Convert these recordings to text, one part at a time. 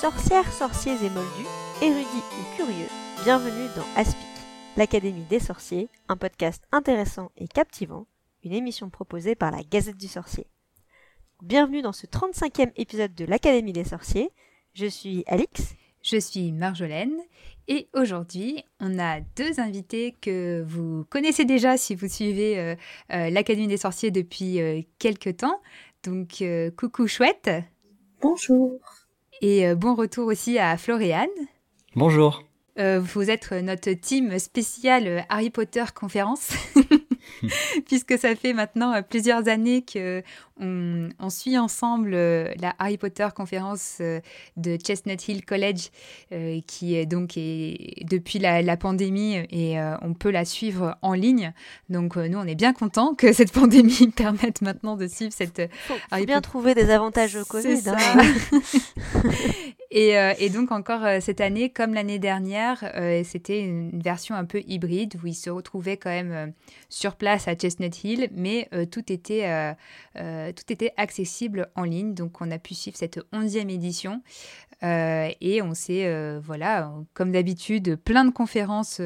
Sorcières, sorciers et moldus, érudits ou curieux, bienvenue dans Aspic, l'Académie des sorciers, un podcast intéressant et captivant, une émission proposée par la Gazette du Sorcier. Bienvenue dans ce 35e épisode de l'Académie des sorciers. Je suis Alix. Je suis Marjolaine et aujourd'hui on a deux invités que vous connaissez déjà si vous suivez euh, euh, l'Académie des sorciers depuis euh, quelques temps. Donc coucou chouette. Bonjour. Et bon retour aussi à Floriane. Bonjour. vous êtes notre team spécial Harry Potter conférence. puisque ça fait maintenant euh, plusieurs années que on, suit ensemble euh, la Harry Potter conférence euh, de Chestnut Hill College, qui est donc est depuis la, pandémie et on peut la suivre en ligne. Donc nous, on est bien contents que cette pandémie permette maintenant de suivre cette. Faut, faut bien trouver des avantages au Covid. Hein. Et, et, donc encore cette année, comme l'année dernière, c'était une version un peu hybride où ils se retrouvaient quand même sur place à Chestnut Hill, mais euh, tout, était, euh, euh, tout était accessible en ligne. Donc on a pu suivre cette onzième édition. et on s'est, voilà, comme d'habitude, plein de conférences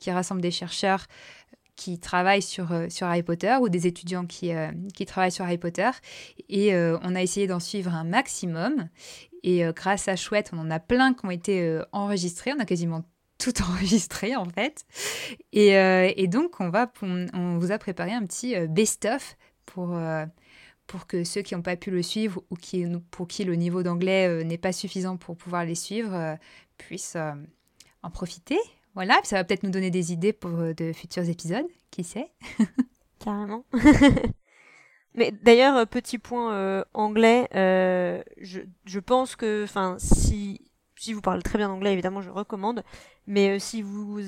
qui rassemblent des chercheurs qui travaillent sur, sur Harry Potter ou des étudiants qui, qui travaillent sur Harry Potter. Et on a essayé d'en suivre un maximum. Et grâce à Chouette, on en a plein qui ont été enregistrés. On a quasiment tout enregistré en fait. Et, euh, donc on, va, on, vous a préparé un petit euh, best-of pour, euh, pour que ceux qui n'ont pas pu le suivre ou qui, pour qui le niveau d'anglais n'est pas suffisant pour pouvoir les suivre puissent en profiter. Voilà, ça va peut-être nous donner des idées pour de futurs épisodes, qui sait Carrément. Mais d'ailleurs, petit point anglais, je, je pense que, enfin, si si vous parlez très bien anglais, évidemment, je recommande. Mais euh, si vous,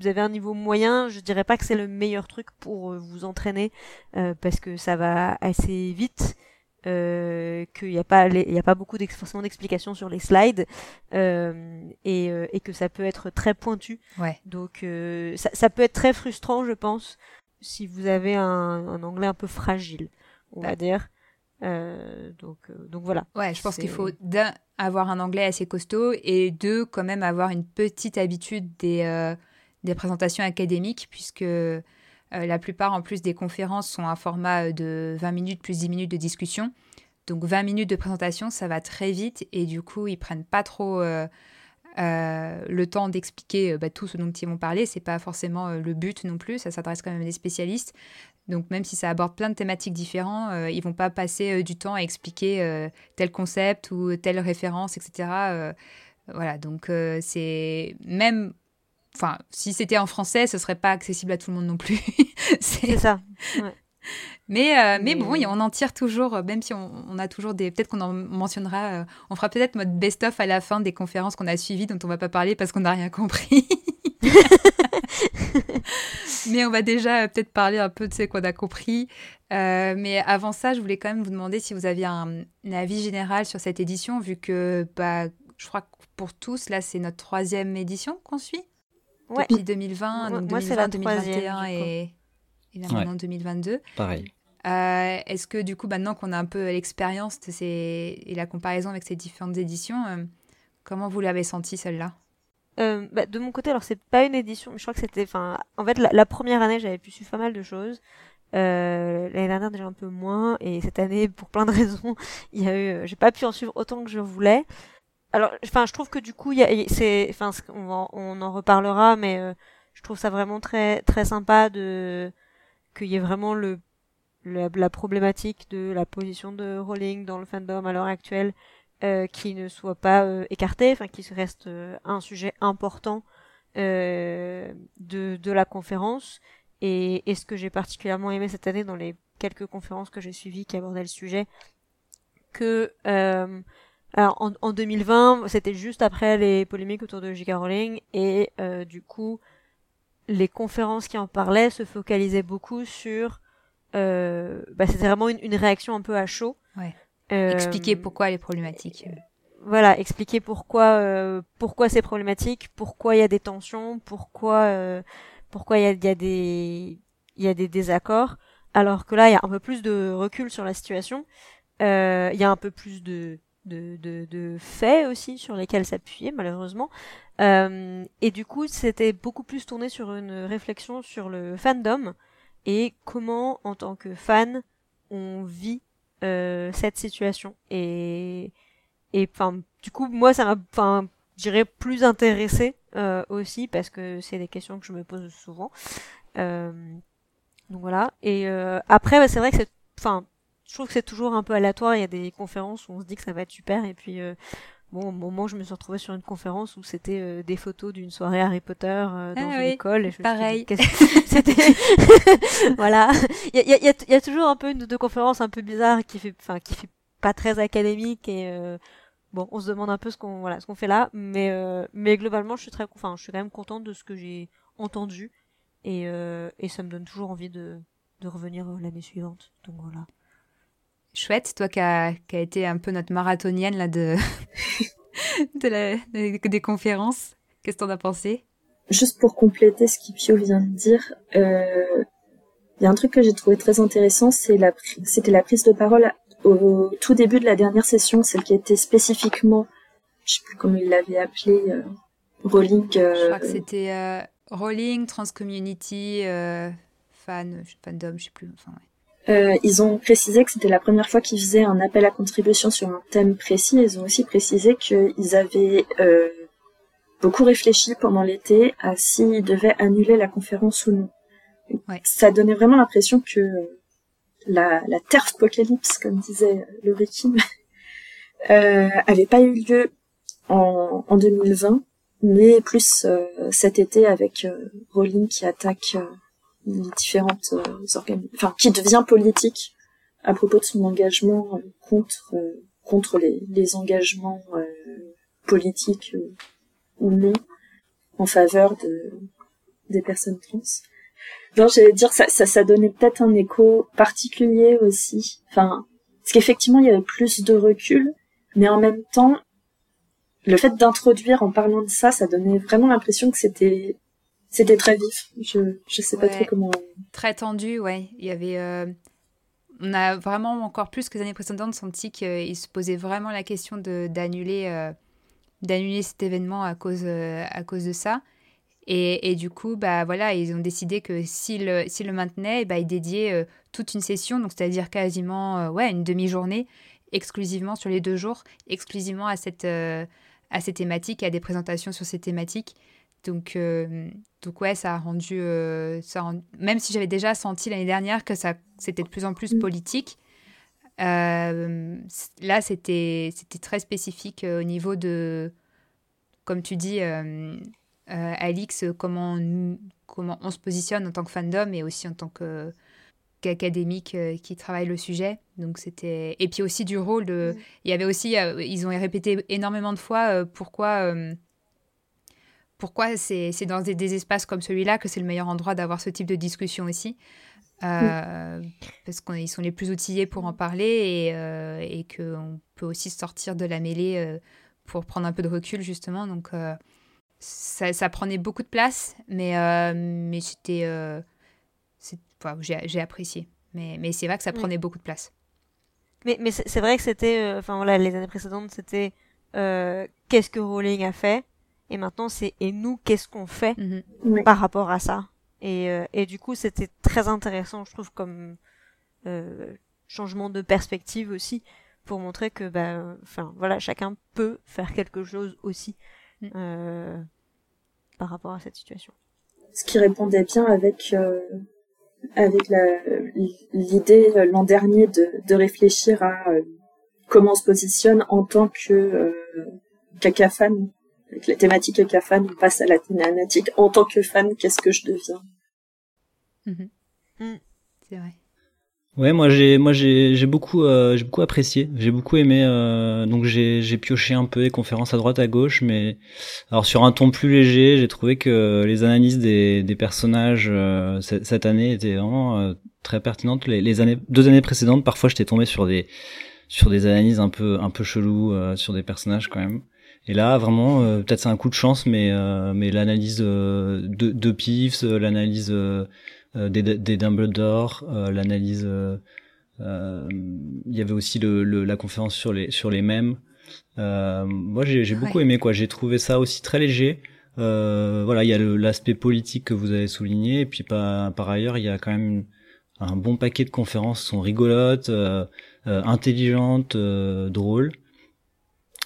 vous avez un niveau moyen, je dirais pas que c'est le meilleur truc pour euh, vous entraîner euh, parce que ça va assez vite. Euh, qu'il n'y a pas il y a pas beaucoup forcément d'explications sur les slides et, et, que ça peut être très pointu ouais. donc ça, ça, peut être très frustrant je pense si vous avez un, un anglais un peu fragile on va dire euh, donc, euh, donc voilà. Ouais, je pense qu'il faut d'un avoir un anglais assez costaud et deux quand même avoir une petite habitude des, euh, des présentations académiques puisque la plupart en plus des conférences sont un format de 20 minutes plus 10 minutes de discussion. Donc 20 minutes de présentation, ça va très vite et du coup ils prennent pas trop le temps d'expliquer bah, tout ce dont ils vont parler. C'est pas forcément le but non plus. Ça s'adresse quand même à des spécialistes. Donc même si ça aborde plein de thématiques différentes, euh, ils vont pas passer euh, du temps à expliquer euh, tel concept ou telle référence, etc. voilà, donc c'est même, enfin, si c'était en français, ce serait pas accessible à tout le monde non plus. c'est ça. Mais, mais, bon, on en tire toujours, même si on, a toujours des. Peut-être qu'on en mentionnera, on fera peut-être notre best-of à la fin des conférences qu'on a suivies, dont on va pas parler parce qu'on n'a rien compris. mais on va déjà euh, peut-être parler un peu de ce qu'on a compris. Euh, mais avant ça, je voulais quand même vous demander si vous aviez un, avis général sur cette édition, vu que bah, je crois que pour tous, là, c'est notre troisième édition qu'on suit. Ouais. Depuis 2020, donc 2020, 2021 et, et maintenant 2022. Pareil. Euh, est-ce que du coup, maintenant qu'on a un peu l'expérience et la comparaison avec ces différentes éditions, comment vous l'avez senti celle-là? Euh, bah, de mon côté, alors c'est pas une édition, mais je crois que c'était, enfin, en fait, la, première année, j'avais pu suivre pas mal de choses. Euh, l'année dernière déjà un peu moins, et cette année, pour plein de raisons, il y a eu, euh, j'ai pas pu en suivre autant que je voulais. Alors, enfin, je trouve que du coup, il y a, c'est, enfin, on, en reparlera, mais euh, je trouve ça vraiment très, très sympa de qu'il y ait vraiment le la, problématique de la position de Rowling dans le fandom à l'heure actuelle euh, qui ne soit pas euh, écarté, enfin qui reste un sujet important de, de la conférence. Et, et ce que j'ai particulièrement aimé cette année dans les quelques conférences que j'ai suivies qui abordaient le sujet, que alors en, en 2020, c'était juste après les polémiques autour de J.K. Rowling et du coup, les conférences qui en parlaient se focalisaient beaucoup sur, euh, bah, c'était vraiment une, une, réaction un peu à chaud. Ouais. Euh, expliquer pourquoi les problématiques. Voilà, expliquer pourquoi euh, pourquoi c'est problématique, pourquoi il y a des tensions, pourquoi euh, pourquoi il y a, y a des il y a des désaccords, alors que là il y a un peu plus de recul sur la situation, il y a un peu plus de de, de, de faits aussi sur lesquels s'appuyer malheureusement. Euh, et du coup, c'était beaucoup plus tourné sur une réflexion sur le fandom et comment, en tant que fan, on vit euh, cette situation. Et et enfin, du coup, moi, ça m'a, enfin, dirais plus intéressé euh, aussi parce que c'est des questions que je me pose souvent. Euh, donc voilà. Et euh, après, bah, c'est vrai que c'est, enfin, je trouve que c'est toujours un peu aléatoire. Il y a des conférences où on se dit que ça va être super et puis euh, bon, au moment où je me suis retrouvée sur une conférence où c'était euh, des photos d'une soirée Harry Potter euh, dans Ah une oui, école. Et je pareil. c'était? Voilà. Il y a, y, a, y a- toujours un peu une ou deux conférences un peu bizarres qui fait, enfin, qui fait pas très académique et euh, bon, on se demande un peu ce qu'on voilà, ce qu'on fait là, mais euh, mais globalement, je suis très, enfin, je suis quand même contente de ce que j'ai entendu et euh, et ça me donne toujours envie de de revenir l'année suivante. Donc voilà. Chouette, toi qui as qui a été un peu notre marathonienne là de, de la, des, des conférences. Qu'est-ce que t'en as pensé? Juste pour compléter ce qu'Ipio vient de dire, euh, il y a un truc que j'ai trouvé très intéressant, c'est la, c'était la prise de parole au tout début de la dernière session, celle qui était spécifiquement, je sais plus comment il l'avait appelé, euh, Rowling. euh, Je crois que c'était Rolling, Transcommunity, fan, fandom, je sais plus. Enfin, ouais. Euh, ils ont précisé que c'était la première fois qu'ils faisaient un appel à contribution sur un thème précis. Ils ont aussi précisé qu'ils avaient euh, beaucoup réfléchi pendant l'été à s'ils devaient annuler la conférence ou non. Ouais. Ça donnait vraiment l'impression que la, la terre apocalypse, comme disait Laurie Kim, euh, avait pas eu lieu en, en 2020, mais plus euh, cet été avec euh, Rowling qui attaque euh, différentes euh, organisations, enfin qui devient politique à propos de son engagement euh, contre euh, contre les, les engagements politiques ou non en faveur de des personnes trans. Non, j'allais dire ça, ça, ça donnait peut-être un écho particulier aussi. Enfin, parce qu'effectivement il y avait plus de recul, mais en même temps, le fait d'introduire en parlant de ça, ça donnait vraiment l'impression que c'était c'était très vif. Je je sais pas trop comment. Très tendu, ouais. Il y avait. euh, on a vraiment encore plus que les années précédentes senti qu'il se posait vraiment la question de d'annuler euh, d'annuler cet événement à cause euh, à cause de ça. Et, et du coup, bah voilà, ils ont décidé que s'ils le- maintenaient, bah, ils dédiaient toute une session, donc c'est-à-dire quasiment ouais une demi-journée exclusivement sur les deux jours, exclusivement à cette à ces thématiques, à des présentations sur ces thématiques. Donc, euh, donc ouais, ça a rendu, euh, ça a rendu- même si j'avais déjà senti l'année dernière que ça, c'était de plus en plus Mm. politique. euh, là, c'était, c'était très spécifique euh, au niveau de, comme tu dis, Alix, comment on, comment on se positionne en tant que fandom et aussi en tant que qu'académique qui travaille le sujet. Donc c'était et puis aussi du rôle de. Il y avait aussi, ils ont répété énormément de fois pourquoi. Pourquoi c'est c'est dans des, des espaces comme celui-là que c'est le meilleur endroit d'avoir ce type de discussion aussi. Euh, Parce qu'ils sont les plus outillés pour en parler et, euh, et qu'on peut aussi sortir de la mêlée euh, pour prendre un peu de recul, justement. Donc, ça, ça prenait beaucoup de place, mais, mais c'était. enfin, j'ai apprécié. Mais, mais c'est vrai que ça Oui. prenait beaucoup de place. Mais, mais c'est vrai que c'était, enfin voilà, les années précédentes, c'était qu'est-ce que Rowling a fait, et maintenant c'est et nous qu'est-ce qu'on fait Mhm. Par rapport à ça? Et, euh, et du coup, c'était très intéressant, je trouve, comme euh, changement de perspective aussi, pour montrer que, bah, enfin voilà, chacun peut faire quelque chose aussi Mm. euh, par rapport à cette situation. ce qui répondait bien avec euh, avec l'idée l'an dernier de, de réfléchir à euh, comment on se positionne en tant que euh, caca fan avec la thématique caca fan on passe à la thématique. En tant que fan qu'est-ce que je deviens? C'est vrai. Ouais, moi j'ai moi j'ai j'ai beaucoup euh, j'ai beaucoup apprécié, j'ai beaucoup aimé euh, donc j'ai j'ai pioché un peu les conférences à droite à gauche mais alors sur un ton plus léger, j'ai trouvé que les analyses des des personnages euh, cette, cette année étaient vraiment euh, très pertinentes. Les, les années deux années précédentes, parfois j'étais tombé sur des sur des analyses un peu un peu cheloues euh, sur des personnages quand même. Et là vraiment euh, peut-être c'est un coup de chance mais euh, mais l'analyse euh, de de euh, l'analyse euh, euh, des, des Dumbledore, euh, l'analyse. euh, euh, Il y avait aussi le, le- la conférence sur les sur les mèmes. moi, j'ai beaucoup aimé quoi. J'ai trouvé ça aussi très léger. voilà, il y a l'aspect politique que vous avez souligné, et puis par, par ailleurs, il y a quand même un bon paquet de conférences sont rigolotes, intelligentes, drôles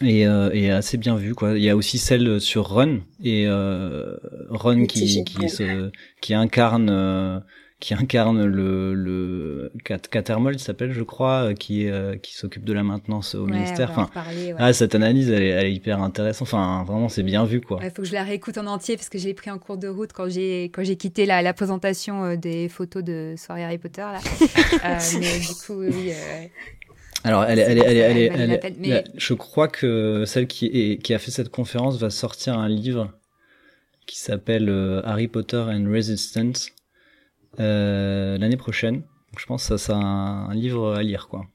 et, euh, et assez bien vu quoi. Il y a aussi celle sur Run et euh, Run qui qui, se, qui incarne euh, qui incarne le le Catermold s'appelle je crois euh, qui euh, qui s'occupe de la maintenance au ministère. Enfin, ah cette analyse elle est, elle est, hyper intéressante. Enfin vraiment c'est bien vu quoi. Il faut que je la réécoute en entier parce que je l'ai pris en cours de route quand j'ai quand j'ai quitté la, la présentation des photos de soirée Harry Potter là. mais du coup oui. Alors, elle, elle, elle, elle, elle, je crois que celle qui, est, qui a fait cette conférence va sortir un livre qui s'appelle euh, Harry Potter and Resistance euh, l'année prochaine. Donc, je pense que ça, c'est un, livre à lire, quoi.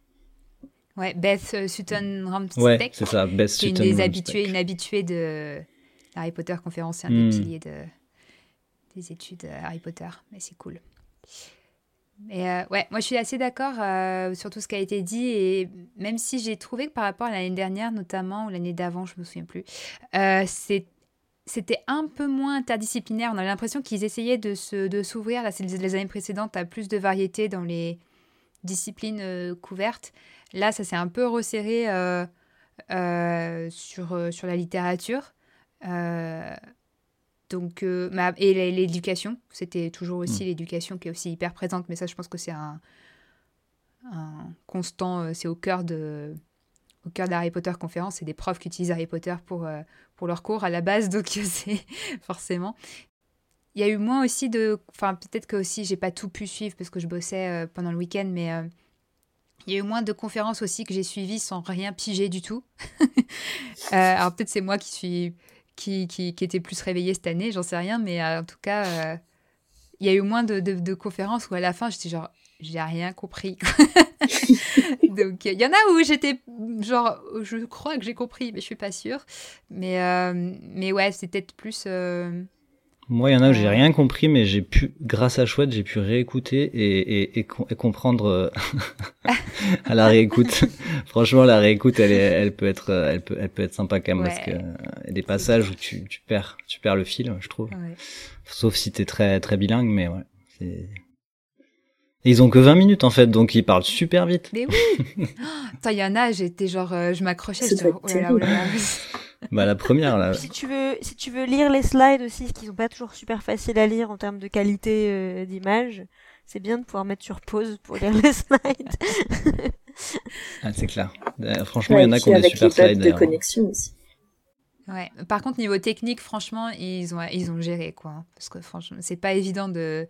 Ouais, Beth euh, Sutton Ramstead. Ouais, c'est ça, Beth Sutton. Une des habituées, une habituée de Harry Potter conférence, un des hmm. piliers de, des études Harry Potter. Mais c'est cool. Euh, ouais, moi je suis assez d'accord euh, sur tout ce qui a été dit et même si j'ai trouvé que par rapport à l'année dernière notamment ou l'année d'avant, je me souviens plus, euh, c'était un peu moins interdisciplinaire. On avait l'impression qu'ils essayaient de s'ouvrir, là c'est les années précédentes, à plus de variété dans les disciplines couvertes. Là, ça s'est un peu resserré sur, sur la littérature. Donc, euh, et l'éducation, c'était toujours aussi mm. l'éducation qui est aussi hyper présente, mais ça, je pense que c'est un, constant, euh, c'est au cœur de au cœur d'Harry Potter conférence, c'est des profs qui utilisent Harry Potter pour, euh, pour leurs cours à la base, donc c'est forcément. Il y a eu moins aussi de... Enfin, peut-être que aussi, j'ai pas tout pu suivre parce que je bossais pendant le week-end, mais il y a eu moins de conférences aussi que j'ai suivies sans rien piger du tout. alors peut-être c'est moi qui suis qui, qui, était plus réveillé cette année, j'en sais rien, mais euh, en tout cas, euh, il y a eu moins de, de, conférences où à la fin, j'étais genre, j'ai rien compris. Donc, il y en a où j'étais genre, je crois que j'ai compris, mais je suis pas sûre. Mais, euh, mais ouais, c'était peut-être plus. Moi, il y en a où j'ai rien compris, mais j'ai pu, grâce à Chouette, j'ai pu réécouter et, et, et, comprendre euh, à la réécoute. Franchement, la réécoute, elle, est, elle peut être, elle peut, elle peut être sympa quand même parce que y a des passages où tu, tu perds, tu perds le fil, je trouve. Sauf si t'es très, très bilingue, mais ouais. Et ils ont que 20 minutes en fait, donc ils parlent super vite. Mais oui. Attends, il y en a, j'étais genre, euh, je m'accrochais, je oh là là, bah la première là. Si tu veux, si tu veux lire les slides aussi, qui sont pas toujours super faciles à lire en termes de qualité euh, d'image, c'est bien de pouvoir mettre sur pause pour lire les slides. ah, c'est clair. Euh, franchement, il y en a qui ont des super slides. de connexion aussi. Ouais. Par contre, niveau technique, franchement, ils ont, ils ont géré quoi. Parce que franchement, c'est pas évident de,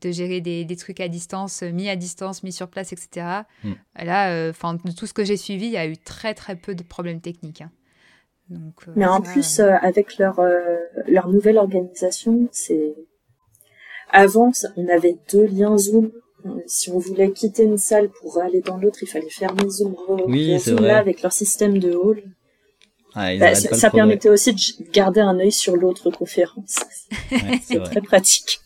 de gérer des, des, trucs à distance, mis à distance, mis sur place, etc. Hmm. Là, euh, enfin, de tout ce que j'ai suivi, il y a eu très très peu de problèmes techniques. Hein. Euh, Mais en plus, euh, avec leur, euh, leur nouvelle organisation, c'est... Avant, on avait deux liens Zoom. Si on voulait quitter une salle pour aller dans l'autre, il fallait fermer Zoom. Oui, c'est vrai. Là, avec leur système de hall. Ah, bah, ça, permettait aussi de garder un œil sur l'autre conférence. c'est très pratique.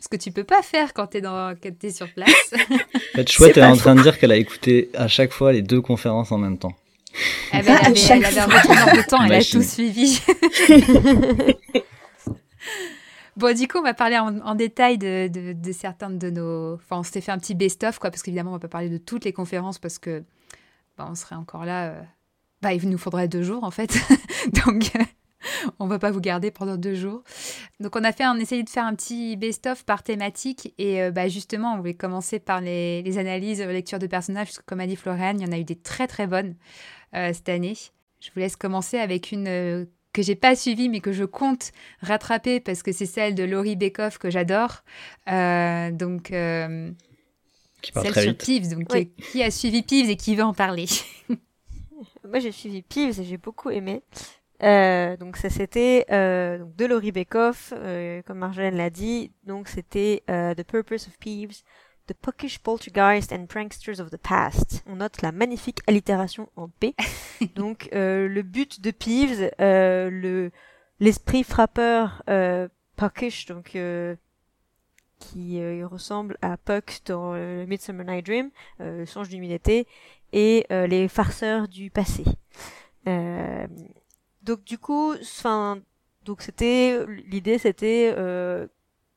Ce que tu peux pas faire quand t'es dans, quand es sur place. en fait, Chouette est en train de dire qu'elle a écouté à chaque fois les deux conférences en même temps. Ben, elle, avait, elle avait un de temps, elle a tout suivi. Bon, du coup, on va parler en, détail de, de, certains de nos. Enfin, on s'était fait un petit best-of, quoi, parce qu'évidemment, on va pas parler de toutes les conférences parce que bah, on serait encore là. Euh, bah, il nous faudrait deux jours, en fait. Donc, on va pas vous garder pendant deux jours. Donc, on a fait, on a essayé de faire un petit best-of par thématique. Et euh, bah, justement, on voulait commencer par les, les analyses, lecture de personnages, parce que comme a dit Floriane, il y en a eu des très, très bonnes. Euh, cette année. Je vous laisse commencer avec une euh, que j'ai pas suivie mais que je compte rattraper parce que c'est celle de Laurie Bekoff que j'adore. Euh, donc qui celle sur Peeves. Donc qui a suivi Peeves et qui veut en parler? Moi j'ai suivi Peeves et j'ai beaucoup aimé. donc ça c'était de Laurie Bekoff, comme Marjolaine l'a dit. Donc c'était The Purpose of Peeves, The Puckish Poltergeist and Pranksters of the Past. On note la magnifique allitération en P. Donc euh, le but de Peeves, euh, le l'esprit frappeur euh, Puckish, donc euh, qui euh, ressemble à Puck dans euh, Midsummer Night Dream, le songe d'humilité, et les farceurs du passé. Euh, donc du coup, enfin, donc c'était l'idée, c'était euh,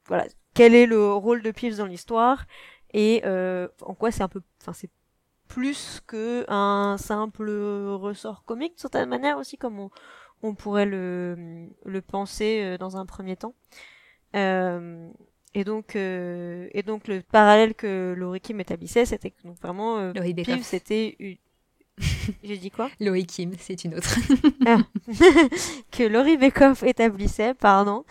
voilà, quel est le rôle de Peeves dans l'histoire? Et euh, en quoi c'est un peu, enfin c'est plus que un simple ressort comique de certaine manière aussi comme on, on pourrait le, le penser euh, dans un premier temps. Euh, et donc, euh, et donc le parallèle que Laurie Kim établissait, c'était que donc vraiment euh, c'était J'ai dit quoi? Laurie Kim, c'est une autre. ah. que Laurie Bekoff établissait, pardon,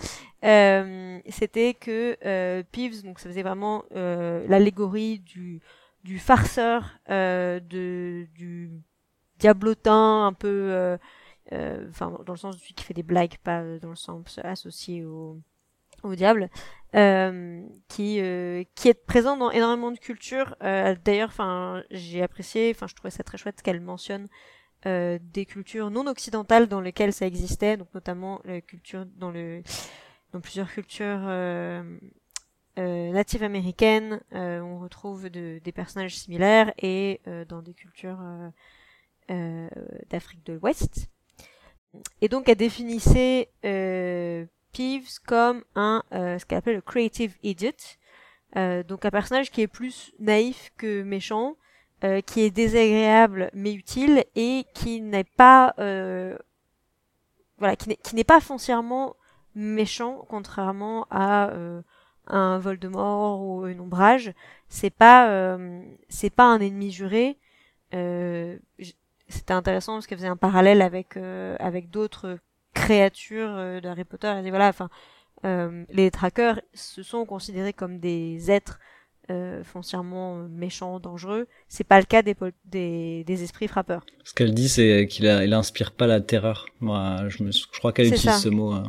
euh, c'était que euh, Peeves, donc ça faisait vraiment euh, l'allégorie du, du farceur, euh, de, du diablotin un peu, enfin dans le sens de celui qui fait des blagues, pas dans le sens associé au, au diable, euh, qui euh, qui est présent dans énormément de cultures. Euh, D'ailleurs, enfin, j'ai apprécié, enfin, je trouvais ça très chouette qu'elle mentionne euh, des cultures non occidentales dans lesquelles ça existait, donc notamment la culture dans le dans plusieurs cultures euh, natives américaines, on retrouve de, des personnages similaires et dans des cultures d'Afrique de l'Ouest. Et donc elle définissait Peeves comme un euh, ce qu'elle appelle le creative idiot, euh, donc un personnage qui est plus naïf que méchant, euh, qui est désagréable mais utile et qui n'est pas euh, voilà qui n'est pas foncièrement méchant contrairement à euh, un Voldemort ou un ombrage. C'est pas euh, c'est pas un ennemi juré. C'était intéressant parce qu'elle faisait un parallèle avec avec d'autres créatures euh, d'Harry Potter dit voilà enfin euh, les trackers se sont considérés comme des êtres euh, foncièrement méchants, dangereux. C'est pas le cas des, des, des esprits frappeurs. Ce qu'elle dit, c'est qu'il il inspire pas la terreur. Moi, je, me, je crois qu'elle utilise ça. ce mot euh,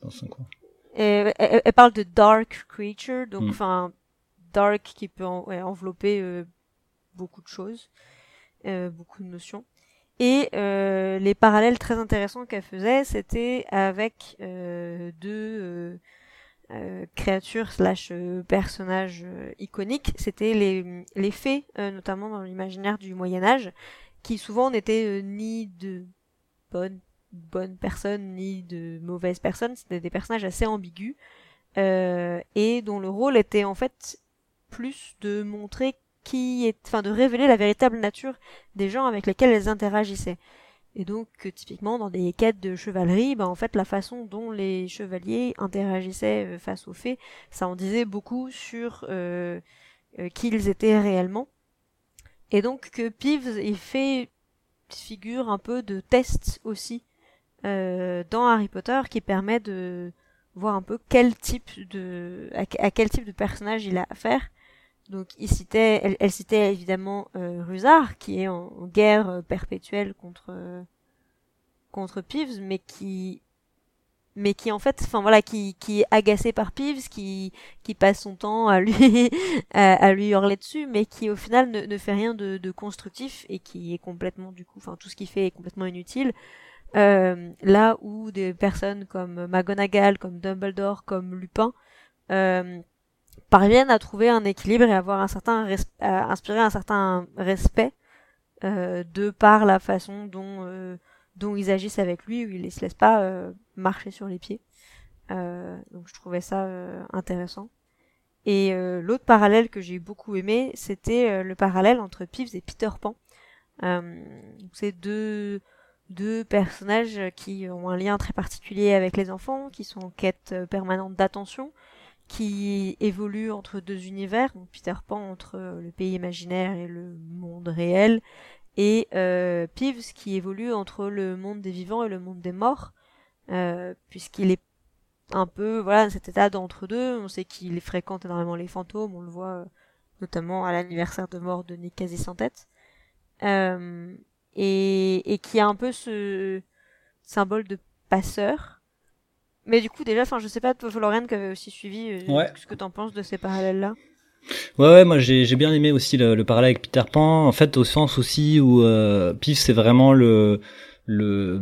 dans son. Et, elle, elle, parle de dark creature, donc enfin mm. dark qui peut en, ouais, envelopper euh, beaucoup de choses, euh, beaucoup de notions. Et euh, les parallèles très intéressants qu'elle faisait, c'était avec euh, deux euh, créatures slash personnages iconiques. C'était les, les fées, notamment dans l'imaginaire du Moyen Âge, qui souvent n'étaient ni de bonnes bonnes personnes ni de mauvaises personnes. C'était des personnages assez ambigus et dont le rôle était en fait plus de montrer qui est, enfin, de révéler la véritable nature des gens avec lesquels elles interagissaient. Et donc, typiquement, dans des quêtes de chevalerie, bah, en fait, la façon dont les chevaliers interagissaient face aux fées, ça en disait beaucoup sur euh, euh, qui ils étaient réellement. Et donc, que Peeves, il fait figure un peu de test aussi euh, dans Harry Potter qui permet de voir un peu quel type de à quel type de personnage il a affaire donc il citait, elle, citait évidemment euh, Rusard, qui est en, guerre euh, perpétuelle contre euh, contre Peeves, mais qui mais qui en fait, enfin voilà, qui qui est agacé par Peeves, qui qui passe son temps à lui à, à, lui hurler dessus, mais qui au final ne, ne fait rien de, de, constructif et qui est complètement du coup, enfin tout ce qu'il fait est complètement inutile. Euh, là où des personnes comme McGonagall, comme Dumbledore, comme Lupin euh, parviennent à trouver un équilibre et avoir un certain à inspirer un certain respect euh, de par la façon dont euh, dont ils agissent avec lui où ils se laissent pas euh, marcher sur les pieds. Euh, donc je trouvais ça euh, intéressant. Et euh, l'autre parallèle que j'ai beaucoup aimé c'était le parallèle entre Peeves et Peter Pan. C'est deux deux personnages qui ont un lien très particulier avec les enfants qui sont en quête permanente d'attention qui évolue entre deux univers, donc Peter Pan entre le pays imaginaire et le monde réel, et euh, Peeves qui évolue entre le monde des vivants et le monde des morts, euh, puisqu'il est un peu voilà cet état d'entre deux. On sait qu'il fréquente énormément les fantômes, on le voit euh, notamment à l'anniversaire de mort de Nick quasi sans tête, euh, et qui a un peu ce symbole de passeur mais du coup, déjà, enfin, je sais pas, toi, Florian, qui avait aussi suivi, euh, ouais. ce que t'en penses de ces parallèles-là? Ouais, ouais, moi j'ai bien aimé aussi le, le, parallèle avec Peter Pan, en fait, au sens aussi où euh, Pif, c'est vraiment le, le,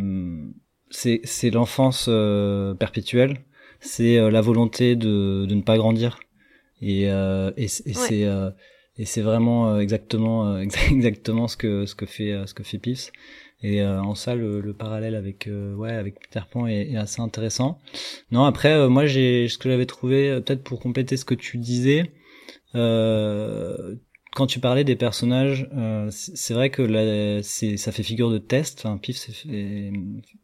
c'est l'enfance euh, perpétuelle, c'est euh, la volonté de, de ne pas grandir, et, euh, et, et ouais. c'est euh, et c'est vraiment exactement exactement ce que ce que fait ce que fait Pif Et euh, en ça, le, le parallèle avec euh, ouais avec Peter Pan est, est assez intéressant. Non, après, euh, moi, j'ai ce que j'avais trouvé peut-être pour compléter ce que tu disais. quand tu parlais des personnages, c'est vrai que là, ça fait figure de test. Enfin, Pif fait,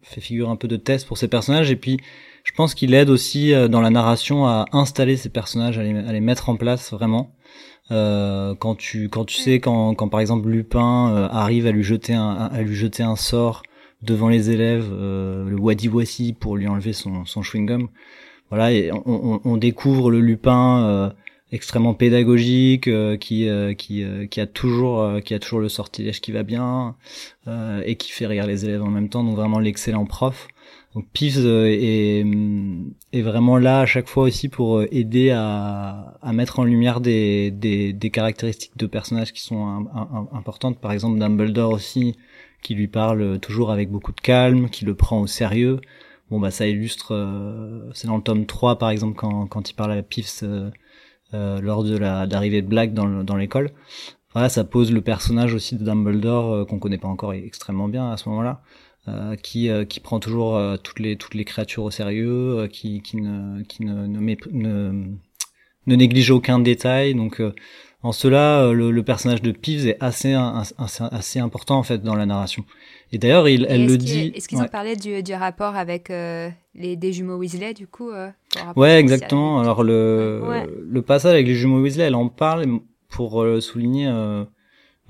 fait figure un peu de test pour ces personnages. Et puis, je pense qu'il aide aussi dans la narration à installer ces personnages, à les, à les mettre en place vraiment. Euh, quand tu quand tu sais quand quand par exemple Lupin euh, arrive à lui jeter un à lui jeter un sort devant les élèves euh, le wadi wasi pour lui enlever son son chewing gum voilà et on, on, on découvre le Lupin euh, extrêmement pédagogique qui qui qui a toujours qui a toujours le sortilège qui va bien et qui fait rire les élèves en même temps donc vraiment l'excellent prof donc Pives euh, est, vraiment là à chaque fois aussi pour euh, aider à, mettre en lumière des, caractéristiques de personnages qui sont importantes. Par exemple Dumbledore aussi, qui lui parle toujours avec beaucoup de calme, qui le prend au sérieux. Bon bah ça illustre, euh, c'est dans le tome 3 par exemple quand, il parle à euh, lors de la d'arrivée de Black dans l'école. Voilà, ça pose le personnage aussi de Dumbledore qu'on connaît pas encore extrêmement bien à ce moment-là. Euh, qui, euh, qui prend toujours euh, toutes les toutes les créatures au sérieux, qui, qui ne qui ne ne, ne, ne néglige aucun détail. Donc en cela, le, le, personnage de Peeves est assez, assez, assez important en fait dans la narration. Et d'ailleurs, il, elle le dit. Est-ce qu'ils ont parlé du, du, rapport avec les des jumeaux Weasley du coup Ouais, exactement. Alors le le passage avec les jumeaux Weasley, elle en parle pour souligner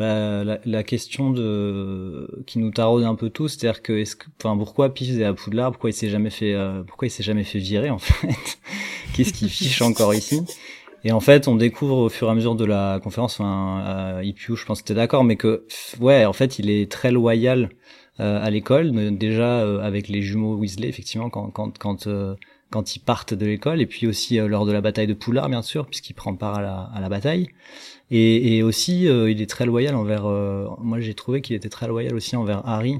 bah, la, la, question de qui nous taraude un peu tous, c'est-à-dire que est-ce que, enfin, pourquoi Piff est à Poudlard, pourquoi il s'est jamais fait, euh, pourquoi il s'est jamais fait virer en fait, qu'est-ce qui fiche encore ici? Et en fait, on découvre au fur et à mesure de la conférence, enfin, euh, IPU, je pense que t'es d'accord, mais que ouais, en fait, il est très loyal euh, à l'école, déjà euh, avec les jumeaux Weasley, effectivement, quand quand quand euh, quand ils partent de l'école, et puis aussi lors de la bataille de Poudlard, bien sûr, puisqu'il prend part à la, à la bataille. Et, et aussi, euh, il est très loyal envers. Euh, moi, j'ai trouvé qu'il était très loyal aussi envers Harry,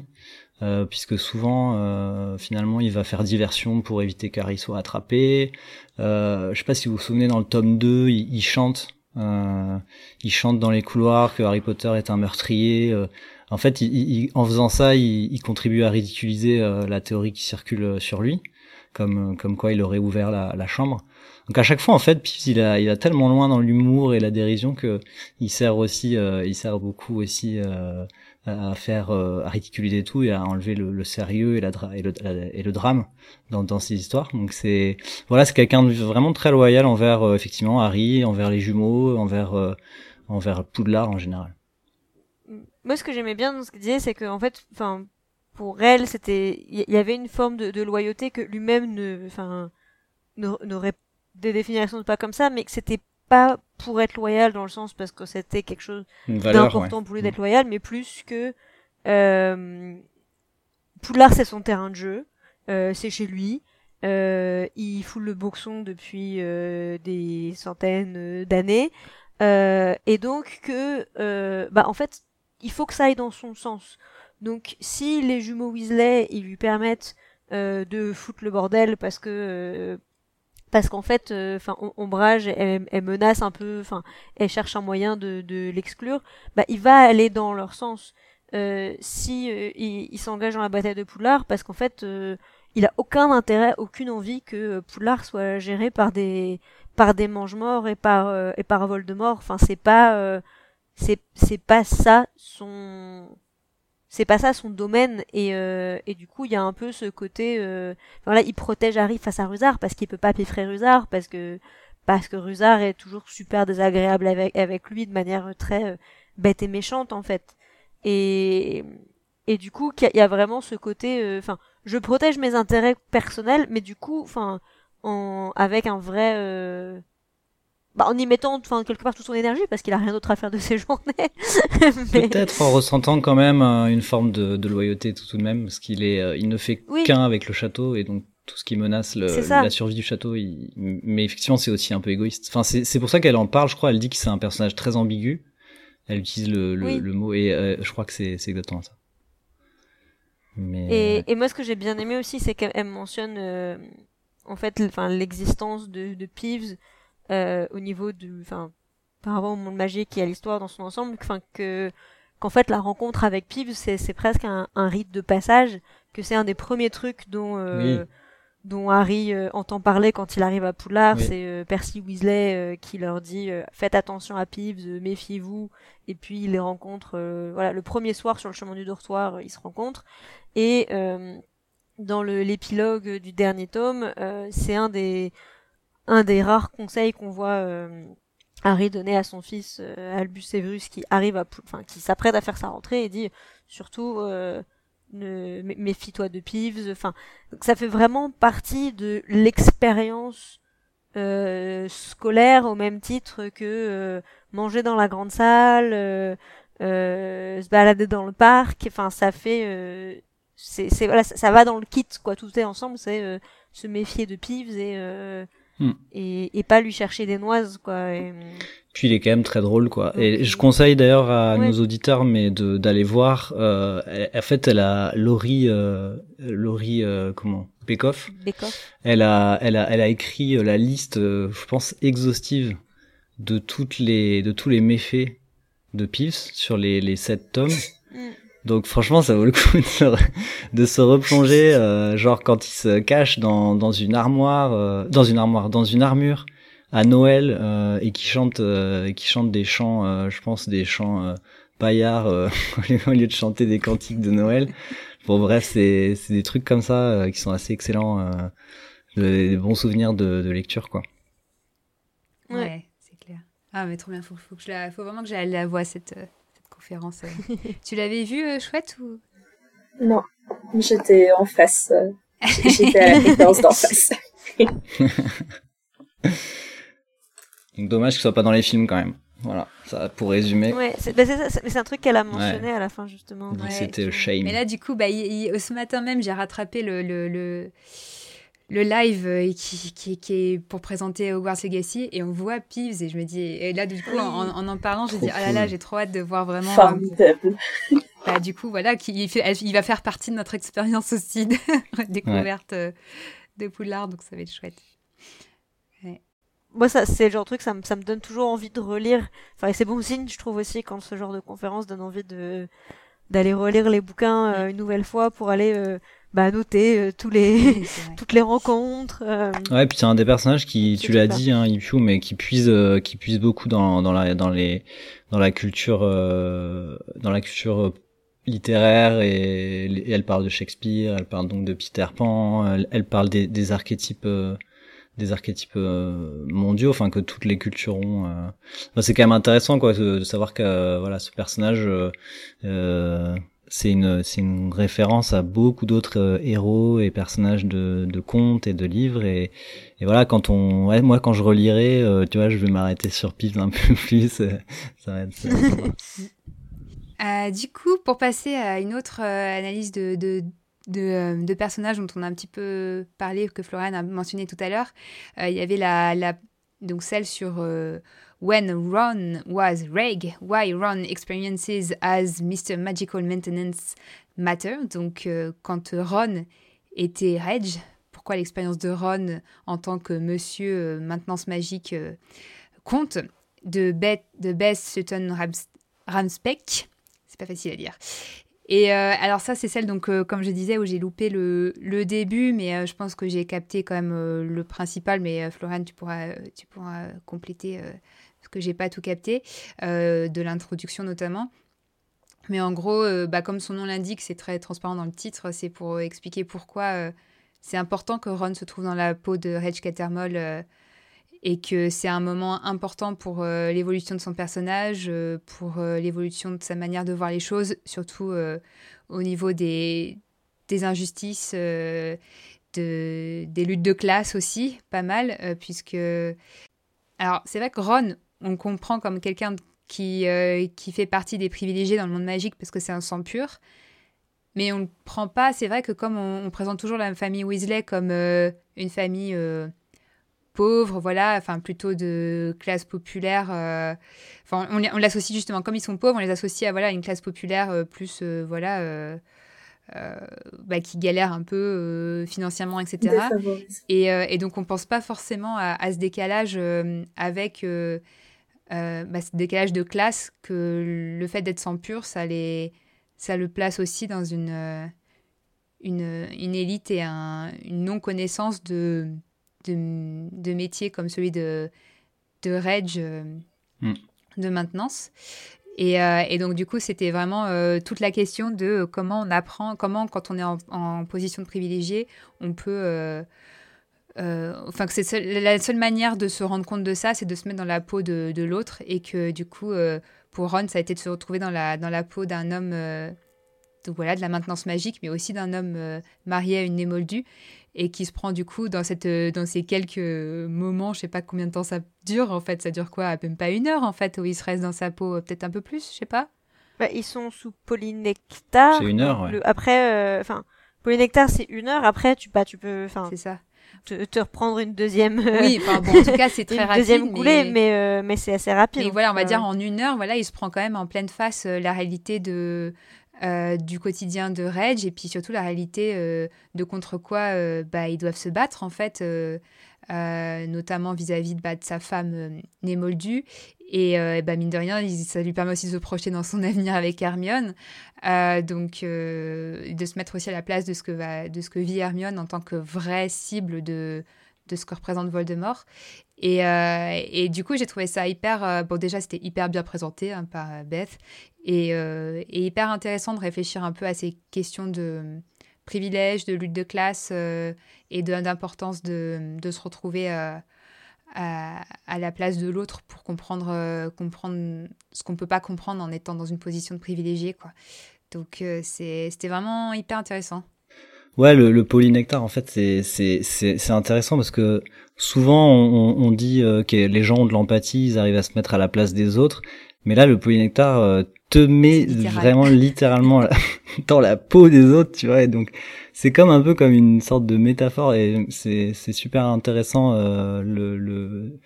euh, puisque souvent, finalement, il va faire diversion pour éviter qu'Harry soit attrapé. je sais pas si vous vous souvenez, dans le tome 2, il, il chante. il chante dans les couloirs que Harry Potter est un meurtrier. en fait, il, en faisant ça, il, contribue à ridiculiser la théorie qui circule sur lui, comme comme quoi il aurait ouvert la, la chambre. Donc à chaque fois en fait, Pips il a il a tellement loin dans l'humour et la dérision que il sert aussi euh, il sert beaucoup aussi euh, à faire euh, à ridiculiser tout et à enlever le, le sérieux et la et le et le drame dans dans ces histoires. Donc c'est voilà, c'est quelqu'un de vraiment très loyal envers euh, effectivement Harry, envers les jumeaux, envers euh, envers Poudlard en général. Moi ce que j'aimais bien dans ce qu'il disait c'est que en fait enfin pour elle, c'était il y, avait une forme de, de loyauté que lui-même ne enfin n'aurait des définitions pas comme ça, mais que c'était pas pour être loyal dans le sens parce que c'était quelque chose d'important pour lui d'être loyal, mais plus que euh, Poulard c'est son terrain de jeu, euh, c'est chez lui, euh, il fout le boxon depuis euh, des centaines d'années, euh, et donc que euh, bah en fait il faut que ça aille dans son sens. Donc si les jumeaux Weasley ils lui permettent de foutre le bordel parce que parce qu'en fait, euh, enfin, Ombrage, elle, menace un peu, enfin, elle cherche un moyen de, de l'exclure. Bah, il va aller dans leur sens euh, si euh, il, s'engage dans la bataille de Poudlard, parce qu'en fait, il a aucun intérêt, aucune envie que Poudlard soit géré par des par des mange-morts et par et par Voldemort. Enfin, c'est pas c'est c'est pas ça son c'est pas ça son domaine et, euh, et du coup il y a un peu ce côté euh, voilà il protège Harry face à Rusard parce qu'il peut pas piffrer Rusard parce que parce que Rusard est toujours super désagréable avec avec lui de manière très euh, bête et méchante en fait. Et et du coup il y, a vraiment ce côté euh, enfin je protège mes intérêts personnels mais du coup enfin en avec un vrai euh, bah, en y mettant enfin quelque part toute son énergie parce qu'il a rien d'autre à faire de ses journées. Peut-être en ressentant quand même euh, une forme de, de loyauté tout, de même parce qu'il est euh, il ne fait qu'un avec le château et donc tout ce qui menace le, la survie du château. Il... Mais effectivement c'est aussi un peu égoïste. Enfin c'est pour ça qu'elle en parle. Je crois elle dit que c'est un personnage très ambigu. Elle utilise le, le, le mot et euh, je crois que c'est exactement ça. Mais... Et, et moi ce que j'ai bien aimé aussi c'est qu'elle mentionne en fait enfin l'existence de, de Peeves euh, au niveau du, enfin, par rapport au monde magique et à l'histoire dans son ensemble, enfin que qu'en fait la rencontre avec Peeves c'est presque un, un, rite de passage, que c'est un des premiers trucs dont euh, dont Harry euh, entend parler quand il arrive à Poudlard, c'est euh, Percy Weasley qui leur dit faites attention à Peeves, méfiez-vous, et puis il les rencontre voilà le premier soir sur le chemin du dortoir, ils se rencontrent. Et dans l'épilogue du dernier tome, c'est un des un des rares conseils qu'on voit Harry donner à son fils euh, Albus Severus qui arrive à enfin qui s'apprête à faire sa rentrée et dit surtout euh, ne méfie-toi de Peeves. Enfin ça fait vraiment partie de l'expérience euh, scolaire au même titre que euh, manger dans la grande salle euh, se balader dans le parc. Enfin ça fait c'est voilà ça, va dans le kit quoi. Tout est ensemble c'est se méfier de Peeves et Hmm. Et, et, pas lui chercher des noises quoi. Et... Puis il est quand même très drôle quoi. Et je conseille d'ailleurs à nos auditeurs mais de d'aller voir. Euh, en fait, elle a Laurie, euh, Laurie euh, comment? Bekoff. Elle a elle a elle a écrit euh, la liste, euh, je pense exhaustive de toutes les de tous les méfaits de Peeves sur les les sept tomes. Hmm. Donc franchement, ça vaut le coup de se, de se replonger, euh, genre quand il se cache dans, dans une armoire, euh, dans une armoire, dans une armure à Noël euh, et qui chante, qui chante des chants, je pense des chants paillards au lieu de chanter des cantiques de Noël. Bon bref, c'est c'est des trucs comme ça qui sont assez excellents, des bons souvenirs de, de lecture quoi. Ouais, c'est clair. Ah mais trop bien, faut, faut que je la, faut vraiment que j'aille la voir cette conférence. Tu l'avais vu, euh, chouette ou? Non, j'étais en face. Euh, j'étais à la conférence d'en face. Donc dommage que ce soit pas dans les films quand même. Voilà, ça pour résumer. Ouais, c'est bah, un truc qu'elle a mentionné à la fin justement. C'était shame. Mais là du coup, bah, ce matin même, j'ai rattrapé le, le, le le live euh, qui, qui, qui, est pour présenter Hogwarts Legacy et on voit Peeves et je me dis et là du coup en, en, parlant je me dis ah là là j'ai trop hâte de voir vraiment formidable. bah, du coup voilà qui, il, il va faire partie de notre expérience aussi de découverte euh, de Poudlard donc ça va être chouette. Moi ça c'est le genre de truc ça me, ça me donne toujours envie de relire. Enfin c'est bon signe je trouve aussi quand ce genre de conférence donne envie de d'aller relire les bouquins euh, une nouvelle fois pour aller bah, noter euh, tous les toutes les rencontres. Euh. Ouais, puis c'est un des personnages qui, tu l'as dit, hein, Ippiu, mais qui puise euh, qui puise beaucoup dans dans la dans les dans la culture dans la culture littéraire et, elle parle de Shakespeare, elle parle donc de Peter Pan, elle, parle des, des archétypes des archétypes mondiaux, enfin que toutes les cultures ont. c'est quand même intéressant quoi de, de savoir que voilà ce personnage euh, c'est une une référence à beaucoup d'autres euh, héros et personnages de, de contes et de livres et, et voilà quand on moi quand je relirai euh, tu vois je vais m'arrêter sur Pives un peu plus euh, du coup pour passer à une autre analyse de, de de, de, personnages dont on a un petit peu parlé, que Florian a mentionné tout à l'heure. il y avait la, la, donc celle sur When Ron was Reg, why Ron experiences as Mr. Magical Maintenance matter. Donc, euh, quand Ron était Reg, pourquoi l'expérience de Ron en tant que monsieur euh, maintenance magique euh, compte? De, Beth, de Beth Sutton Ramspeck. C'est pas facile à dire. Et alors ça, c'est celle, donc, comme je disais, où j'ai loupé le, début, mais je pense que j'ai capté quand même le principal. Mais Florian, tu pourras compléter que j'ai pas tout capté, euh, de l'introduction notamment. Mais en gros, euh, bah, comme son nom l'indique, c'est très transparent dans le titre, c'est pour expliquer pourquoi euh, c'est important que Ron se trouve dans la peau de Reg Catermole et que c'est un moment important pour l'évolution de son personnage, pour l'évolution de sa manière de voir les choses, surtout au niveau des, des injustices, de, des luttes de classe aussi, pas mal, puisque... Alors, c'est vrai que Ron, on comprend comme quelqu'un qui, euh, qui fait partie des privilégiés dans le monde magique parce que c'est un sang pur. Mais on ne prend pas, c'est vrai que comme on, présente toujours la famille Weasley comme euh, une famille euh, pauvre, voilà, enfin plutôt de classe populaire. Enfin, on, on l'associe justement, comme ils sont pauvres, on les associe à voilà, une classe populaire plus, voilà, bah, qui galère un peu financièrement, etc. Et, et, donc on ne pense pas forcément à, à ce décalage avec bah, ce décalage de classe que le fait d'être sans pur, ça, les, ça le place aussi dans une, une, une élite et un, une non-connaissance de, de, de, métiers comme celui de, de Reg mm. de maintenance. Et, euh, et, donc, du coup, c'était vraiment euh, toute la question de comment on apprend, comment, quand on est en, position de privilégié, on peut. Euh, enfin, que c'est la seule manière de se rendre compte de ça, c'est de se mettre dans la peau de, de l'autre. Et que, du coup, pour Ron, ça a été de se retrouver dans la, dans la peau d'un homme. donc voilà, de la maintenance magique, mais aussi d'un homme marié à une émoldue et qui se prend du coup dans, cette, euh, dans ces quelques moments, je sais pas combien de temps ça dure en fait, ça dure quoi, même pas une heure en fait, où il se reste dans sa peau, euh, peut-être un peu plus, je sais pas. Bah, ils sont sous polynectar. C'est une heure, ouais. après, euh, enfin, polynectar c'est une heure, après tu, bah, tu peux. C'est ça. Te, te, reprendre une deuxième. Oui, enfin bon, en tout cas, c'est très rapide. Deuxième coulée, mais, mais, c'est assez rapide. Mais voilà, on va dire en une heure, voilà, il se prend quand même en pleine face la réalité de, euh, du quotidien de Reg et puis surtout la réalité euh, de contre quoi euh, bah, ils doivent se battre en fait, notamment vis-à-vis de, bah, sa femme Némoldu. Et, bah, mine de rien, ça lui permet aussi de se projeter dans son avenir avec Hermione. donc de se mettre aussi à la place de ce que, de ce que vit Hermione en tant que vraie cible de, de ce que représente Voldemort. Et, euh, et du coup, j'ai trouvé ça hyper. Euh, bon, déjà, c'était hyper bien présenté hein, par euh, Beth. Et, et, hyper intéressant de réfléchir un peu à ces questions de privilèges, de lutte de classe et d'importance de, se retrouver à, à, la place de l'autre pour comprendre, comprendre ce qu'on ne peut pas comprendre en étant dans une position de privilégié. Quoi. Donc, c'était vraiment hyper intéressant. Ouais, le, le polynectar, en fait, c'est intéressant parce que souvent on, dit euh, que les gens ont de l'empathie, ils arrivent à se mettre à la place des autres, mais là, le polynectar euh, te met vraiment littéralement dans la peau des autres, tu vois. Et donc, c'est comme un peu comme une sorte de métaphore et c'est super intéressant euh, le, le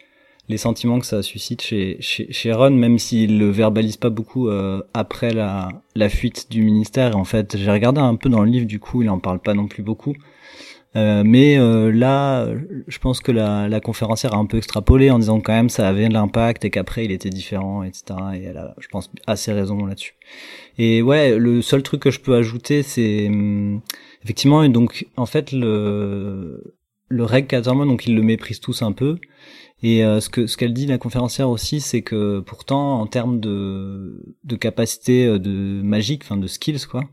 les sentiments que ça suscite chez, chez, chez Ron, même s'il le verbalise pas beaucoup euh, après la, la fuite du ministère. En fait, j'ai regardé un peu dans le livre, du coup, il en parle pas non plus beaucoup. Euh, mais euh, là, je pense que la, la conférencière a un peu extrapolé en disant quand même ça avait de l'impact et qu'après il était différent, etc. Et elle a, je pense, assez raison là-dessus. Et ouais, le seul truc que je peux ajouter, c'est hum, effectivement, donc en fait le le Reg Caterman, donc ils le méprisent tous un peu. Et euh, ce que ce qu'elle dit la conférencière aussi, c'est que pourtant en termes de de capacité euh, de magique, enfin de skills quoi,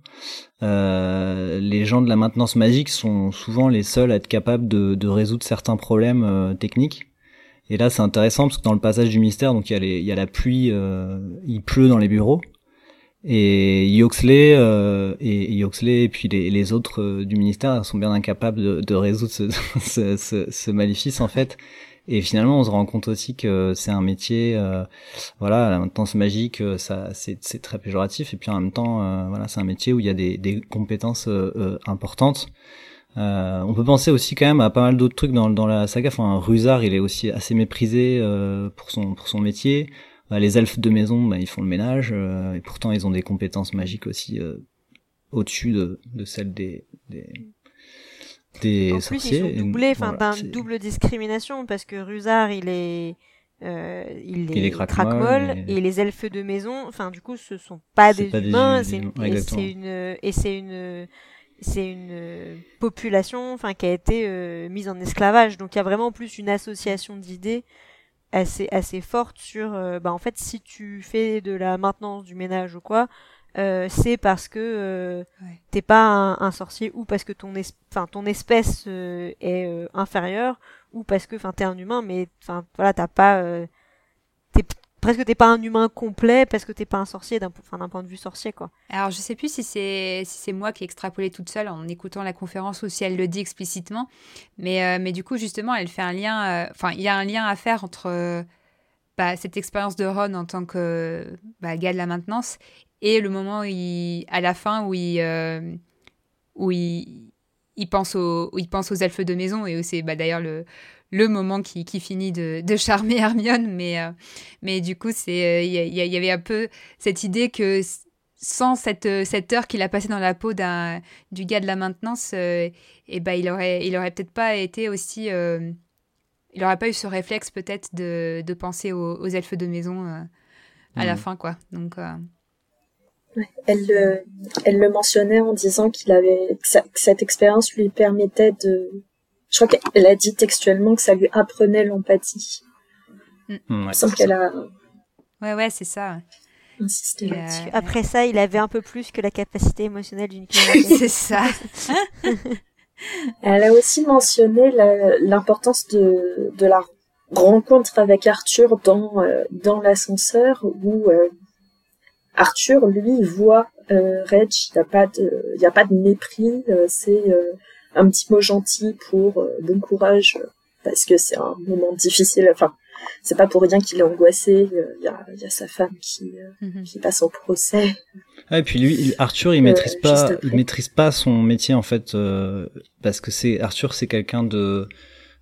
euh, les gens de la maintenance magique sont souvent les seuls à être capables de, de résoudre certains problèmes euh, techniques. Et là, c'est intéressant parce que dans le passage du mystère, donc il y a, y a la pluie, il pleut dans les bureaux. Et Yoxley euh, et Yoxley et puis les, autres du ministère sont bien incapables de, de résoudre ce, ce, ce, ce, maléfice en fait. Et finalement, on se rend compte aussi que c'est un métier, euh, voilà, la maintenance magique, euh, ça, c'est, très péjoratif. Et puis en même temps, euh, voilà, c'est un métier où il y a des, des compétences importantes. on peut penser aussi quand même à pas mal d'autres trucs dans, dans la saga. Enfin, Rusard, il est aussi assez méprisé pour son pour son métier. les elfes de maison, bah, ils font le ménage, et pourtant ils ont des compétences magiques aussi au-dessus de, de celles des, des des en sorciers. Plus, ils sont doublés, enfin, voilà, d'un double discrimination parce que Rusard, il est, euh, il est, il est craquemol et... et... les elfes de maison, enfin, du coup, ce sont pas des pas humains, c'est une, et c'est une, et c'est une, c'est une population, enfin, qui a été euh, mise en esclavage. Donc, il y a vraiment plus une association d'idées assez, assez forte sur, euh, bah, en fait, si tu fais de la maintenance du ménage ou quoi, euh, c'est parce que euh, t'es pas un, un, sorcier ou parce que ton, es enfin, ton espèce euh, est euh, inférieure ou parce que t'es un humain mais enfin voilà t'as pas t'es presque t'es pas un humain complet parce que t'es pas un sorcier d'un d'un point de vue sorcier quoi. Alors je sais plus si c'est si c'est moi qui ai extrapolé toute seule en écoutant la conférence ou si elle le dit explicitement mais mais du coup justement elle fait un lien enfin il y a un lien à faire entre bah, cette expérience de Ron en tant que bah, gars de la maintenance et le moment où à la fin où il, euh, où il, il, pense aux, il pense aux elfes de maison, et c'est bah, d'ailleurs le, le moment qui, qui finit de, de, charmer Hermione, mais, euh, mais du coup, c'est il y, y, avait un peu cette idée que sans cette, cette heure qu'il a passée dans la peau du gars de la maintenance, euh, et bah, il aurait, il aurait peut-être pas été aussi il n'aurait pas eu ce réflexe peut-être de, de, penser aux, elfes de maison à la mm. fin, quoi. Donc. Elle, le, elle le mentionnait en disant qu'il avait que, cette expérience lui permettait de. Je crois qu'elle a dit textuellement que ça lui apprenait l'empathie. Mm. Ouais, qu'elle a. Ouais, ouais, c'est ça. Insisté. Euh, Après ça, il avait un peu plus que la capacité émotionnelle d'une c'est ça. elle a aussi mentionné l'importance de, de la rencontre avec Arthur dans, euh, dans l'ascenseur où euh, Arthur, lui, voit euh, Reg, il n'y a, pas de, y a pas de mépris, euh, c'est euh, un petit mot gentil pour bon courage, parce que c'est un moment difficile, enfin, c'est pas pour rien qu'il est angoissé, il y a, y, a, sa femme qui, mhm. qui passe au procès. Ah, et puis lui, Arthur, il maîtrise pas, il maîtrise pas son métier en fait, parce que c'est Arthur, c'est quelqu'un de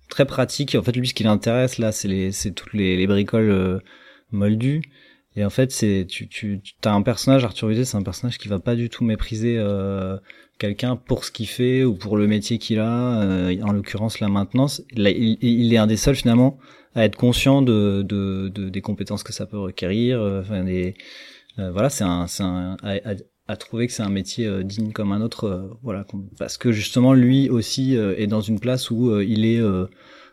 très pratique. En fait, lui, ce qui l'intéresse là, c'est les, c'est toutes les, les bricoles moldues. Et en fait, c'est tu tu as un personnage Arthur Uset, c'est un personnage qui va pas du tout mépriser euh, quelqu'un pour ce qu'il fait ou pour le métier qu'il a. Euh, en l'occurrence, la maintenance. Il, est un des seuls finalement à être conscient de, de, de des compétences que ça peut requérir. Euh, enfin, des, euh, voilà, c'est un c'est un à, à, trouver que c'est un métier digne comme un autre. voilà, parce que justement lui aussi est dans une place où il est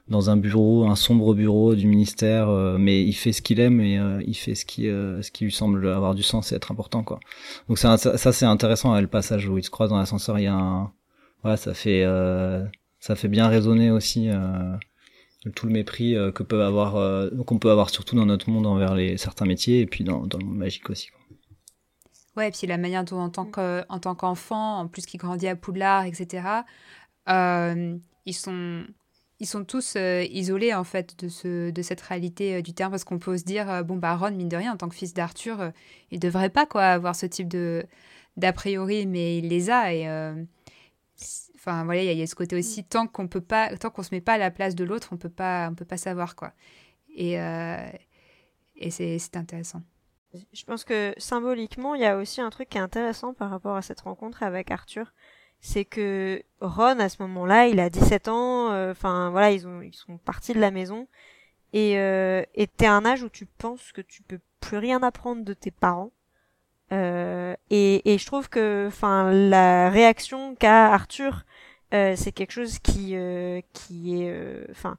dans un bureau, un sombre bureau du ministère, euh, mais il fait ce qu'il aime et euh, il fait ce qui, euh, ce qui lui semble avoir du sens et être important, quoi. Donc ça, ça, c'est intéressant, le passage où il se croise dans l'ascenseur, il y a un, voilà, ça fait, ça fait bien résonner aussi tout le mépris que peut avoir, qu'on peut avoir surtout dans notre monde envers les certains métiers et puis dans, dans le monde magique aussi. Quoi. Ouais, et puis la manière dont en tant que, en tant qu'enfant, en plus qui grandit à Poudlard, etc. ils sont ils sont tous euh, isolés en fait de, ce, de cette réalité euh, du terrain parce qu'on peut se dire euh, bon bah Ron mine de rien en tant que fils d'Arthur il devrait pas quoi avoir ce type de d'a priori mais il les a et enfin voilà il y, a ce côté aussi tant qu'on peut pas tant qu'on se met pas à la place de l'autre on peut pas on peut pas savoir quoi. Et et c'est intéressant. Je pense que symboliquement il y a aussi un truc qui est intéressant par rapport à cette rencontre avec Arthur c'est que Ron à ce moment-là, il a 17 ans, euh, enfin voilà, ils ont ils sont partis de la maison. Et euh, et t'es à un âge où tu penses que tu peux plus rien apprendre de tes parents. Euh, et, et je trouve que enfin la réaction qu'a Arthur euh, c'est quelque chose qui euh, qui est enfin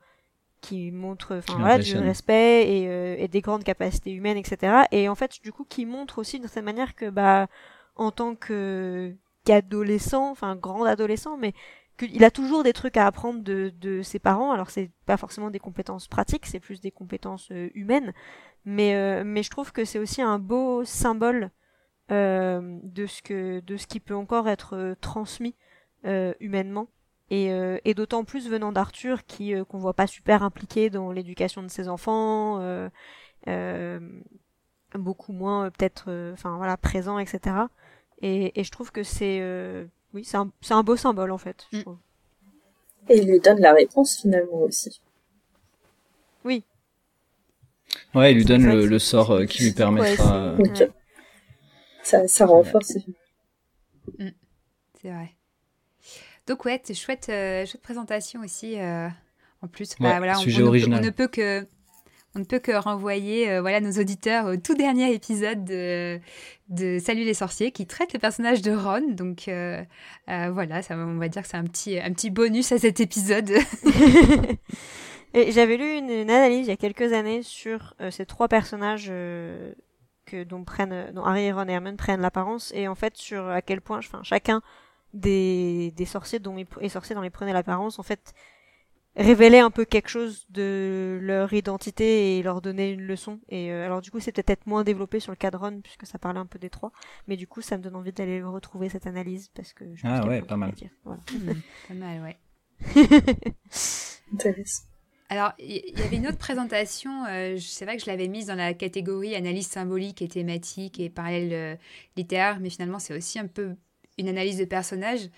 qui montre enfin voilà du respect et, et des grandes capacités humaines etc et en fait du coup qui montre aussi de cette manière que bah en tant que adolescent, enfin grand adolescent, mais qu'il a toujours des trucs à apprendre de, ses parents. Alors c'est pas forcément des compétences pratiques, c'est plus des compétences euh, humaines. Mais, euh, mais je trouve que c'est aussi un beau symbole euh, de ce qui peut encore être transmis humainement. Et, et d'autant plus venant d'Arthur qui qu'on voit pas super impliqué dans l'éducation de ses enfants, beaucoup moins peut-être, enfin voilà présent, etc. Et, et je trouve que c'est euh, oui, c'est un, un, beau symbole en fait. Je mm. Et il lui donne la réponse finalement aussi. Oui. Ouais, il lui donne le, le, sort euh, qui lui permettra. Ouais, ça, ça renforce. Mm. C'est vrai. Donc ouais, chouette, euh, chouette présentation aussi. Euh, en plus, bah, voilà, sujet original. on ne peut que on ne peut que renvoyer euh, voilà, nos auditeurs au tout dernier épisode de, Salut les sorciers qui traite le personnage de Ron. Donc euh, euh, voilà, on va dire que c'est un petit, un petit bonus à cet épisode. J'avais lu une, analyse il y a quelques années sur ces trois personnages dont, prennent, dont Harry, Ron et Hermione prennent l'apparence et en fait sur à quel point chacun des, des sorciers dont les, sorciers dont ils prenaient l'apparence en fait révéler un peu quelque chose de leur identité et leur donner une leçon. Et euh, alors du coup, c'est peut-être moins développé sur le cadron puisque ça parlait un peu des trois, mais du coup, ça me donne envie d'aller retrouver cette analyse parce que je ah ouais, pas mal. Voilà. Hmm, pas mal, ouais. Intéressant. Alors, il y, avait une autre présentation, euh, c'est vrai que je l'avais mise dans la catégorie analyse symbolique et thématique et parallèle euh, littéraire, mais finalement, c'est aussi un peu une analyse de personnage.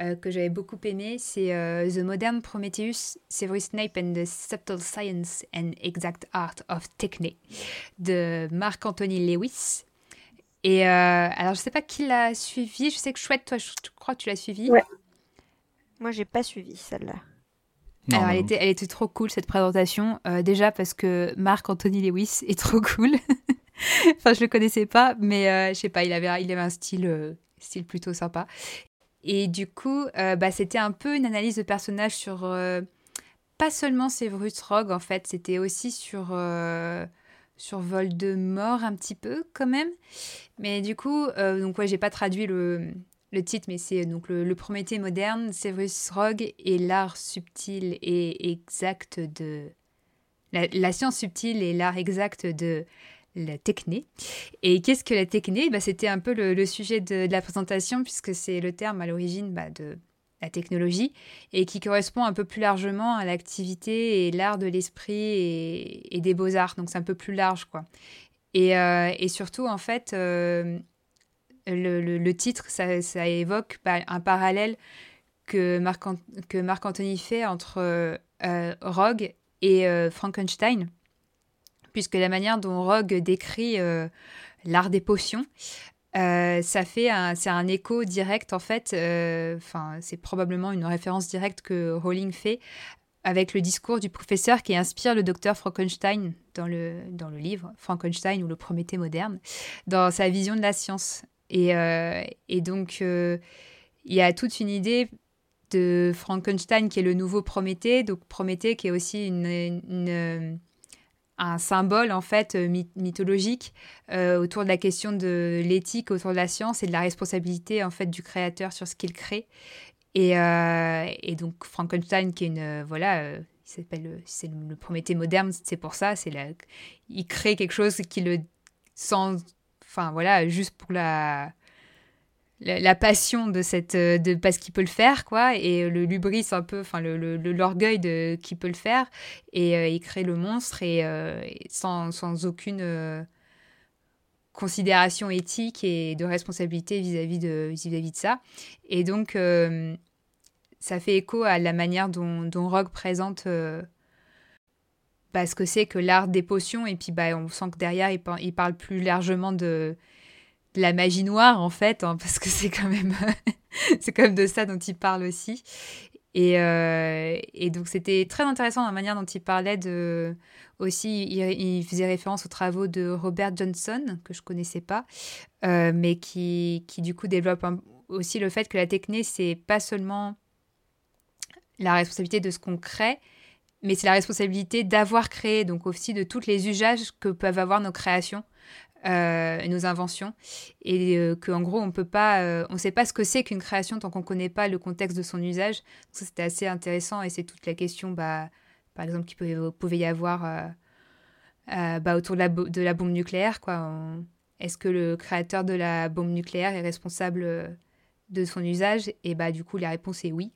Euh, que j'avais beaucoup aimé, c'est euh, The Modern Prometheus, Severus Snape and the Subtle Science and Exact Art of Techne de Marc Anthony Lewis. Et euh, alors, je sais pas qui l'a suivi. Je sais que Chouette, toi, je crois que tu l'as suivi. Ouais. Moi, j'ai pas suivi celle-là. Alors, elle était, elle était trop cool cette présentation. Euh, déjà parce que Marc Anthony Lewis est trop cool. enfin, je le connaissais pas, mais euh, je sais pas, il avait, il avait un style, euh, style plutôt sympa. Et du coup, bah, c'était un peu une analyse de personnage sur pas seulement Severus Rogue en fait, c'était aussi sur sur Voldemort un petit peu quand même. Mais du coup, donc ouais, j'ai pas traduit le le titre, mais c'est donc le, Prométhée moderne, Severus Rogue et l'art subtil et exact de... La, science subtile et l'art exact de la techné. Et qu'est-ce que la techné? Bah, C'était un peu le, sujet de, la présentation, puisque c'est le terme à l'origine bah, de la technologie, et qui correspond un peu plus largement à l'activité et l'art de l'esprit et, des beaux-arts. Donc c'est un peu plus large, quoi. Et, euh, surtout, en fait, euh, le, titre, ça, évoque bah, un parallèle que Marc, que Marc Anthony fait entre euh, Rogue et euh, Frankenstein, puisque la manière dont Rogue décrit euh, l'art des potions, ça fait c'est un écho direct en fait. Enfin, c'est probablement une référence directe que Rowling fait avec le discours du professeur qui inspire le docteur Frankenstein dans le, dans le livre Frankenstein ou le Prométhée moderne, dans sa vision de la science. Euh, et, donc, euh, il y a toute une idée de Frankenstein qui est le nouveau Prométhée, donc Prométhée qui est aussi une, un symbole en fait mythologique euh, autour de la question de l'éthique, autour de la science et de la responsabilité en fait du créateur sur ce qu'il crée. Et, et, donc Frankenstein qui est une voilà, il s'appelle c'est le, Prométhée moderne, c'est pour ça, c'est il crée quelque chose qui le sans Enfin, voilà, juste pour la, la, passion de cette euh, de parce qu'il peut le faire quoi et le lubris un peu enfin le l'orgueil de qui peut le faire et euh, il crée le monstre et, euh, sans, sans, aucune considération éthique et de responsabilité vis-à-vis de vis-à-vis de ça et donc ça fait écho à la manière dont, dont Rogue présente ce que c'est que l'art des potions. Et puis, bah, on sent que derrière, il parle plus largement de, la magie noire, en fait, hein, parce que c'est quand même c'est quand de ça dont il parle aussi. Et, euh, et donc, c'était très intéressant la manière dont il parlait de. Aussi, il, faisait référence aux travaux de Robert Johnson, que je connaissais pas, euh, mais qui, qui, du coup, développe aussi le fait que la techné, c'est pas seulement la responsabilité de ce qu'on crée, mais c'est la responsabilité d'avoir créé, donc aussi de tous les usages que peuvent avoir nos créations. Euh, nos inventions. Et euh, qu'en gros on peut pas euh, on sait pas ce que c'est qu'une création tant qu'on connaît pas le contexte de son usage. Ça c'était assez intéressant et c'est toute la question bah par exemple qu'il pouvait, y avoir bah, autour de la, bombe nucléaire quoi. Est-ce que le créateur de la bombe nucléaire est responsable de son usage? Et bah du coup la réponse est oui.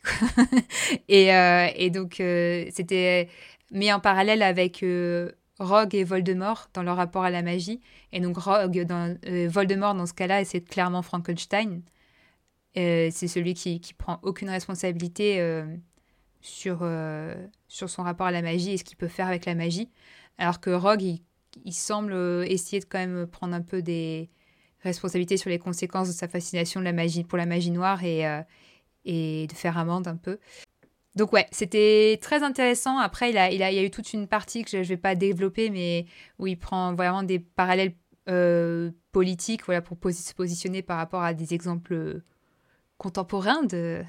et, donc c'était mis en parallèle avec Rogue et Voldemort dans leur rapport à la magie. Et donc Rogue, dans, Voldemort dans ce cas-là, c'est clairement Frankenstein. c'est celui qui, qui prend aucune responsabilité sur, sur son rapport à la magie et ce qu'il peut faire avec la magie. Alors que Rogue, il, il semble essayer de quand même prendre un peu des responsabilité sur les conséquences de sa fascination de la magie, pour la magie noire et, euh, et de faire amende un peu. Donc ouais, c'était très intéressant. Après, il, y a eu toute une partie que je ne vais pas développer, mais où il prend vraiment des parallèles euh, politiques voilà, pour se positionner par rapport à des exemples contemporains de,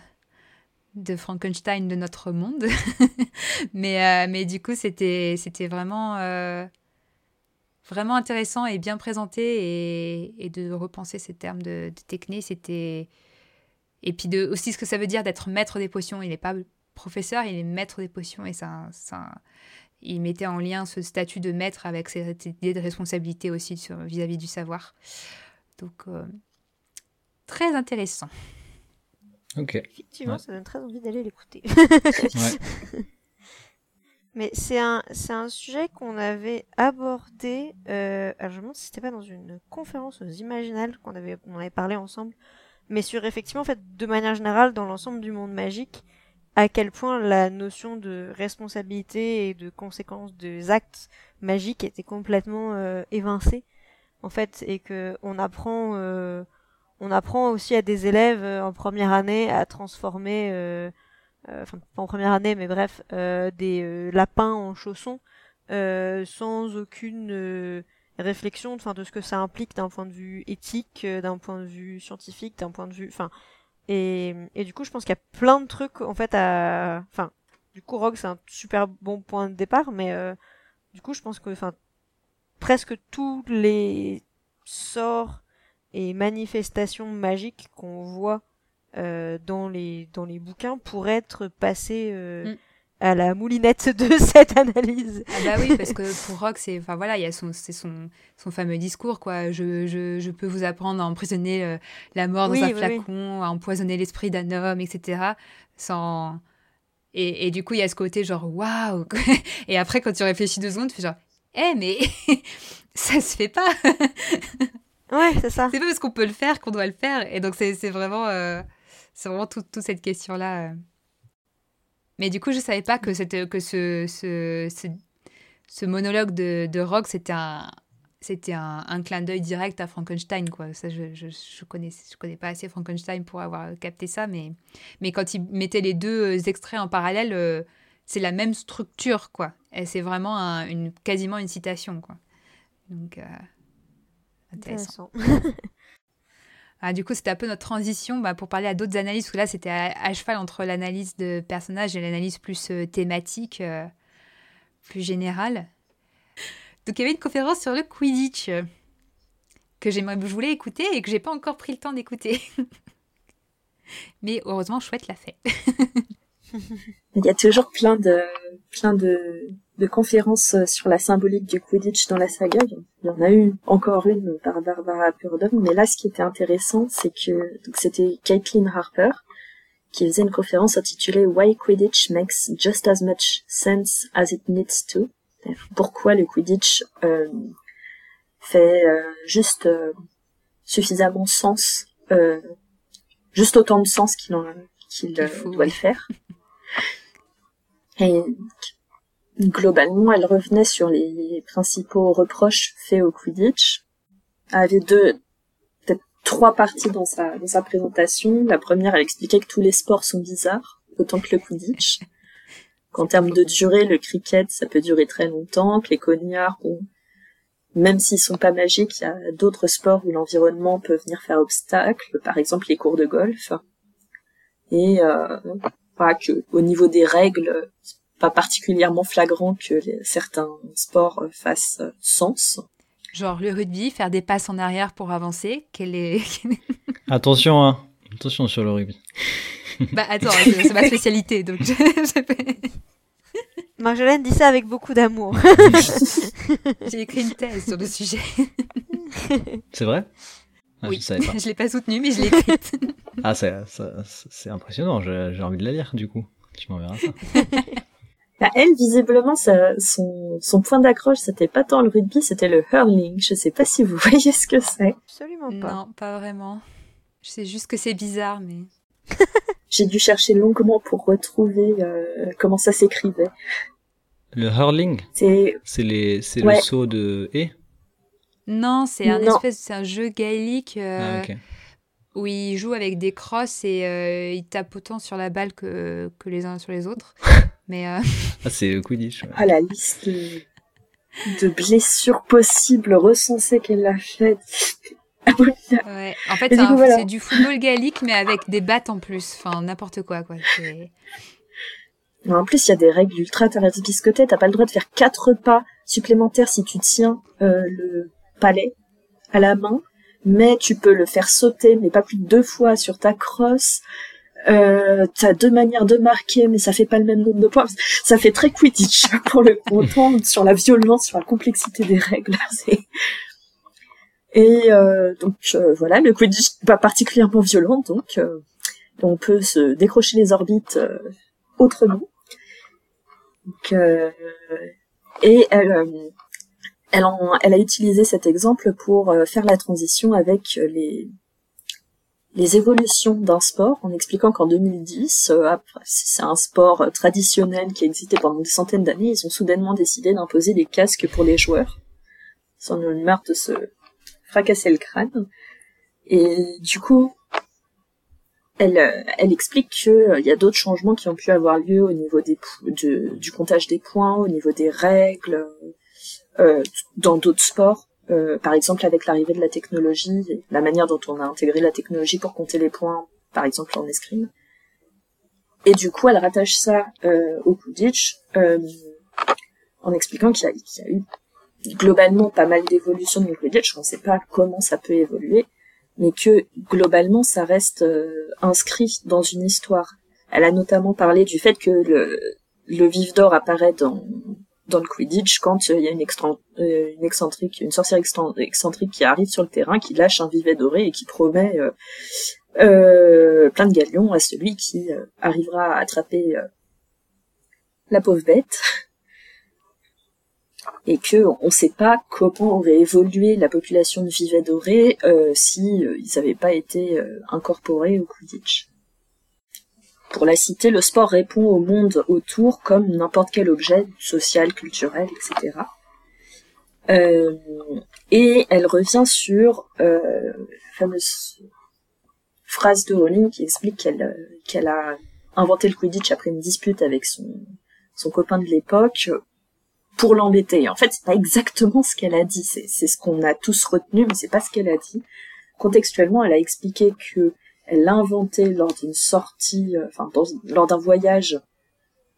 de Frankenstein de notre monde. mais, euh, mais du coup, c'était vraiment intéressant et bien présenté et, de repenser ces termes de, de techné, c'était et puis de aussi ce que ça veut dire d'être maître des potions. Il n'est pas professeur, il est maître des potions et ça, ça, il mettait en lien ce statut de maître avec cette idée de responsabilité aussi vis-à-vis du savoir. Donc euh, très intéressant. Ok. Effectivement, ça donne très envie d'aller l'écouter. ouais. Mais c'est un, c'est un sujet qu'on avait abordé. Euh, alors je me demande si c'était pas dans une conférence aux Imaginales qu'on avait, on avait parlé ensemble. Mais sur effectivement, en fait, de manière générale, dans l'ensemble du monde magique, à quel point la notion de responsabilité et de conséquence des actes magiques était complètement euh, évincée, en fait, et que on apprend, euh, on apprend aussi à des élèves euh, en première année à transformer euh, enfin pas en première année, mais bref, des lapins en chaussons sans aucune réflexion enfin de ce que ça implique d'un point de vue éthique d'un point de vue scientifique d'un point de vue enfin et, du coup je pense qu'il y a plein de trucs en fait à enfin du coup Rogue c'est un super bon point de départ mais du coup je pense que enfin presque tous les sorts et manifestations magiques qu'on voit euh, dans les dans les bouquins pourraient être passés euh, mm. À la moulinette de cette analyse. Ah bah oui parce que pour Rock c'est enfin voilà il y a son c'est son son fameux discours quoi. Je, je, je peux vous apprendre à emprisonner euh, la mort dans un flacon à empoisonner l'esprit d'un homme etc sans et, et, du coup il y a ce côté genre waouh et après quand tu réfléchis deux secondes tu fais genre eh mais ça se fait pas. Ouais c'est ça. C'est pas parce qu'on peut le faire qu'on doit le faire. Et donc c'est vraiment euh, c'est vraiment toute cette question là euh. Mais du coup je savais pas que ce, monologue de, de Rock c'était un clin d'œil direct à Frankenstein ça je, je, je connais pas assez Frankenstein pour avoir capté ça mais quand il mettait les deux euh, extraits en parallèle c'est la même structure, c'est vraiment quasiment une citation. Donc, euh, intéressant. ah, du coup, c'était un peu notre transition bah, pour parler à d'autres analyses, parce là, c'était à, cheval entre l'analyse de personnage et l'analyse plus euh, thématique, euh, plus générale. Donc, il y avait une conférence sur le Quidditch que j'aimerais, je voulais écouter et que j'ai pas encore pris le temps d'écouter. Mais heureusement, Chouette l'a fait. Il y a toujours plein de plein de, de conférences euh, sur la symbolique du Quidditch dans la saga. Il y en a eu encore une par Barbara Purdom, mais là, ce qui était intéressant, c'est que c'était Caitlin Harper qui faisait une conférence intitulée Why Quidditch makes just as much sense as it needs to. Pourquoi le Quidditch euh, fait euh, juste euh, suffisamment sens, juste autant de sens qu'il qu'il doit le faire. Et globalement, elle revenait sur les principaux reproches faits au Quidditch. Elle avait deux, peut-être trois parties dans sa, dans sa présentation. La première, elle expliquait que tous les sports sont bizarres, autant que le Quidditch. Qu'en termes de durée, le cricket, ça peut durer très longtemps, que les cognards, bon, même s'ils sont pas magiques, il y a d'autres sports où l'environnement peut venir faire obstacle, par exemple les cours de golf. Et euh, que au niveau des règles, pas particulièrement flagrant que certains sports fassent sens. Genre le rugby, faire des passes en arrière pour avancer, quelle est... Attention, hein. Attention sur le rugby. bah attends, c'est ma spécialité, donc Marjolaine dit ça avec beaucoup d'amour. J'ai écrit une thèse sur le sujet. C'est vrai? Ah, oui, je ne l'ai pas soutenue, mais je l'ai écrite. ah, c'est impressionnant, j'ai envie de la lire, du coup. Tu m'enverras ça. Bah, elle, visiblement, son, son point d'accroche, c'était pas tant le rugby, c'était le hurling. Je sais pas si vous voyez ce que c'est. Absolument pas. Non, pas vraiment. Je sais juste que c'est bizarre, mais... J'ai dû chercher longuement pour retrouver euh, comment ça s'écrivait. Le hurling? C'est le saut de et non, c'est un espèce, c'est un jeu gaélique euh, ah, où ils jouent avec des crosses et euh, ils tapent autant sur la balle que, que les uns sur les autres. Mais euh, ah, c'est Quidditch. Ah, la liste de, blessures possibles recensées qu'elle a faites. ouais. En fait, c'est du football gaélique, mais avec des battes en plus. Enfin, n'importe quoi, quoi. En plus, il y a des règles ultra biscotées. T'as pas le droit de faire quatre pas supplémentaires si tu tiens le palais à la main, mais tu peux le faire sauter, mais pas plus de deux fois sur ta crosse. Euh, t'as deux manières de marquer, mais ça fait pas le même nombre de points. Ça fait très Quidditch pour le content sur la violence, sur la complexité des règles. Et euh, donc euh, voilà, le Quidditch pas particulièrement violent, donc euh, on peut se décrocher les orbites autrement. Donc, et elle, elle, elle a utilisé cet exemple pour euh, faire la transition avec euh, les, les évolutions d'un sport en expliquant qu'en 2010, euh, c'est un sport traditionnel qui a existé pendant des centaines d'années, ils ont soudainement décidé d'imposer des casques pour les joueurs. Ils en ont marre de se fracasser le crâne. Et du coup, elle, elle explique qu'il il y a d'autres changements qui ont pu avoir lieu au niveau des du comptage des points, au niveau des règles, dans d'autres sports. par exemple, avec l'arrivée de la technologie, la manière dont on a intégré la technologie pour compter les points, par exemple en escrime. Et du coup, elle rattache ça euh, au euh, en expliquant qu'il y, a eu globalement pas mal d'évolutions du Quidditch. On ne sait pas comment ça peut évoluer, mais que globalement, ça reste euh, inscrit dans une histoire. Elle a notamment parlé du fait que le, le vif d'or apparaît dans dans le Quidditch quand il y a une, une excentrique, une sorcière excentrique qui arrive sur le terrain, qui lâche un vivet doré et qui promet euh, plein de galions à celui qui euh, arrivera à attraper euh, la pauvre bête et que on ne sait pas comment aurait évolué la population de Vivet Doré euh, si ils n'avaient pas été incorporés au Quidditch. Pour la citer, le sport répond au monde autour comme n'importe quel objet social, culturel, etc. et elle revient sur la fameuse phrase de Rowling qui explique qu'elle euh, qu'elle a inventé le Quidditch après une dispute avec son son copain de l'époque pour l'embêter. En fait, c'est pas exactement ce qu'elle a dit. C'est ce qu'on a tous retenu, mais c'est pas ce qu'elle a dit. Contextuellement, elle a expliqué que elle l'a inventé lors d'une sortie, euh, enfin lors d'un voyage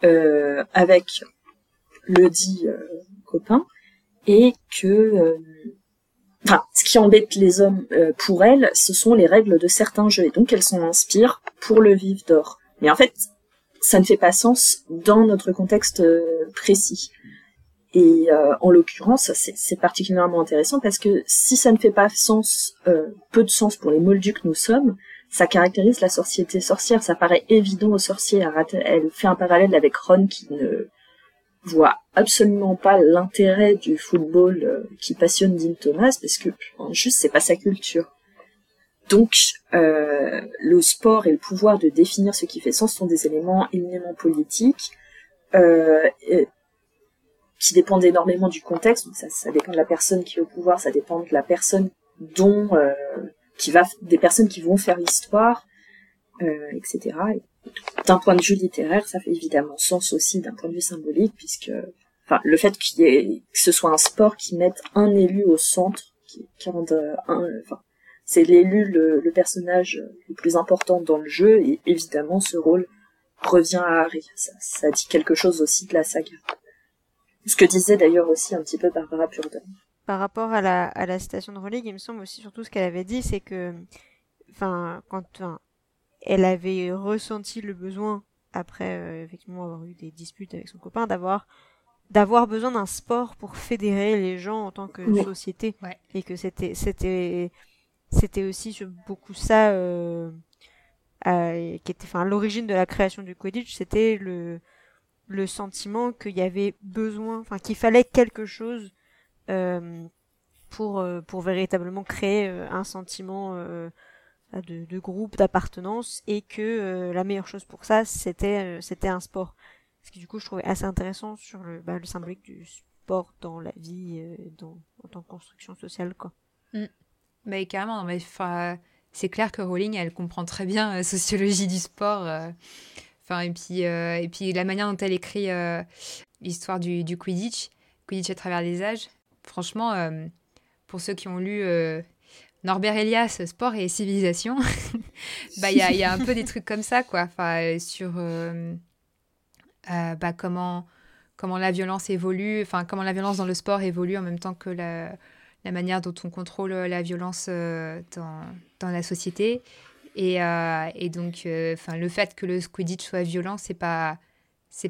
euh, avec le dit euh, copain, et que enfin, ce qui embête les hommes pour elle, ce sont les règles de certains jeux, et donc elles s'en inspirent pour le vif d'or. Mais en fait, ça ne fait pas sens dans notre contexte précis. Et en l'occurrence, c'est particulièrement intéressant parce que si ça ne fait pas sens, peu de sens pour les moldus que nous sommes, ça caractérise la société sorcière. Ça paraît évident aux sorciers. Elle fait un parallèle avec Ron qui ne voit absolument pas l'intérêt du football euh, qui passionne Dean Thomas parce que juste c'est pas sa culture. Donc euh, le sport et le pouvoir de définir ce qui fait sens sont des éléments éminemment politiques euh, qui dépendent énormément du contexte. Ça, dépend de la personne qui est au pouvoir, ça dépend de la personne dont qui va des personnes qui vont faire l'histoire, etc. D'un point de vue littéraire, ça fait évidemment sens aussi d'un point de vue symbolique, puisque le fait qu'il que ce soit un sport qui mette un élu au centre, qui, rende euh, un, enfin, c'est l'élu le, le, personnage le plus important dans le jeu, et évidemment ce rôle revient à Harry. Ça, ça dit quelque chose aussi de la saga. Ce que disait d'ailleurs aussi un petit peu Barbara Purdon. Par rapport à la, à la citation de Rowling, il me semble aussi surtout ce qu'elle avait dit, c'est que, enfin, quand, enfin, elle avait ressenti le besoin, après euh, effectivement avoir eu des disputes avec son copain, d'avoir d'avoir besoin d'un sport pour fédérer les gens en tant que société. Et que c'était c'était c'était aussi beaucoup ça euh, euh, qui était enfin l'origine de la création du Quidditch c'était le le sentiment qu'il y avait besoin enfin qu'il fallait quelque chose euh, pour pour véritablement créer un sentiment de, groupe d'appartenance et que euh, la meilleure chose pour ça c'était euh, c'était un sport. Ce qui du coup je trouvais assez intéressant sur le bah, le symbolique du sport dans la vie euh, dans en tant que construction sociale quoi. Mm. mais carrément mais c'est clair que Rowling elle comprend très bien la sociologie du sport enfin et puis et puis la manière dont elle écrit l'histoire du, du Quidditch Quidditch à travers les âges franchement pour ceux qui ont lu Norbert Elias, sport et civilisation. bah il y a, un peu des trucs comme ça quoi. Enfin euh, sur euh, euh, bah, comment comment la violence évolue, enfin comment la violence dans le sport évolue en même temps que la, la manière dont on contrôle la violence dans, dans la société. Et, et donc, le fait que le Quidditch soit violent, c'est pas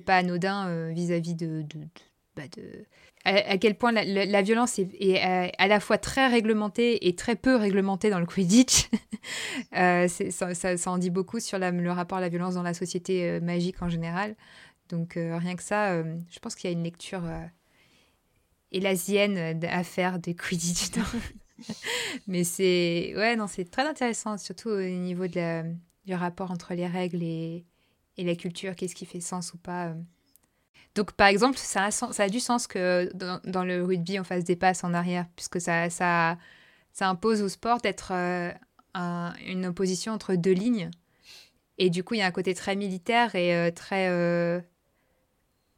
pas anodin vis-à-vis de, de, de, bah, de à, quel point la, violence est, à, la fois très réglementée et très peu réglementée dans le Quidditch. euh, ça, en dit beaucoup sur le rapport à la violence dans la société euh, magique en général. Donc euh, rien que ça, euh, je pense qu'il y a une lecture élasienne à faire de Quidditch. Mais c'est ouais non c'est très intéressant surtout au niveau du rapport entre les règles et la culture, qu'est-ce qui fait sens ou pas. Donc, par exemple, ça a, du sens que dans, le rugby, on fasse des passes en arrière, puisque ça, impose au sport d'être euh, une opposition entre deux lignes. Et du coup, il y a un côté très militaire et très.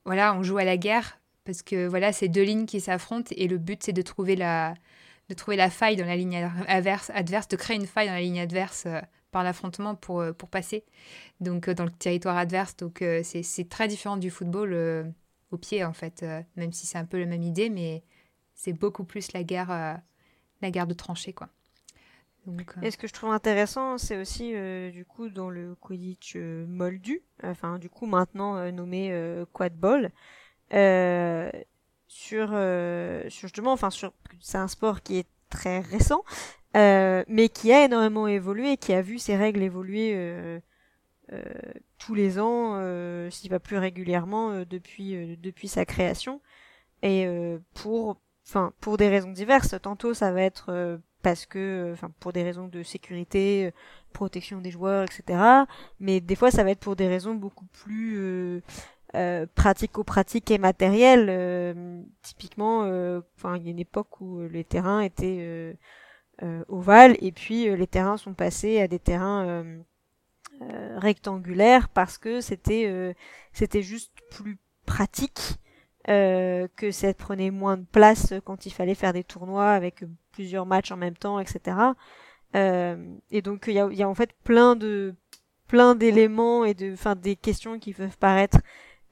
voilà, on joue à la guerre parce que voilà, c'est deux lignes qui s'affrontent et le but, c'est de trouver la de trouver la faille dans la ligne adverse de créer une faille dans la ligne adverse par l'affrontement pour, pour passer donc dans le territoire adverse. Donc c'est très différent du football au pied en fait, même si c'est un peu la même idée, mais c'est beaucoup plus la guerre, la guerre de tranchées quoi. Donc, Et ce que je trouve intéressant, c'est aussi du coup dans le Quidditch moldu, enfin du coup maintenant nommé quad ball, sur, sur justement, enfin sur, c'est un sport qui est très récent, mais qui a énormément évolué, qui a vu ses règles évoluer tous les ans, s'il va plus régulièrement depuis depuis sa création, et pour enfin pour des raisons diverses. Tantôt ça va être euh, parce que, euh, enfin pour des raisons de sécurité, euh, protection des joueurs, etc. Mais des fois ça va être pour des raisons beaucoup plus euh, pratico-pratiques et matérielles. typiquement, enfin il y a une époque où les terrains étaient ovales et puis les terrains sont passés à des terrains rectangulaires parce que c'était c'était juste plus pratique euh, que ça prenait moins de place quand il fallait faire des tournois avec plusieurs matchs en même temps, etc. Euh, et donc il y a, y a, en fait plein de plein d'éléments et de, enfin des questions qui peuvent paraître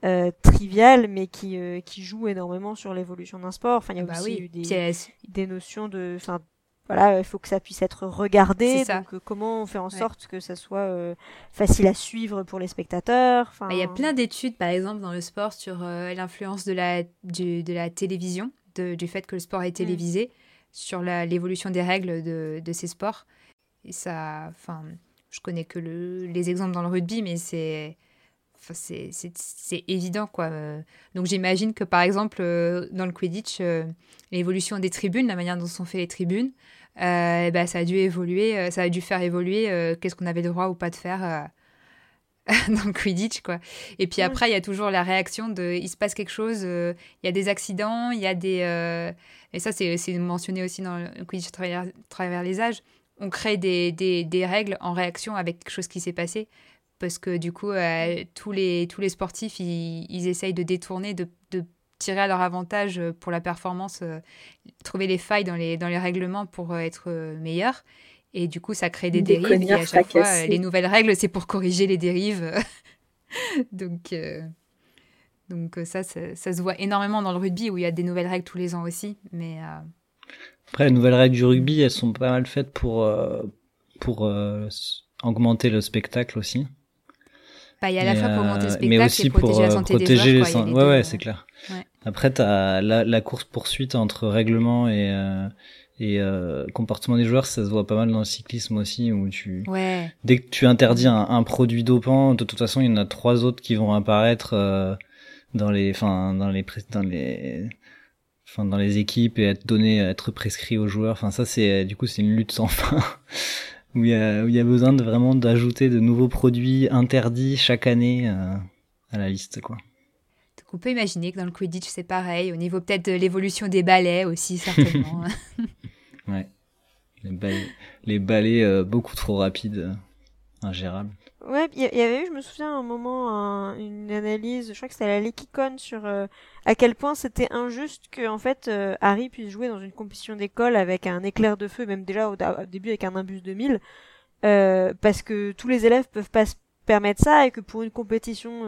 euh, triviales, mais qui euh, qui jouent énormément sur l'évolution d'un sport. Enfin, il y a bah aussi eu des, des notions de, enfin voilà, il faut que ça puisse être regardé. Donc, euh, comment on fait en sorte que ça soit euh, facile à suivre pour les spectateurs? Enfin... Il y a plein d'études, par exemple, dans le sport sur euh, l'influence de la, de la télévision, du fait que le sport est mm. télévisé, sur l'évolution des règles de, de, ces sports. Et ça, enfin, je connais que le, les exemples dans le rugby, mais c'est c'est évident quoi. Donc j'imagine que par exemple dans le Quidditch, l'évolution des tribunes, la manière dont sont faites les tribunes, euh, bah, ça a dû évoluer, euh, ça a dû faire évoluer euh, qu'est-ce qu'on avait le droit ou pas de faire dans le Quidditch quoi. Et puis après il y a toujours la réaction de il se passe quelque chose, il y a des accidents, il y a des et ça c'est mentionné aussi dans le Quidditch travers, travers les âges. On crée des, des, des, règles en réaction avec quelque chose qui s'est passé parce que du coup tous les tous les sportifs ils, ils essayent de détourner de, de tirer à leur avantage euh, pour la performance, euh, trouver les failles dans les, dans les règlements pour euh, être meilleurs. Et du coup, ça crée des, dérives. Et à chaque fois, les nouvelles règles, c'est pour corriger les dérives. donc, donc ça, ça, se voit énormément dans le rugby où il y a des nouvelles règles tous les ans aussi. Mais Après, les nouvelles règles du rugby, elles sont pas mal faites pour, pour augmenter le spectacle aussi. Il y a à la fois pour augmenter le spectacle mais aussi et protéger pour, la santé protéger des joueurs. Les ouais, ouais, c'est clair. Ouais. Après, t'as la, la course poursuite entre règlement et euh, et euh, comportement des joueurs, ça se voit pas mal dans le cyclisme aussi, où tu ouais. dès que tu interdis un, un, produit dopant, de toute façon, il y en a trois autres qui vont apparaître euh, dans les, enfin dans les dans les enfin dans les équipes et être donné, être prescrit aux joueurs. Enfin ça, c'est du coup c'est une lutte sans fin. Où il y a, où il y a besoin de vraiment d'ajouter de nouveaux produits interdits chaque année euh, à la liste, quoi on peut imaginer que dans le Quidditch, c'est pareil, au niveau peut-être de l'évolution des balais aussi, certainement. ouais. Les balais, euh, beaucoup trop rapides, euh, ingérables. Ouais, il y, avait eu, je me souviens, un moment, une analyse, je crois que c'était la Lekicon, sur euh, à quel point c'était injuste que, en fait, Harry puisse jouer dans une compétition d'école avec un éclair de feu, même déjà au, début avec un Nimbus 2000, parce que tous les élèves peuvent pas se permettre ça et que pour une compétition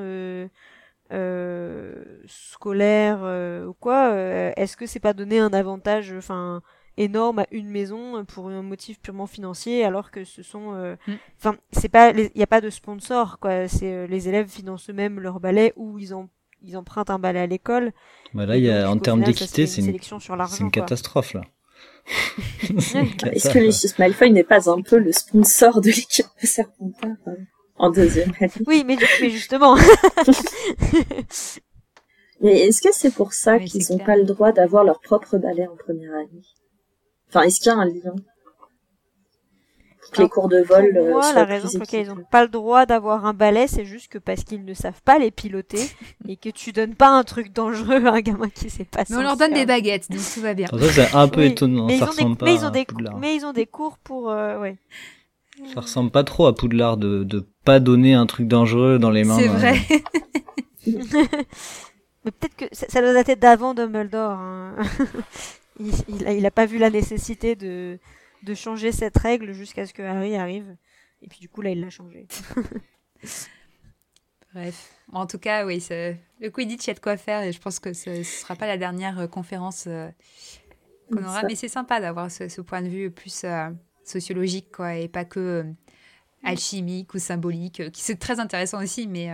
euh, scolaire euh, ou quoi, euh, est-ce que c'est pas donner un avantage, enfin énorme à une maison pour un motif purement financier alors que ce sont mm. enfin c'est pas il n'y a pas de sponsor quoi. C'est les élèves financent eux-mêmes leur ballet ou ils ont ils empruntent un ballet à l'école. Bah là il y a en termes d'équité c'est une, c'est une catastrophe là. Est-ce que Lucius Malfoy n'est pas un peu le sponsor de l'équipe de Serpentard en deuxième Oui, mais, mais justement. mais est-ce que c'est pour ça qu'ils n'ont pas le droit d'avoir leur propre ballet en première année? Enfin, est-ce qu'il y a un lien les cours de vol. Pour moi, la raison pour laquelle ils n'ont pas le droit d'avoir un balai, c'est juste que parce qu'ils ne savent pas les piloter et que tu donnes pas un truc dangereux à un gamin qui sait pas. Mais on leur donne des baguettes, donc tout va bien. c'est un peu étonnant. Mais, ça ils ont des, mais, ils ont des, mais ils ont des cours pour, euh, ouais. Ça ressemble pas trop à Poudlard de, de pas donner un truc dangereux dans les mains. C'est vrai. Mais peut-être que ça, ça doit dater d'avant Dumbledore. hein. Il, il, a, il a pas vu la nécessité de, de changer cette règle jusqu'à ce que Harry arrive. Et puis du coup, là, il l'a changé. Bref. En tout cas, oui, le Quidditch, il y a de quoi faire et je pense que ce ne sera pas la dernière euh, conférence euh, qu'on aura. Ça. Mais c'est sympa d'avoir ce, ce point de vue plus euh, sociologique, quoi, et pas que euh, alchimique ou symbolique, qui c'est très intéressant aussi, mais,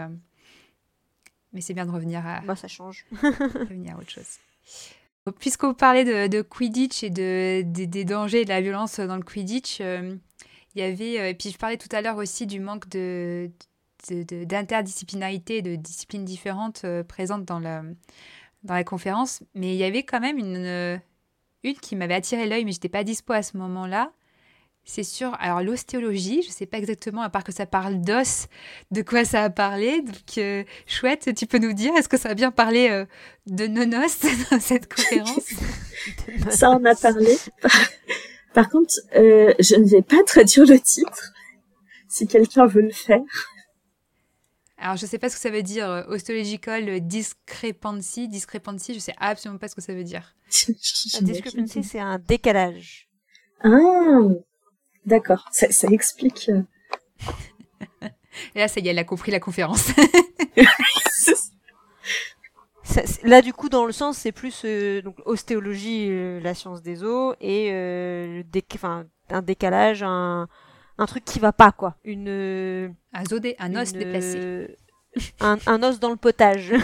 mais c'est bien de revenir à, Bah, ça change. revenir à autre chose. Puisqu'on parlait de, de Quidditch et de, des- dangers et de la violence dans le Quidditch, euh, il y avait, euh, et puis je parlais tout à l'heure aussi du manque de, d'interdisciplinarité de disciplines différentes euh, présentes dans la, dans la conférence, mais il y avait quand même une, une qui m'avait attiré l'œil, mais j'étais pas dispo à ce moment-là. C'est sur alors l'ostéologie, je sais pas exactement, à part que ça parle d'os, de quoi ça a parlé. Donc, euh, chouette, tu peux nous dire, est-ce que ça a bien parlé euh, de nonos dans cette conférence Ça en a parlé. Par contre, euh, je ne vais pas traduire le titre. Si quelqu'un veut le faire. Alors, je sais pas ce que ça veut dire, euh, ostological discrepancy, discrepancy, je sais absolument pas ce que ça veut dire. La discrepancy, c'est un décalage. Ah, d'accord. Ça, ça explique. euh, Et là, ça y est, elle a compris la conférence. Ça- là, du coup, dans le sens, c'est plus euh, donc ostéologie, euh, la science des os, et euh, un décalage, un, un truc qui va pas, quoi. Une, euh, un, zodé, un os une, déplacé. un, un os dans le potage.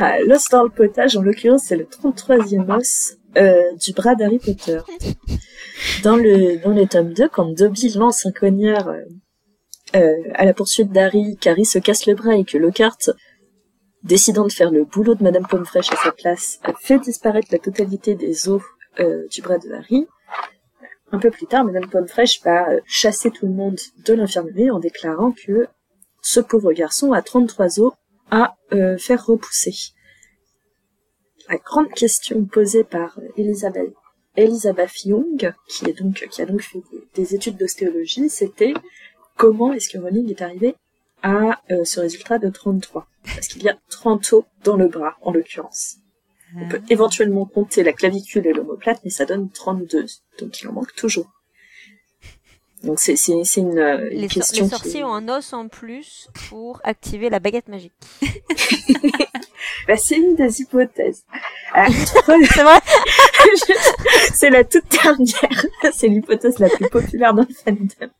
Ah, l'os dans le potage, en l'occurrence, c'est le 33e os euh, du bras d'Harry Potter. Dans le, tome 2, quand Dobby lance un cognard euh, euh, à la poursuite d'Harry, qu'Harry se casse le bras et que Lockhart, décidant de faire le boulot de Madame Pommefraîche à sa place, fait disparaître la totalité des os du bras de Harry. Un peu plus tard, Madame Pommefraîche va euh, chasser tout le monde de l'infirmerie en déclarant que ce pauvre garçon a 33 os à faire repousser. La grande question posée par Elisabeth, Elisabeth Young, qui, est donc, qui a donc fait des, des études d'ostéologie, c'était comment est-ce que Rowling est arrivé à euh, ce résultat de 33 Parce qu'il y a 30 os dans le bras, en l'occurrence. On peut éventuellement compter la clavicule et l'omoplate, mais ça donne 32, donc il en manque toujours. Donc c'est une, euh, une les, sor- question les sorciers ont un os en plus pour activer la baguette magique. Bah, c'est une des hypothèses. Alors, C'est vrai c'est la toute dernière. C'est l'hypothèse la plus populaire dans le fandom.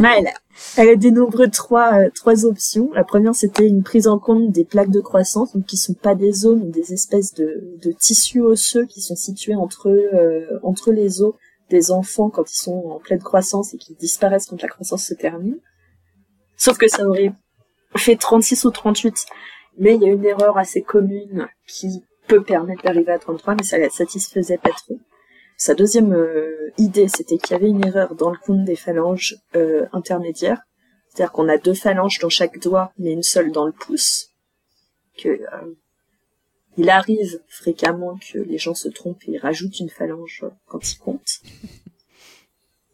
Mais elle, a, elle a dénombré trois, euh, trois options. La première, c'était une prise en compte des plaques de croissance, donc qui sont pas des zones, mais des espèces de, de tissus osseux qui sont situés entre, euh, entre les os des enfants quand ils sont en pleine croissance et qui disparaissent quand la croissance se termine. Sauf que ça aurait fait 36 ou 38 mais il y a une erreur assez commune qui peut permettre d'arriver à 33, mais ça la satisfaisait pas trop. Sa deuxième euh, idée, c'était qu'il y avait une erreur dans le compte des phalanges euh, intermédiaires, c'est-à-dire qu'on a deux phalanges dans chaque doigt, mais une seule dans le pouce. Que euh, il arrive fréquemment que les gens se trompent et rajoutent une phalange quand ils comptent.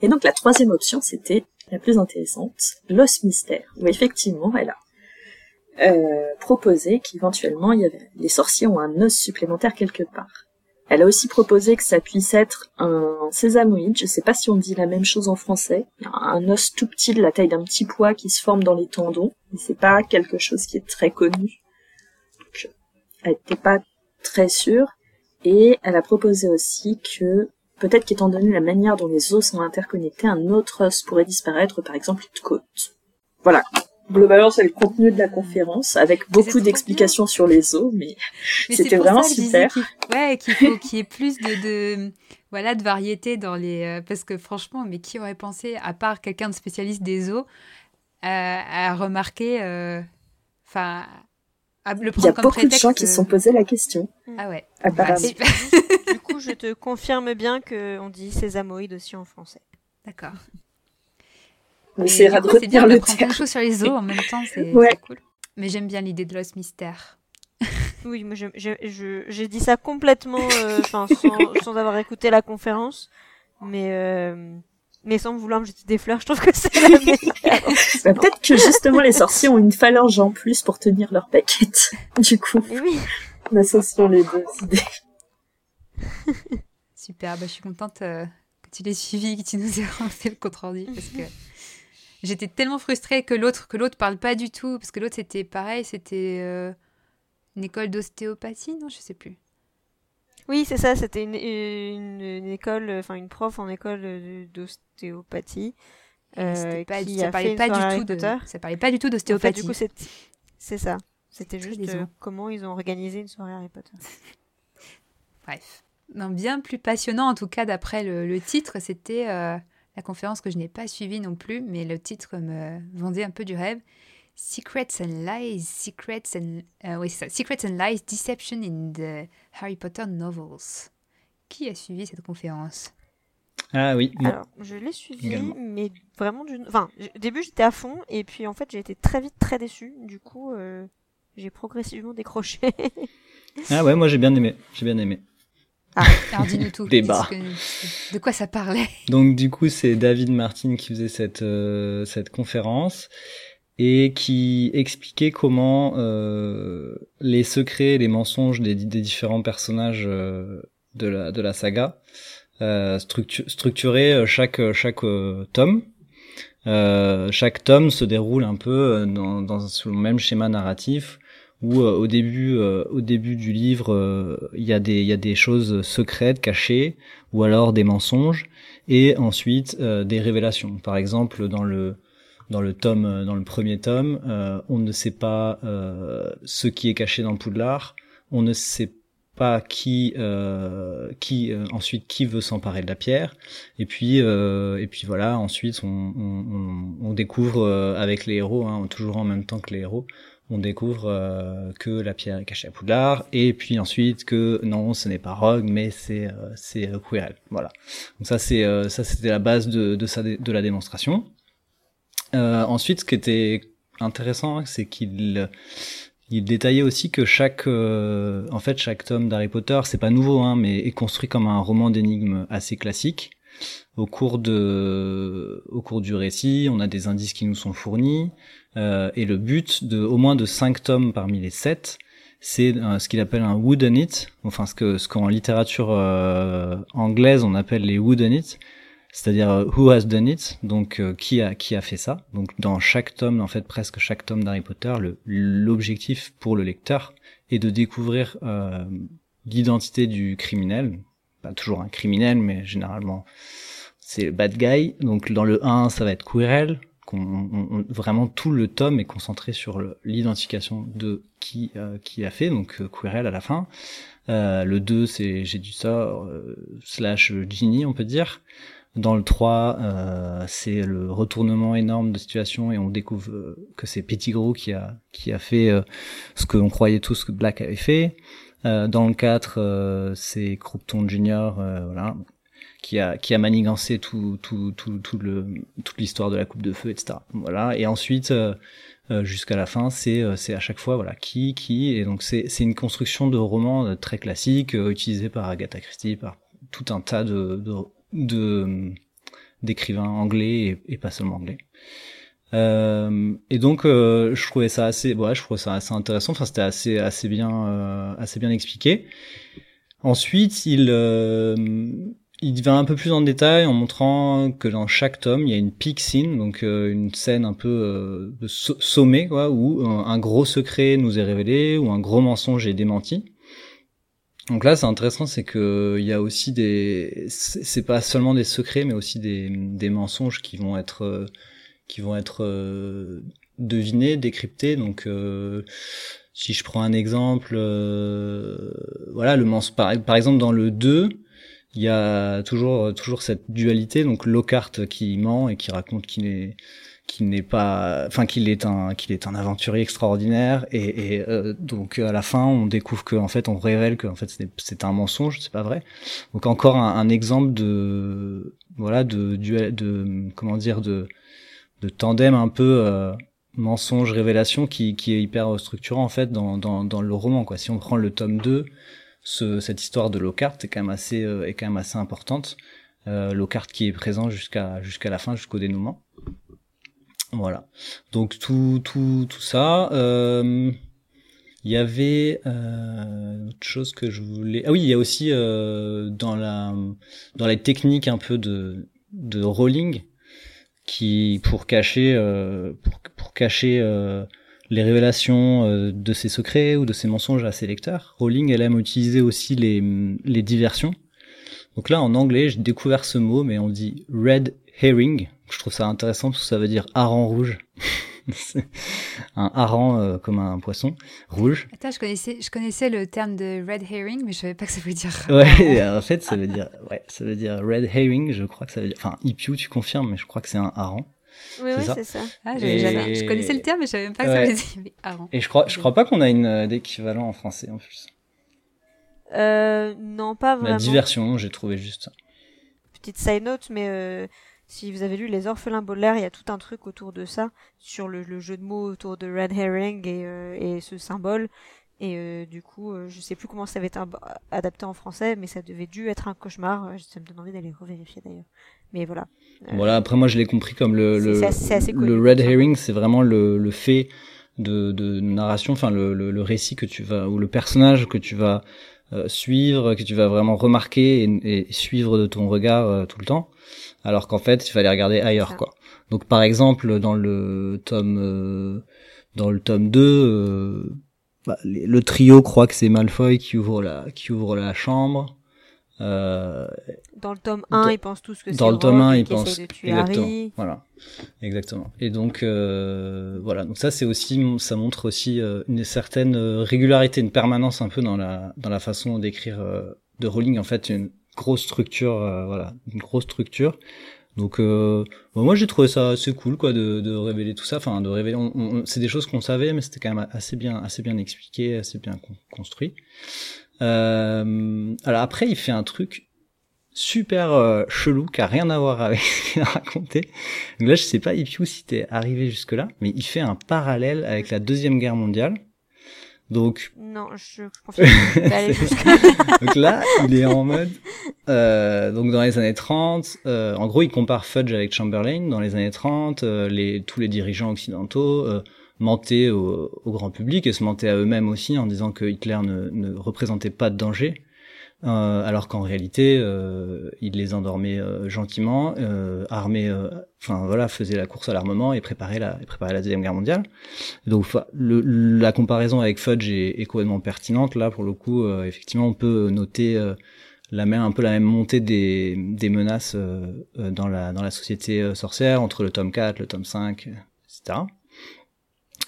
Et donc la troisième option, c'était la plus intéressante, l'os mystère, où effectivement, elle a euh, proposé qu'éventuellement il y avait les sorciers ont un os supplémentaire quelque part. Elle a aussi proposé que ça puisse être un sésamoïde, je sais pas si on dit la même chose en français, un os tout petit de la taille d'un petit pois qui se forme dans les tendons, mais c'est pas quelque chose qui est très connu. Donc, elle n'était pas très sûre, et elle a proposé aussi que peut-être qu'étant donné la manière dont les os sont interconnectés, un autre os pourrait disparaître, par exemple une côte. Voilà, Globalement, c'est le contenu de la conférence, avec beaucoup d'explications sur les os, mais Mais C'était vraiment ça super. qu'il- ouais, qu'il faut qu'il y ait plus de, de voilà de variété dans les euh, parce que franchement, mais qui aurait pensé à part quelqu'un de spécialiste des os à, à remarquer euh, enfin à le il y a comme beaucoup de gens qui se sont posé la question, Ah ouais. apparemment. Bah, super. Du coup, je te confirme bien qu'on dit sésamoïde aussi en français. D'accord. On essaiera de bien, retenir on le apprend plein de terme. choses sur les os en même temps, c'est Ouais. c'est cool. Mais j'aime bien l'idée de l'os mystère. Oui, moi je- je- je- j'ai dit ça complètement euh, enfin, sans, sans avoir écouté la conférence. Mais euh, mais sans vouloir me jeter des fleurs, je trouve que c'est la meilleure. Bah, Peut-être que justement les sorciers ont une phalange en plus pour tenir leur paquette. Du coup, Mais oui. en associant les deux idées. Super, bah, je suis contente euh, que tu l'aies suivi, que tu nous aies fait le compte rendu parce que j'étais tellement frustrée que l'autre que l'autre parle pas du tout parce que l'autre c'était pareil, c'était euh, une école d'ostéopathie, non, je sais plus. Oui, c'est ça, c'était une, une, une école, enfin une prof en école d'ostéopathie. Euh, pas- qui ça a parlait fait pas du tout de ça parlait pas du tout En fait, d'ostéopathie. du coup, c'est ça. C'était juste euh, comment ils ont organisé une soirée Harry Potter. Bref. Non, bien plus passionnant, en tout cas, d'après le, le titre, c'était la conférence que je n'ai pas suivie non plus, mais le titre me vendait un peu du rêve. Secrets and Lies, Secrets and... euh, oui, c'est ça. Secrets and Lies, Deception in the Harry Potter Novels. Qui a suivi cette conférence? Ah oui, moi. Alors, je l'ai suivi, Également. mais vraiment d'une. Enfin, au début, j'étais à fond, et puis en fait, j'ai été très vite très déçue. Du coup, euh, j'ai progressivement décroché. Ah ouais, moi j'ai bien aimé. J'ai bien aimé. Alors dis-nous tout. Débat. Que- De quoi ça parlait? Donc du coup, c'est David Martin qui faisait cette euh, cette conférence et qui expliquait comment euh, les secrets, les mensonges des, des différents personnages euh, de la de la saga euh, structu- structuraient chaque chaque euh, tome. Euh, chaque tome se déroule un peu dans, dans sous le même schéma narratif où euh, au début euh, au début du livre euh, il y a des y a des choses secrètes cachées ou alors des mensonges et ensuite euh, des révélations. Par exemple, dans le dans le tome euh, dans le premier tome, euh, on ne sait pas euh, ce qui est caché dans Poudlard, on ne sait pas qui euh, qui euh, ensuite qui veut s'emparer de la pierre et puis euh, et puis voilà ensuite on on, on, découvre euh, avec les héros hein, toujours en même temps que les héros on découvre euh, que la pierre est cachée à Poudlard et puis ensuite que non ce n'est pas Rogue mais c'est euh, c'est euh, Quirrell. Voilà. Donc ça c'est euh, ça c'était la base de de, sa, de la démonstration. Euh, ensuite ce qui était intéressant c'est qu'il il détaillait aussi que chaque euh, en fait chaque tome d'Harry Potter c'est pas nouveau hein, mais est construit comme un roman d'énigmes assez classique au cours de au cours du récit on a des indices qui nous sont fournis euh, et le but de au moins de cinq tomes parmi les sept c'est euh, ce qu'il appelle un wooden it enfin ce que ce qu'en littérature euh, anglaise on appelle les wooden it c'est-à-dire euh, who has done it, donc euh, qui a qui a fait ça. Donc dans chaque tome, en fait presque chaque tome d'Harry Potter, l'objectif pour le lecteur est de découvrir l'identité du criminel, toujours un criminel, mais généralement c'est le bad guy. Donc dans le 1, ça va être Quirrell. on- on- vraiment tout le tome est concentré sur l'identification de qui euh, qui a fait, donc euh, Quirrell à la fin. Euh, le 2, c'est j'ai du sort euh, slash Ginny, on peut dire. Dans le 3, euh, c'est le retournement énorme de situation et on découvre euh, que c'est Pettigrew qui a qui a fait euh, ce que l'on croyait tous que Black avait fait. Euh, dans le 4, euh, c'est Croupton Junior, euh, voilà, qui a qui a manigancé tout tout tout tout le toute l'histoire de la coupe de feu, etc. Voilà. Et ensuite, jusqu'à la fin, c'est c'est à chaque fois voilà qui qui et donc c'est c'est une construction de roman très classique utilisée par Agatha Christie, par tout un tas de de d'écrivains anglais et pas seulement anglais. Euh, et donc euh, je trouvais ça assez ouais, je trouvais ça assez intéressant. Enfin c'était assez assez bien euh, assez bien expliqué. Ensuite il euh, il va un peu plus en détail en montrant que dans chaque tome il y a une peak scene donc euh, une scène un peu euh, de so- sommet quoi où un, gros secret nous est révélé ou un gros mensonge est démenti. Donc là, c'est intéressant, c'est que il y a aussi des, c'est pas seulement des secrets, mais aussi des, des mensonges qui vont être, qui vont être euh, devinés, décryptés. Donc, euh, si je prends un exemple, euh, voilà, le mens, par, exemple dans le 2, il y a toujours, toujours cette dualité, donc Lockhart qui ment et qui raconte qu'il est, qu'il n'est pas, enfin qu'il est un, qu'il est un aventurier extraordinaire et, et euh, donc à la fin on découvre que en fait on révèle que en fait c'est- un mensonge, c'est pas vrai. Donc encore un, un exemple de, voilà, de duel, de comment dire, de, de tandem un peu euh, mensonge révélation qui, qui est hyper structurant en fait dans, dans, dans le roman quoi. Si on prend le tome 2, ce, cette histoire de Lockhart est quand même assez, euh, est quand même assez importante. euh, Lockhart qui est présent jusqu'à jusqu'à la fin, jusqu'au dénouement. Voilà. Donc tout tout tout ça. Euh, il y avait euh, autre chose que je voulais. Ah oui, il y a aussi euh, dans la dans les techniques un peu de de rolling qui pour cacher euh, pour, pour cacher euh, les révélations euh, de ses secrets ou de ses mensonges à ses lecteurs. Rowling, elle aime utiliser aussi les les diversions. Donc là, en anglais, j'ai découvert ce mot, mais on dit red herring. Je trouve ça intéressant parce que ça veut dire hareng rouge. un hareng euh, comme un poisson rouge. Attends, je connaissais, je connaissais le terme de red herring, mais je savais pas que ça voulait dire. Ouais, en fait, ça veut dire, ouais, ça veut dire red herring. Je crois que ça veut dire, enfin, ipiu, tu confirmes, mais je crois que c'est un hareng. Oui, C'est oui, ça c'est ça. Ah, Et- j'avais jamais- je connaissais le terme, mais je savais même pas que ça voulait dire mais hareng. Et je crois, je crois pas qu'on a une euh, d'équivalent en français en plus. Euh, non, pas La vraiment. diversion, j'ai trouvé juste ça. Petite side note, mais euh, si vous avez lu Les Orphelins Baudelaire, il y a tout un truc autour de ça, sur le, le jeu de mots autour de Red Herring et, euh, et ce symbole. Et euh, du coup, euh, je sais plus comment ça avait été adapté en français, mais ça devait dû être un cauchemar. Euh, Ça me donne envie d'aller revérifier d'ailleurs. Mais voilà. Voilà, après moi je l'ai compris comme le, le, assez- assez red herring, c'est vraiment le, le fait de, de narration, enfin le, le, le récit que tu vas, ou le personnage que tu vas suivre, que tu vas vraiment remarquer et, et suivre de ton regard tout le temps, alors qu'en fait il fallait regarder ailleurs quoi. Donc par exemple dans le tome euh, dans le tome 2 euh, bah, le trio croit que c'est Malfoy qui ouvre la qui ouvre la chambre. Euh, Dans le tome 1, Dans- ils pensent tous que c'est dans le tome Rogue 1, ils pensent essaye de tuer exactement. Harry. Voilà, exactement. Et donc euh, voilà, donc ça c'est aussi, ça montre aussi euh, une certaine euh, régularité, une permanence un peu dans la dans la façon d'écrire de Rowling. En fait, une grosse structure, euh, voilà, une grosse structure. Donc euh, bon, moi j'ai trouvé ça assez cool quoi de, de révéler tout ça. Enfin de révéler, on- on- c'est des choses qu'on savait, mais c'était quand même assez bien assez bien expliqué, assez bien con- construit. Euh, alors après, il fait un truc super euh, chelou qui a rien à voir avec ce qu'il a raconté. Donc là, je sais pas, Ipiu, si t'es arrivé jusque là, mais il fait un parallèle avec la deuxième guerre mondiale. Donc, Non, je. Je aller donc là, il est en mode, euh, donc dans les années 30, euh, en gros, il compare Fudge avec Chamberlain dans les années 30, euh, les, tous les dirigeants occidentaux euh, mentaient au, au grand public et se mentaient à eux-mêmes aussi en disant que Hitler ne, ne représentait pas de danger, alors qu'en réalité, euh, il les endormait euh, gentiment, euh, euh, enfin voilà, faisait la course à l'armement et préparait la, préparait la deuxième guerre mondiale. Donc le, la comparaison avec Fudge est, est complètement pertinente. Là, pour le coup, euh, effectivement, on peut noter euh, la même, un peu la même montée des, des menaces euh, euh, dans la dans la société euh, sorcière entre le tome 4, le tome 5, euh, etc.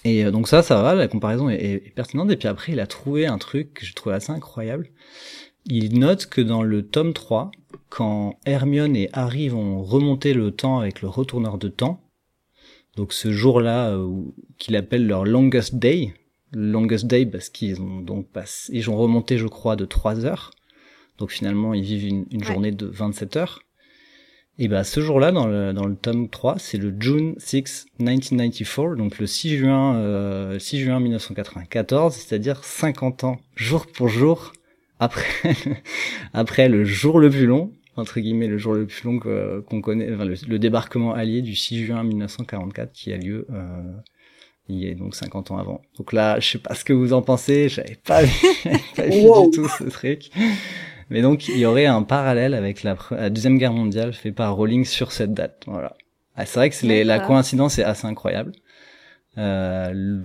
Et euh, donc ça, ça va, la comparaison est- est pertinente. Et puis après, il a trouvé un truc que j'ai trouvé assez incroyable. Il note que dans le tome 3, quand Hermione et Harry vont remonter le temps avec le retourneur de temps, donc ce jour-là euh, qu'il appelle leur longest day, longest day parce qu'ils ont donc passé, ils ont remonté je crois de 3 heures, donc finalement ils vivent une, une Ouais. journée de 27 heures. Et ben ce jour-là dans le, dans le tome 3, c'est le June 6 1994, donc le 6 juin euh, 6 juin 1994, c'est-à-dire 50 ans jour pour jour après après le jour le plus long entre guillemets le jour le plus long qu'on connaît, enfin, le, le débarquement allié du 6 juin 1944 qui a lieu euh, il y a donc 50 ans avant. Donc là, je sais pas ce que vous en pensez, j'avais pas vu, pas vu Wow. du tout ce truc. Mais donc il y aurait un parallèle avec la, deuxième guerre mondiale fait par Rowling sur cette date. Voilà. Ah, c'est vrai que c'est les- la coïncidence est assez incroyable. Euh, le-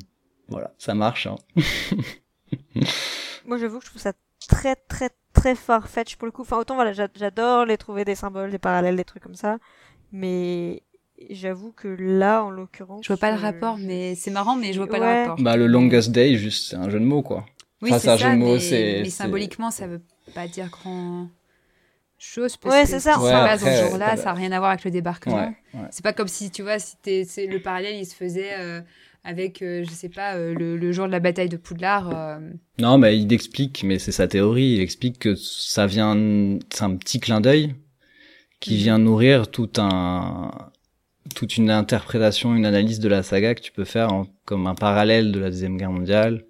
voilà, ça marche. Hein. Moi, j'avoue que je trouve ça très, très, très farfetch pour le coup. Enfin, autant, voilà, j'a- j'adore les trouver des symboles, des parallèles, des trucs comme ça. Mais j'avoue que là, en l'occurrence. Je vois pas le rapport, je- mais c'est marrant, mais je vois pas Ouais. le rapport. Bah le longest day, juste c'est un jeu de mots quoi. Oui, Enfin, c'est un ça, jeu de mots, mais, c'est- mais symboliquement, ça veut pas dire grand chose. Parce Ouais, que c'est ça. Ouais, après, ce jour-là, ça n'a rien à voir avec le débarquement. Ouais, ouais. C'est pas comme si, tu vois, si le parallèle, il se faisait euh, avec, euh, je sais pas, euh, le, le jour de la bataille de Poudlard. euh, Non, mais il explique, mais c'est sa théorie, il explique que ça vient, c'est un petit clin d'œil qui Mhm. vient nourrir tout un, toute une interprétation, une analyse de la saga que tu peux faire en- comme un parallèle de la deuxième guerre mondiale,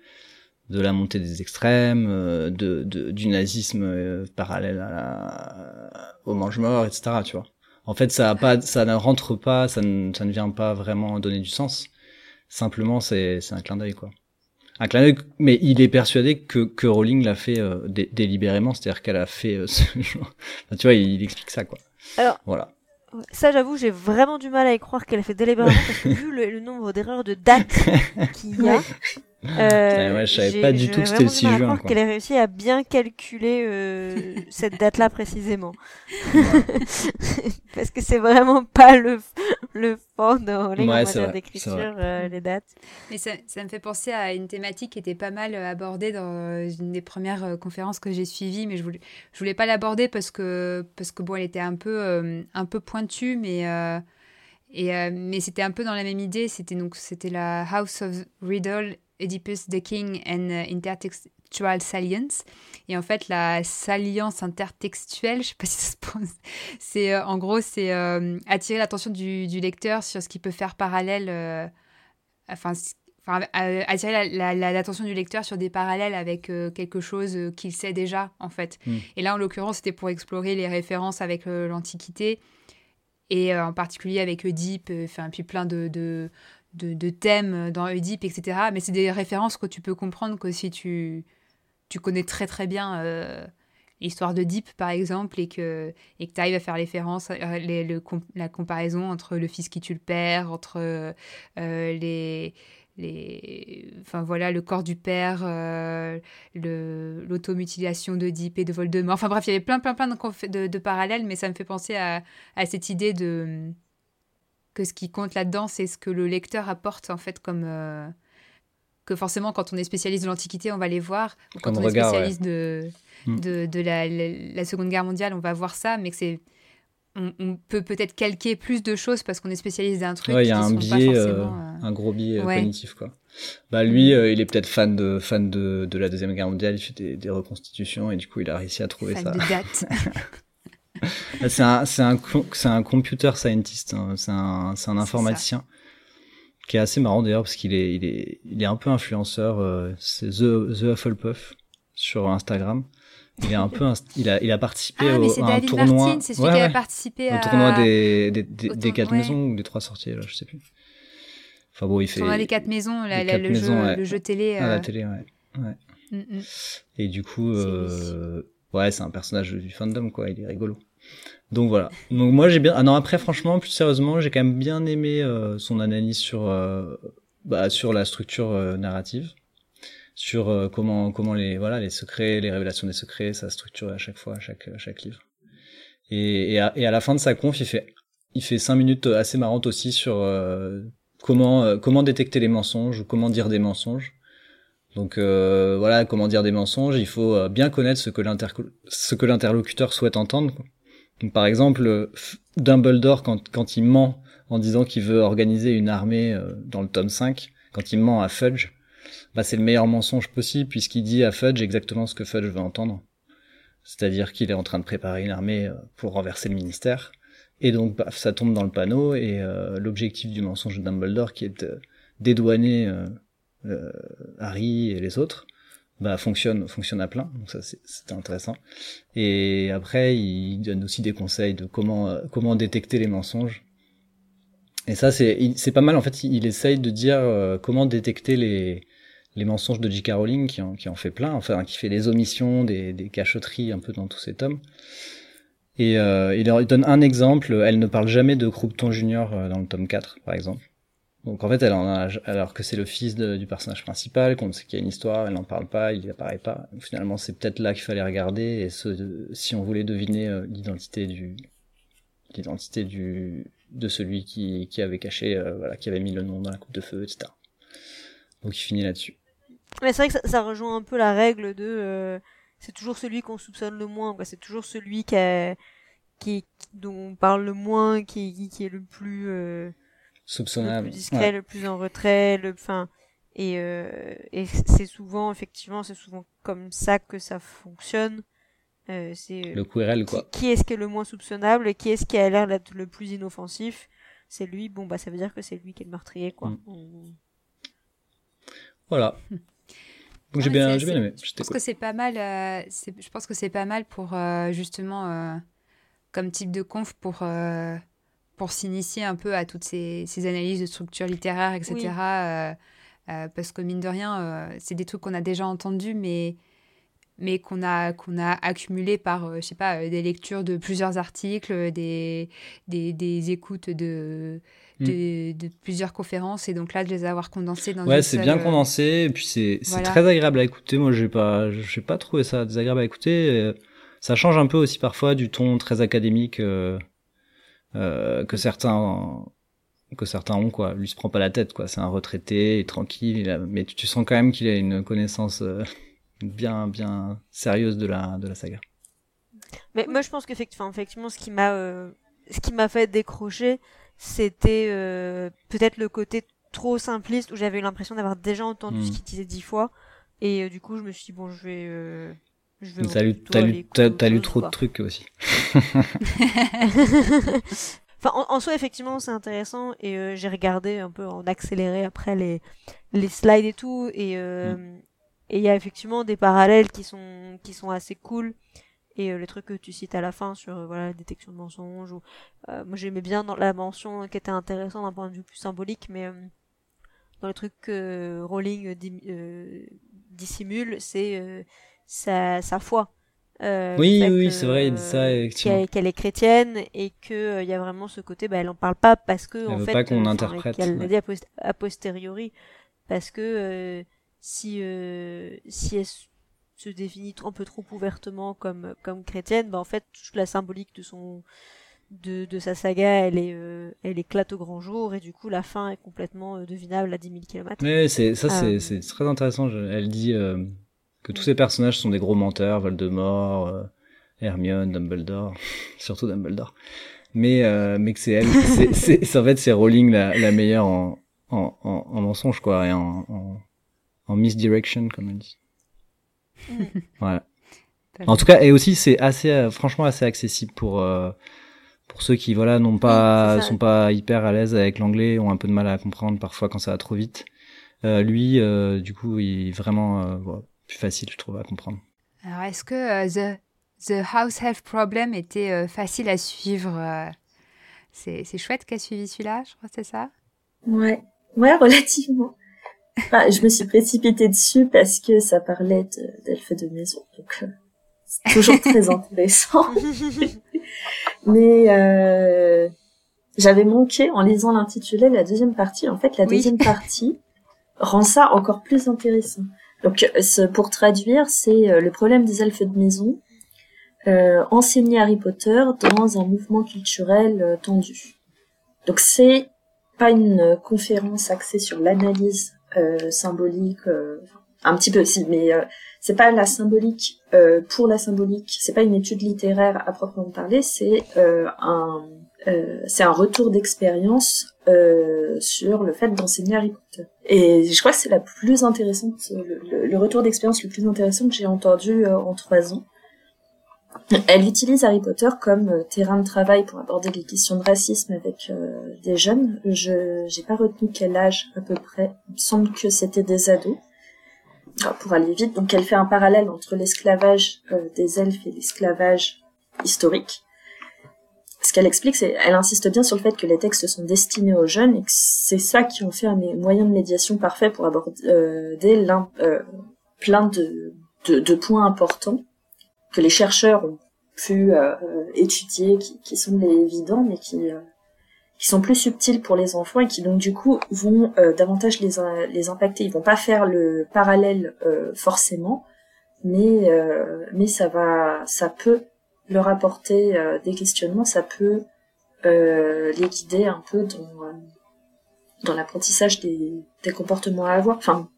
de la montée des extrêmes, de, de, du nazisme parallèle à la, au mange-mort, etc. Tu vois. En fait, ça a pas, ça ne rentre pas, ça ne, ça ne vient pas vraiment donner du sens. Simplement, c'est, c'est un clin d'œil, quoi. Un clin d'œil, mais il est persuadé que, que Rowling l'a fait euh, délibérément, c'est-à-dire qu'elle a fait euh, ce genre. tu vois, il, il, explique ça, quoi. Alors, voilà. Ça, j'avoue, j'ai vraiment du mal à y croire qu'elle a fait délibérément, parce que vu le, le nombre d'erreurs de date qu'il y a, euh, ouais, je savais pas du tout que c'était le 6 juin. qu'elle ait réussi à bien calculer euh, cette date-là précisément. Parce que c'est vraiment pas le, le fond de Rowling ouais, d'écriture, euh, les dates. Mais ça, ça, me fait penser à une thématique qui était pas mal euh, abordée dans euh, une des premières euh, conférences que j'ai suivies, mais je voulais, je voulais pas l'aborder parce que, parce que bon, elle était un peu, un peu pointue, mais. Et, mais c'était un peu dans la même idée, c'était donc c'était la House of Riddle Oedipus the King and uh, Intertextual Salience. Et en fait, la salience intertextuelle, je sais pas si ça se prononce, c'est euh, en gros, c'est euh, attirer l'attention du, du, lecteur sur ce qui peut faire parallèle, euh, enfin, enfin, attirer l'attention du lecteur sur des parallèles avec quelque chose qu'il sait déjà, en fait. Hmm. Et là, en l'occurrence, c'était pour explorer les références avec l'Antiquité et en particulier avec Oedipe, enfin, puis plein de, de de, thèmes dans Oedipe, etc. Mais c'est des références que tu peux comprendre que si tu, tu connais très très bien euh, l'histoire d'Oedipe, par exemple, et que et tu arrives à faire référence, euh, le, la comparaison entre le fils qui tue le père, entre euh, les les, enfin voilà, le corps du père, le l'automutilation d'Oedipe et de Voldemort. Enfin bref, il y avait plein, plein, plein de, de, parallèles, mais ça me fait penser à, à cette idée de, que ce qui compte là-dedans, c'est ce que le lecteur apporte en fait comme euh, que forcément quand on est spécialiste de l'Antiquité, on va les voir, ou quand on est spécialiste de, mm. de, de la, la, Seconde Guerre mondiale, on va voir ça, mais que c'est on, peut peut-être calquer plus de choses parce qu'on est spécialiste d'un truc. il y a un biais, euh, euh, un gros biais cognitif quoi. Bah lui, il est peut-être fan de fan de, de la deuxième guerre mondiale, il fait des, des reconstitutions et du coup il a réussi à trouver fan ça. De date. c'est un, c'est un, c'est un computer scientist, hein. c'est un, c'est un informaticien qui est assez marrant d'ailleurs parce qu'il est, il est, il est un peu influenceur. Euh, c'est The, The Hufflepuff sur Instagram. Il est un peu, il a, il a participé ah, au, à un tournoi. Martin, c'est celui qui a participé au tournoi des, des, des, quatre maisons ou des trois sorties, là, je sais plus. Enfin bon, il fait. Des quatre maisons, la, quatre le, maisons, jeu, le jeu télé. La euh. télé, ouais. ouais. Mm, mm. Et du coup, euh, ouais, c'est un personnage du fandom, quoi. Il est rigolo. Donc voilà. Donc moi j'ai bien. Ah non après franchement plus sérieusement j'ai quand même bien aimé euh, son analyse sur euh, bah, sur la structure euh, narrative, sur comment comment les voilà les secrets, les révélations des secrets, ça structure à chaque fois à chaque chaque livre. Et, et, à, et à la fin de sa conf il fait il fait cinq minutes assez marrantes aussi sur comment comment détecter les mensonges ou comment dire des mensonges. Donc voilà, comment dire des mensonges, il faut bien connaître ce que l'interlocuteur souhaite entendre. Donc, par exemple, Dumbledore, quand, il ment en disant qu'il veut organiser une armée euh, dans le tome 5, quand il ment à Fudge, bah, c'est le meilleur mensonge possible puisqu'il dit à Fudge exactement ce que Fudge veut entendre. C'est-à-dire qu'il est en train de préparer une armée euh, pour renverser le ministère. Et donc bah, ça tombe dans le panneau et euh, l'objectif du mensonge de Dumbledore qui est de dédouaner Harry et les autres, bah, fonctionne, fonctionne à plein. Donc ça, c'est intéressant. Et après, il donne aussi des conseils de comment, euh, comment détecter les mensonges. Et ça, c'est, pas mal. En fait, il, essaye de dire euh, comment détecter les, les mensonges de J.K. Rowling, qui en, qui en fait plein, enfin, qui fait les omissions, des, des cachotteries un peu dans tous ces tomes. Et euh, il, donne un exemple. Elle ne parle jamais de Croupton Junior dans le tome 4, par exemple. Donc en fait, elle en a, alors que c'est le fils du personnage principal, qu'on sait qu'il y a une histoire, elle n'en parle pas, il apparaît pas. finalement, c'est peut-être là qu'il fallait regarder, et si on voulait deviner euh, l'identité du, l'identité du, de celui qui, qui avait caché, euh, voilà, qui avait mis le nom dans la coupe de feu, etc. Donc il finit là-dessus. Mais c'est vrai que ça, rejoint un peu la règle de, euh, c'est toujours celui qu'on soupçonne le moins, quoi. C'est toujours celui qui, qui, dont on parle le moins, qui, qui est le plus soupçonnable. Le plus discret, le plus en retrait, le, enfin, et, euh, et c'est souvent, effectivement, c'est souvent comme ça que ça fonctionne. Euh, c'est euh, le querelle quoi. Qui, est-ce qui est le moins soupçonnable et qui est-ce qui a l'air d'être le plus inoffensif? C'est lui. Bon bah ça veut dire que c'est lui qui est le meurtrier quoi. Mm. Voilà. Donc j'ai bien, j'ai bien aimé. Je pense que c'est pas mal. Euh, je pense que c'est pas mal pour euh, justement euh, comme type de conf pour pour s'initier un peu à toutes ces, ces, analyses de structure littéraire, etc. parce que mine de rien, c'est des trucs qu'on a déjà entendus, mais mais qu'on a, qu'on a accumulé par, euh, je sais pas, euh, des lectures de plusieurs articles, des, des, des écoutes de, mm. de, de, plusieurs conférences, et donc là, de les avoir condensées dans Ouais, c'est bien euh, condensé, et puis c'est très agréable à écouter. Moi, j'ai pas, j'ai pas trouvé ça désagréable à écouter. Ça change un peu aussi parfois du ton très académique euh, que certains que certains ont quoi lui se prend pas la tête quoi c'est un retraité il est tranquille mais tu, tu sens quand même qu'il a une connaissance bien, bien sérieuse de la, de la saga. Mais moi, je pense qu'effectivement, effectivement, ce qui m'a, euh, ce qui m'a fait décrocher, c'était euh, peut-être le côté trop simpliste où j'avais eu l'impression d'avoir déjà entendu ce hmm. qu'il disait dix fois. Et euh, du coup, je me suis dit, bon, je vais. T'as lu, t'as lu, t'as, lu trop de trucs aussi. enfin, en, soi, effectivement, c'est intéressant. Et j'ai regardé un peu en accéléré après les, les slides et tout. Et. Hmm. Et il y a effectivement des parallèles qui sont, qui sont assez cool. Et euh, les trucs que tu cites à la fin sur euh, voilà la détection de mensonges. Ou, euh, moi j'aimais bien dans la mention qui était intéressante d'un point de vue plus symbolique, mais dans les trucs que Rowling dissimule, c'est sa, sa foi. oui, oui, c'est vrai, il dit ça. Qu'elle est chrétienne et que il y a vraiment ce côté, bah, elle en parle pas parce que elle en veut fait, pas qu'on interprète. Elle l'a dit a, posteriori parce que si euh, si elle se définit un peu trop ouvertement comme comme chrétienne, bah en fait toute la symbolique de son de, de sa saga, elle est euh, elle éclate au grand jour et du coup la fin est complètement euh, devinable à 10 000 km. Mais ça c'est c'est très intéressant. Elle dit que tous ces personnages sont des gros menteurs, Voldemort, Hermione, Dumbledore, surtout Dumbledore. Mais mais que c'est elle, c'est en fait c'est Rowling la, la meilleure en en, en, en mensonge quoi et en, en en misdirection, comme on dit. voilà. En tout cas, et aussi, c'est assez, euh, franchement, assez accessible pour, euh, pour ceux qui, voilà, n'ont pas, sont pas hyper à l'aise avec l'anglais, ont un peu de mal à comprendre parfois quand ça va trop vite. Euh, lui, euh, du coup, il est vraiment euh, plus facile, je trouve, à comprendre. Alors, est-ce que the, the House Health Problem était facile à suivre C'est chouette qu'a suivi celui-là, je crois, c'est ça Ouais, ouais, relativement je me suis précipitée dessus parce que ça parlait d'elfes de, maison, donc euh, c'est toujours très intéressant. Mais euh, j'avais manqué en lisant l'intitulé la deuxième partie. En fait, la deuxième partie rend ça encore plus intéressant. Donc, pour traduire, c'est euh, le problème des elfes de maison. Euh, enseigner Harry Potter dans un mouvement culturel euh, tendu. Donc c'est pas une conférence axée sur l'analyse euh, symbolique, euh, un petit peu aussi, mais euh, c'est pas la symbolique pour la symbolique. C'est pas une étude littéraire à proprement parler. C'est un c'est un retour d'expérience sur le fait d'enseigner Harry Potter. Et je crois que c'est la plus intéressante, le, retour d'expérience le plus intéressant que j'ai entendu en trois ans. Elle utilise Harry Potter comme euh, terrain de travail pour aborder les questions de racisme avec euh, des jeunes. Je j'ai pas retenu quel âge à peu près. Il me semble que c'était des ados. pour aller vite, donc elle fait un parallèle entre l'esclavage euh, des elfes et l'esclavage historique. Ce qu'elle explique, c'est, elle insiste bien sur le fait que les textes sont destinés aux jeunes et que c'est ça qui ont fait un moyen de médiation parfait pour aborder plein de, de, de points importants que les chercheurs ont pu euh, étudier, qui, qui semblent évidents, mais qui, euh, qui sont plus subtils pour les enfants et qui donc du coup vont euh, davantage les, les impacter. Ils vont pas faire le parallèle forcément, mais mais ça va, ça peut leur apporter des questionnements, ça peut les guider un peu dans dans l'apprentissage des, des comportements à avoir. Enfin,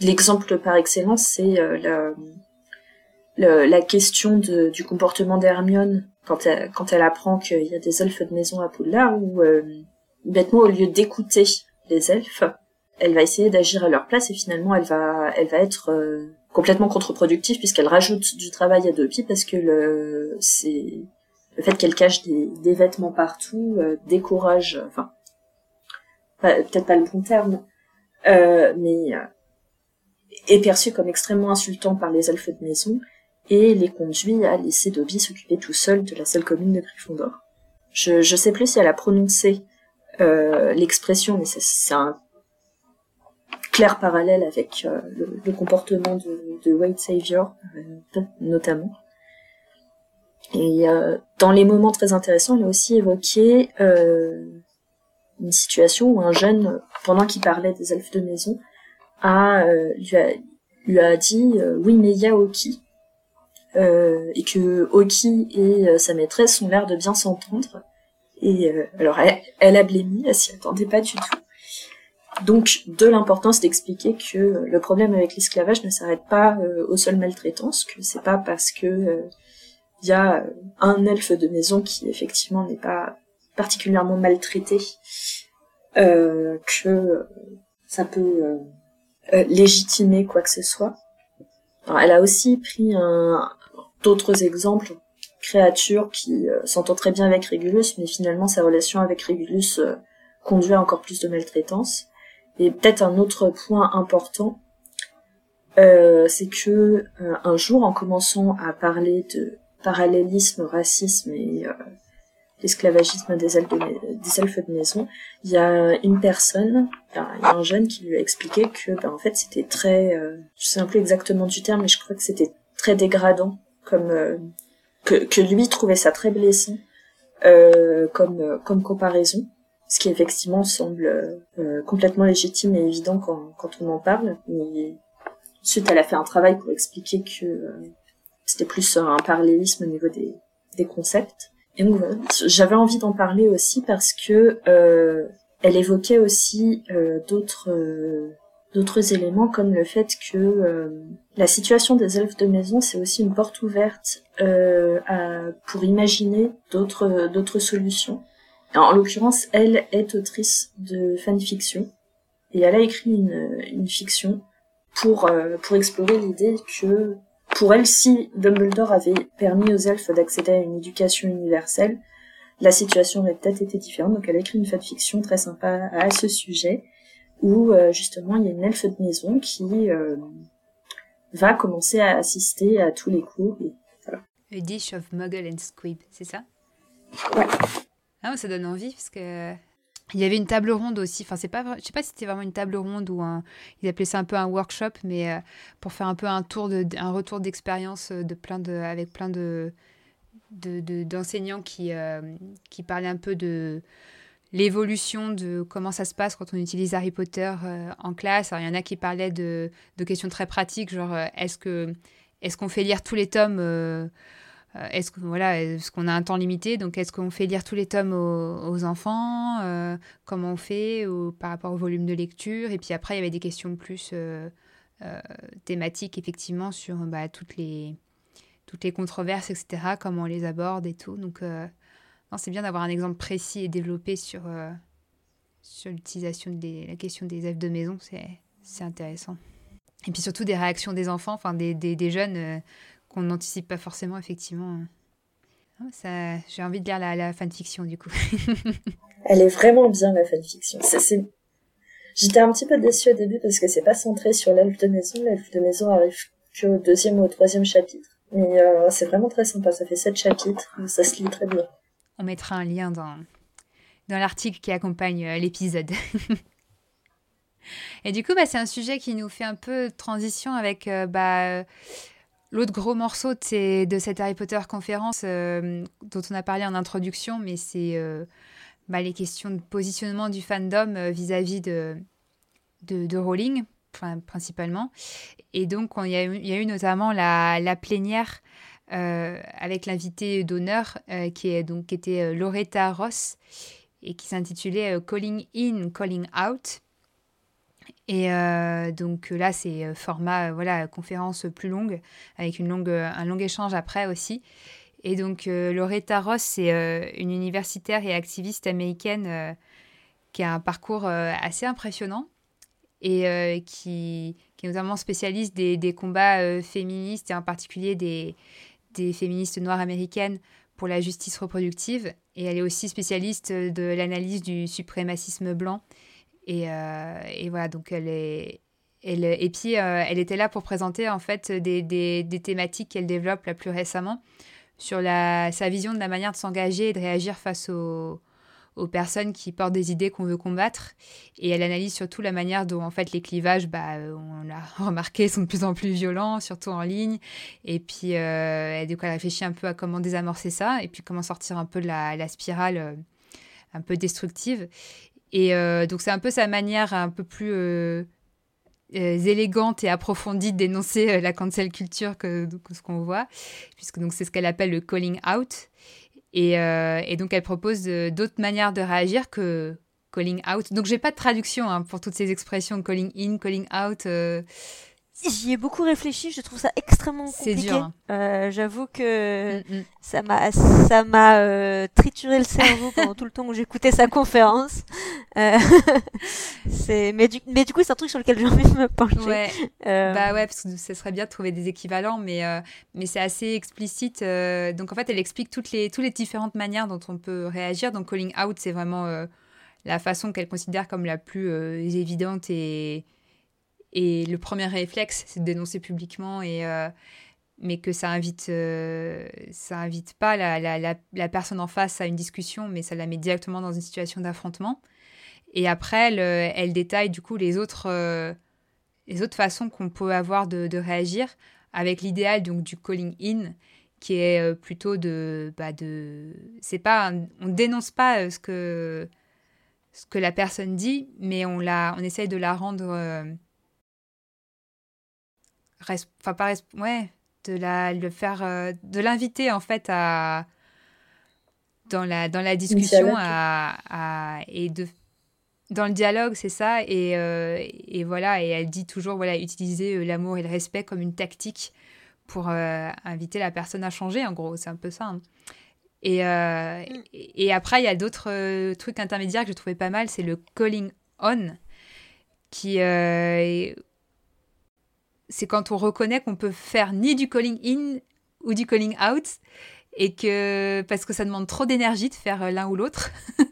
l'exemple par excellence, c'est la la question de, du comportement d'Hermione quand elle, quand elle apprend qu'il y a des elfes de maison à Poudlard, où euh, bêtement au lieu d'écouter les elfes, elle va essayer d'agir à leur place et finalement elle va elle va être euh, complètement contre-productive puisqu'elle rajoute du travail à pieds parce que le c'est le fait qu'elle cache des, des vêtements partout euh, décourage enfin peut-être pas le bon terme mais est perçu comme extrêmement insultant par les elfes de maison et les conduit à laisser Dobby s'occuper tout seul de la seule commune de Gryffondor. Je, je sais plus si elle a prononcé euh, l'expression, mais c'est un clair parallèle avec euh, le, comportement de, de Wade Savior, euh, notamment. Et euh, dans les moments très intéressants, il a aussi évoqué une situation où un jeune, pendant qu'il parlait des elfes de maison, a, lui, a lui a dit oui mais il y a Oki. Et que Oki et sa maîtresse ont l'air de bien s'entendre. Et alors elle, elle a blémi, elle s'y attendait pas du tout donc, de l'importance d'expliquer que le problème avec l'esclavage ne s'arrête pas euh, aux seules maltraitances, que c'est pas parce que il euh, y a un elfe de maison qui effectivement n'est pas particulièrement maltraité euh, que ça peut légitimer quoi que ce soit. elle a aussi pris d'autres exemples, créatures qui s'entendent très bien avec Régulus, mais finalement sa relation avec Régulus conduit à encore plus de maltraitance. Et peut-être un autre point important, euh, c'est que euh, un jour, en commençant à parler de parallélisme, racisme et euh, l'esclavagisme des, elfes de, des elfes de maison, il y a une personne, il y a un jeune qui lui a expliqué que, ben, en fait, c'était très, je sais un peu exactement du terme, mais je crois que c'était très dégradant, comme que, que lui trouvait ça très blessant comme comme comparaison ce qui effectivement semble euh, complètement légitime et évident quand, on en parle. Mais ensuite, elle a fait un travail pour expliquer que euh, c'était plus un parallélisme au niveau des, concepts. Et donc j'avais envie d'en parler aussi parce que euh, elle évoquait aussi d'autres éléments comme le fait que la situation des elfes de maison c'est aussi une porte ouverte pour imaginer d'autres solutions en l'occurrence, elle est autrice de fanfiction et elle a écrit une, une fiction pour euh, pour explorer l'idée que pour elle, si Dumbledore avait permis aux elfes d'accéder à une éducation universelle, la situation aurait peut-être été différente. Donc elle a écrit une fanfiction très sympa à ce sujet où euh, justement il y a une elfe de maison qui euh, va commencer à assister à tous les cours. Et, voilà. A dish of Muggle and Squib, c'est ça? Ouais. Ah, ça donne envie parce que il y avait une table ronde aussi. Enfin, c'est pas, je sais pas si c'était vraiment une table ronde ou un, ils appelaient ça un peu un workshop, mais euh, pour faire un peu un tour de, retour d'expérience euh, de plein de, avec plein de, d'enseignants de, qui, euh, qui parlaient un peu de l'évolution de comment ça se passe quand on utilise Harry Potter en classe. Alors, il y en a qui parlaient de, de questions très pratiques, genre est-ce que, est-ce qu'on fait lire tous les tomes est-ce que voilà, est-ce qu'on a un temps limité? Donc, est-ce qu'on fait lire tous les tomes aux, enfants euh, Comment on fait par rapport au volume de lecture? Et puis après, il y avait des questions plus euh, thématiques, effectivement, sur bah, toutes les toutes les controverses, etc. Comment on les aborde et tout. Donc, c'est bien d'avoir un exemple précis et développé sur sur l'utilisation de la question des elfes de maison. C'est intéressant. Et puis surtout des réactions des enfants, enfin des, des jeunes qu'on n'anticipe pas forcément, effectivement. Ah, ça, j'ai envie de lire la, la fanfiction, du coup. Elle est vraiment bien, la fanfiction. C'est, J'étais un petit peu déçue au début parce que c'est pas centré sur l'elfe de maison. L'elfe de maison arrive qu'au deuxième ou au troisième chapitre. Mais euh, c'est vraiment très sympa. Ça fait sept chapitres. Ça se lit très bien. On mettra un lien dans, dans l'article qui accompagne euh, l'épisode. Et du coup, bah, c'est un sujet qui nous fait un peu transition avec euh, bah, L'autre gros morceau de, cette Harry Potter conférence euh, dont on a parlé en introduction, mais c'est euh, bah, les questions de positionnement du fandom euh, vis-à-vis de, de, Rowling, principalement. Et donc, il y, a eu, notamment la, plénière avec l'invité d'honneur qui, qui était Loretta Ross et qui s'intitulait Calling In, Calling Out. Et euh, donc là, c'est euh, format euh, voilà conférence plus longue avec une longue, un long échange après aussi. Et donc Loretta Ross, c'est une universitaire et activiste américaine qui a un parcours assez impressionnant et qui, qui, est notamment spécialiste des, des combats féministes et en particulier des, des féministes noires américaines pour la justice reproductive. Et elle est aussi spécialiste de l'analyse du suprémacisme blanc et, euh, et, voilà, donc elle Et, puis, elle était là pour présenter en fait des, thématiques qu'elle développe la plus récemment sur sa vision de la manière de s'engager et de réagir face aux, personnes qui portent des idées qu'on veut combattre. Et elle analyse surtout la manière dont en fait les clivages, bah, euh, on l'a remarqué, sont de plus en plus violents, surtout en ligne. Et puis euh, elle, elle réfléchit un peu à comment désamorcer ça et puis comment sortir un peu de la, la spirale euh, un peu destructive. Et euh, donc c'est un peu sa manière un peu plus élégante et approfondie dénoncer la cancel culture que, ce qu'on voit, puisque c'est ce qu'elle appelle le calling out. Euh, et, donc, elle propose d'autres manières de réagir que calling out. Donc, j'ai pas de traduction hein, pour toutes ces expressions calling in, calling out. Euh, J'y ai beaucoup réfléchi, je trouve ça extrêmement compliqué. Dur. Euh, J'avoue que mm, mm. ça m'a ça m'a euh, trituré le cerveau pendant tout le temps où j'écoutais sa conférence. Euh, c'est mais du mais du coup c'est un truc sur lequel j'ai envie de me pencher. Ouais. Euh, bah ouais parce que ce serait bien de trouver des équivalents, mais euh, mais c'est assez explicite. donc en fait elle explique toutes les toutes les différentes manières dont on peut réagir. Donc calling out c'est vraiment la façon qu'elle considère comme la plus évidente et et le premier réflexe, c'est de dénoncer publiquement, et, euh, mais que ça invite, euh, ça invite pas la, personne en face à une discussion, mais ça la met directement dans une situation d'affrontement. Et après, elle, détaille du coup les autres, euh, les autres façons qu'on peut avoir de, de réagir, avec l'idéal donc du calling in, qui est plutôt de, bah de, c'est pas, on dénonce pas ce que ce que la personne dit, mais on la, on essaye de la rendre enfin pas ouais, de la le faire euh, de l'inviter en fait à dans la dans la discussion à, à, et de dans le dialogue c'est ça et, euh, et voilà et elle dit toujours voilà utiliser euh, l'amour et le respect comme une tactique pour inviter la personne à changer en gros c'est un peu ça hein. et, mm. et après il y a d'autres trucs intermédiaires que je trouvais pas mal c'est le calling on qui c'est quand on reconnaît qu'on peut faire ni du calling in ou du calling out et que parce que ça demande trop d'énergie de faire euh, l'un ou l'autre.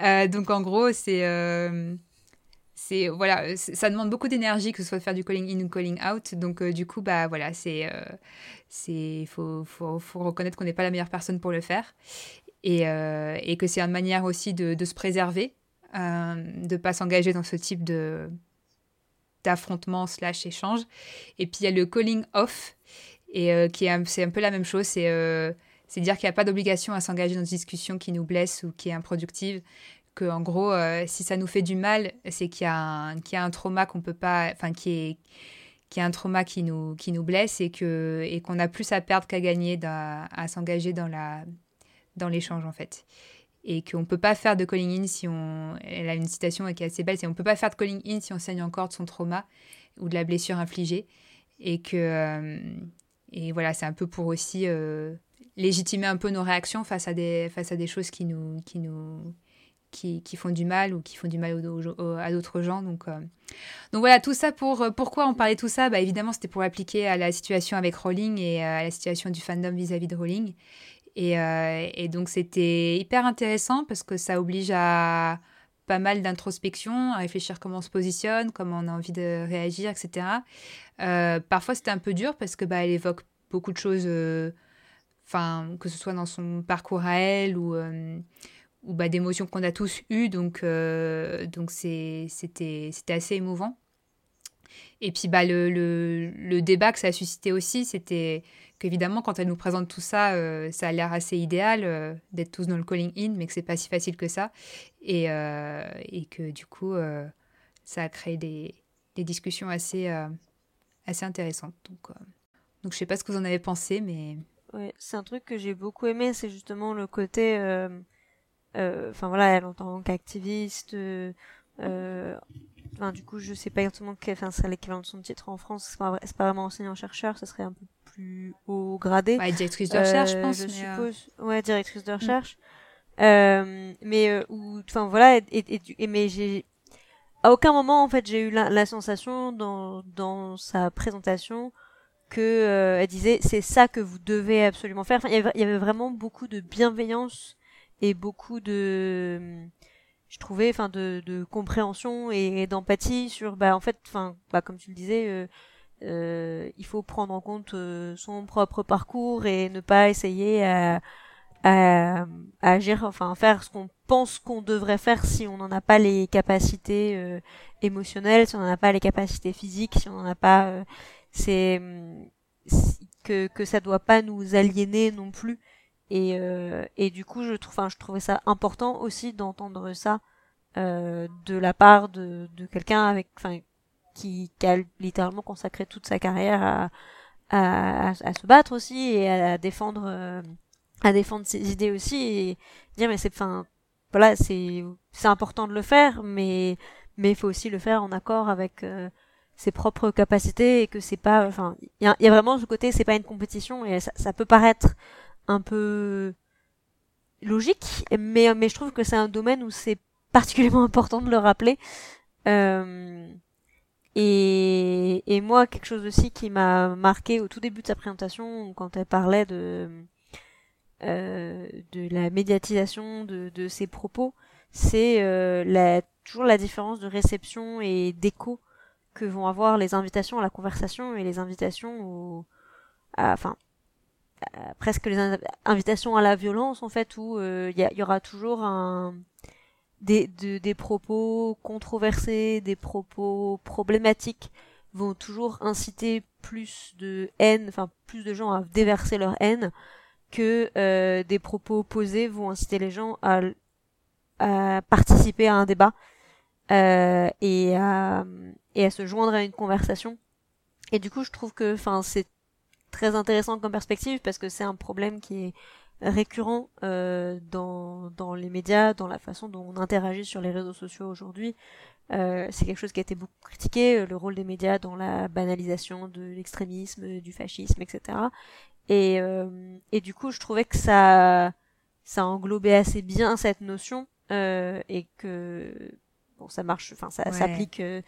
Euh, donc en gros, c'est euh, voilà, ça demande beaucoup d'énergie que ce soit de faire du calling in ou calling out. Donc du coup, bah voilà, c'est faut, faut, reconnaître qu'on n'est pas la meilleure personne pour le faire et, et que c'est une manière aussi de, de se préserver, de pas s'engager dans ce type de d'affrontement slash échange. Et puis il y a le calling off, et euh, qui est c'est un peu la même chose. C'est euh, c'est dire qu'il n'y a pas d'obligation à s'engager dans une discussion qui nous blesse ou qui est improductive. Que en gros, euh, si ça nous fait du mal, c'est qu'il y a un, qu'il y a un trauma qu'on peut pas, enfin qui est qui a un trauma qui nous, qui nous blesse et que et qu'on a plus à perdre qu'à gagner à s'engager dans la dans l'échange en fait et qu'on ne peut pas faire de calling in si on... Elle a une citation qui est assez belle, c'est on ne peut pas faire de calling in si on saigne encore de son trauma ou de la blessure infligée. Et que... Euh, et voilà, c'est un peu pour aussi euh, légitimer un peu nos réactions face à des, face à des choses qui nous... Qui nous qui, qui font du mal ou qui font du mal à d'autres gens. Donc, euh, donc voilà, tout ça pour... Pourquoi on parlait de tout ça? Bah, Évidemment, c'était pour l'appliquer à la situation avec Rowling et à la situation du fandom vis-à-vis -vis de Rowling. Euh, et, donc c'était hyper intéressant parce que ça oblige à pas mal d'introspection, à réfléchir comment on se positionne, comment on a envie de réagir, etc. Euh, parfois c'était un peu dur parce que bah, elle évoque beaucoup de choses, euh, que ce soit dans son parcours à elle ou ou bah, d'émotions qu'on a tous eues, donc donc c'était assez émouvant. Et puis bah, le, le, débat que ça a suscité aussi, c'était évidemment, quand elle nous présente tout ça, euh, ça a l'air assez idéal euh, d'être tous dans le calling in, mais que c'est pas si facile que ça. Et, euh, et que du coup, ça a créé des, discussions assez, assez intéressantes. Donc, donc, je sais pas ce que vous en avez pensé, mais. C'est un truc que j'ai beaucoup aimé, c'est justement le côté. Enfin voilà, elle en tant qu'activiste. Enfin, du coup, je sais pas exactement quel enfin, serait l'équivalent de son titre en France. C'est pas, pas vraiment enseignant-chercheur, ce serait un peu plus haut gradé. Ouais, directrice de recherche, je euh, pense. Je euh, suppose. Ouais, directrice de recherche. Mm. Euh, mais euh, enfin voilà, et, et, et, mais j'ai à aucun moment en fait j'ai eu la, la, sensation dans dans sa présentation que euh, elle disait c'est ça que vous devez absolument faire. Enfin, il y avait, il y avait vraiment beaucoup de bienveillance et beaucoup de je trouvais enfin de, de compréhension et, d'empathie sur bah en fait enfin bah comme tu le disais euh, euh, il faut prendre en compte euh, son propre parcours et ne pas essayer à, à, à agir enfin faire ce qu'on pense qu'on devrait faire si on n'en a pas les capacités euh, émotionnelles si on n'en a pas les capacités physiques si on n'en a pas euh, c'est que que ça doit pas nous aliéner non plus et, euh, et du coup, je trouve, enfin, je trouvais ça important aussi d'entendre ça euh, de la part de, de quelqu'un avec, enfin, qui, qui, a littéralement consacré toute sa carrière à, à, à, se battre aussi et à, défendre, euh, à défendre ses idées aussi et dire mais c'est, enfin, voilà, c'est, c'est important de le faire, mais mais il faut aussi le faire en accord avec euh, ses propres capacités et que c'est pas, enfin, il y a, y a, vraiment ce côté, c'est pas une compétition et ça, ça peut paraître un peu logique, mais, mais je trouve que c'est un domaine où c'est particulièrement important de le rappeler. Euh, et, et moi, quelque chose aussi qui m'a marqué au tout début de sa présentation, quand elle parlait de, euh, de la médiatisation de, de ses propos, c'est euh, la, toujours la différence de réception et d'écho que vont avoir les invitations à la conversation et les invitations au, à, enfin, presque les invitations à la violence en fait où il euh, y, y, aura toujours des, de, des propos controversés, des propos problématiques vont toujours inciter plus de haine, enfin plus de gens à déverser leur haine que euh, des propos opposés vont inciter les gens à, à participer à un débat euh, et, à, et à se joindre à une conversation. Et du coup, je trouve que, enfin, c'est très intéressant comme perspective parce que c'est un problème qui est récurrent euh, dans, dans les médias, dans la façon dont on interagit sur les réseaux sociaux aujourd'hui. Euh, c'est quelque chose qui a été beaucoup critiqué, euh, le rôle des médias dans la banalisation de l'extrémisme, du fascisme, etc. Et, euh, et du coup, je trouvais que ça, ça englobait assez bien cette notion euh, et que bon, ça marche, enfin, ça s'applique euh,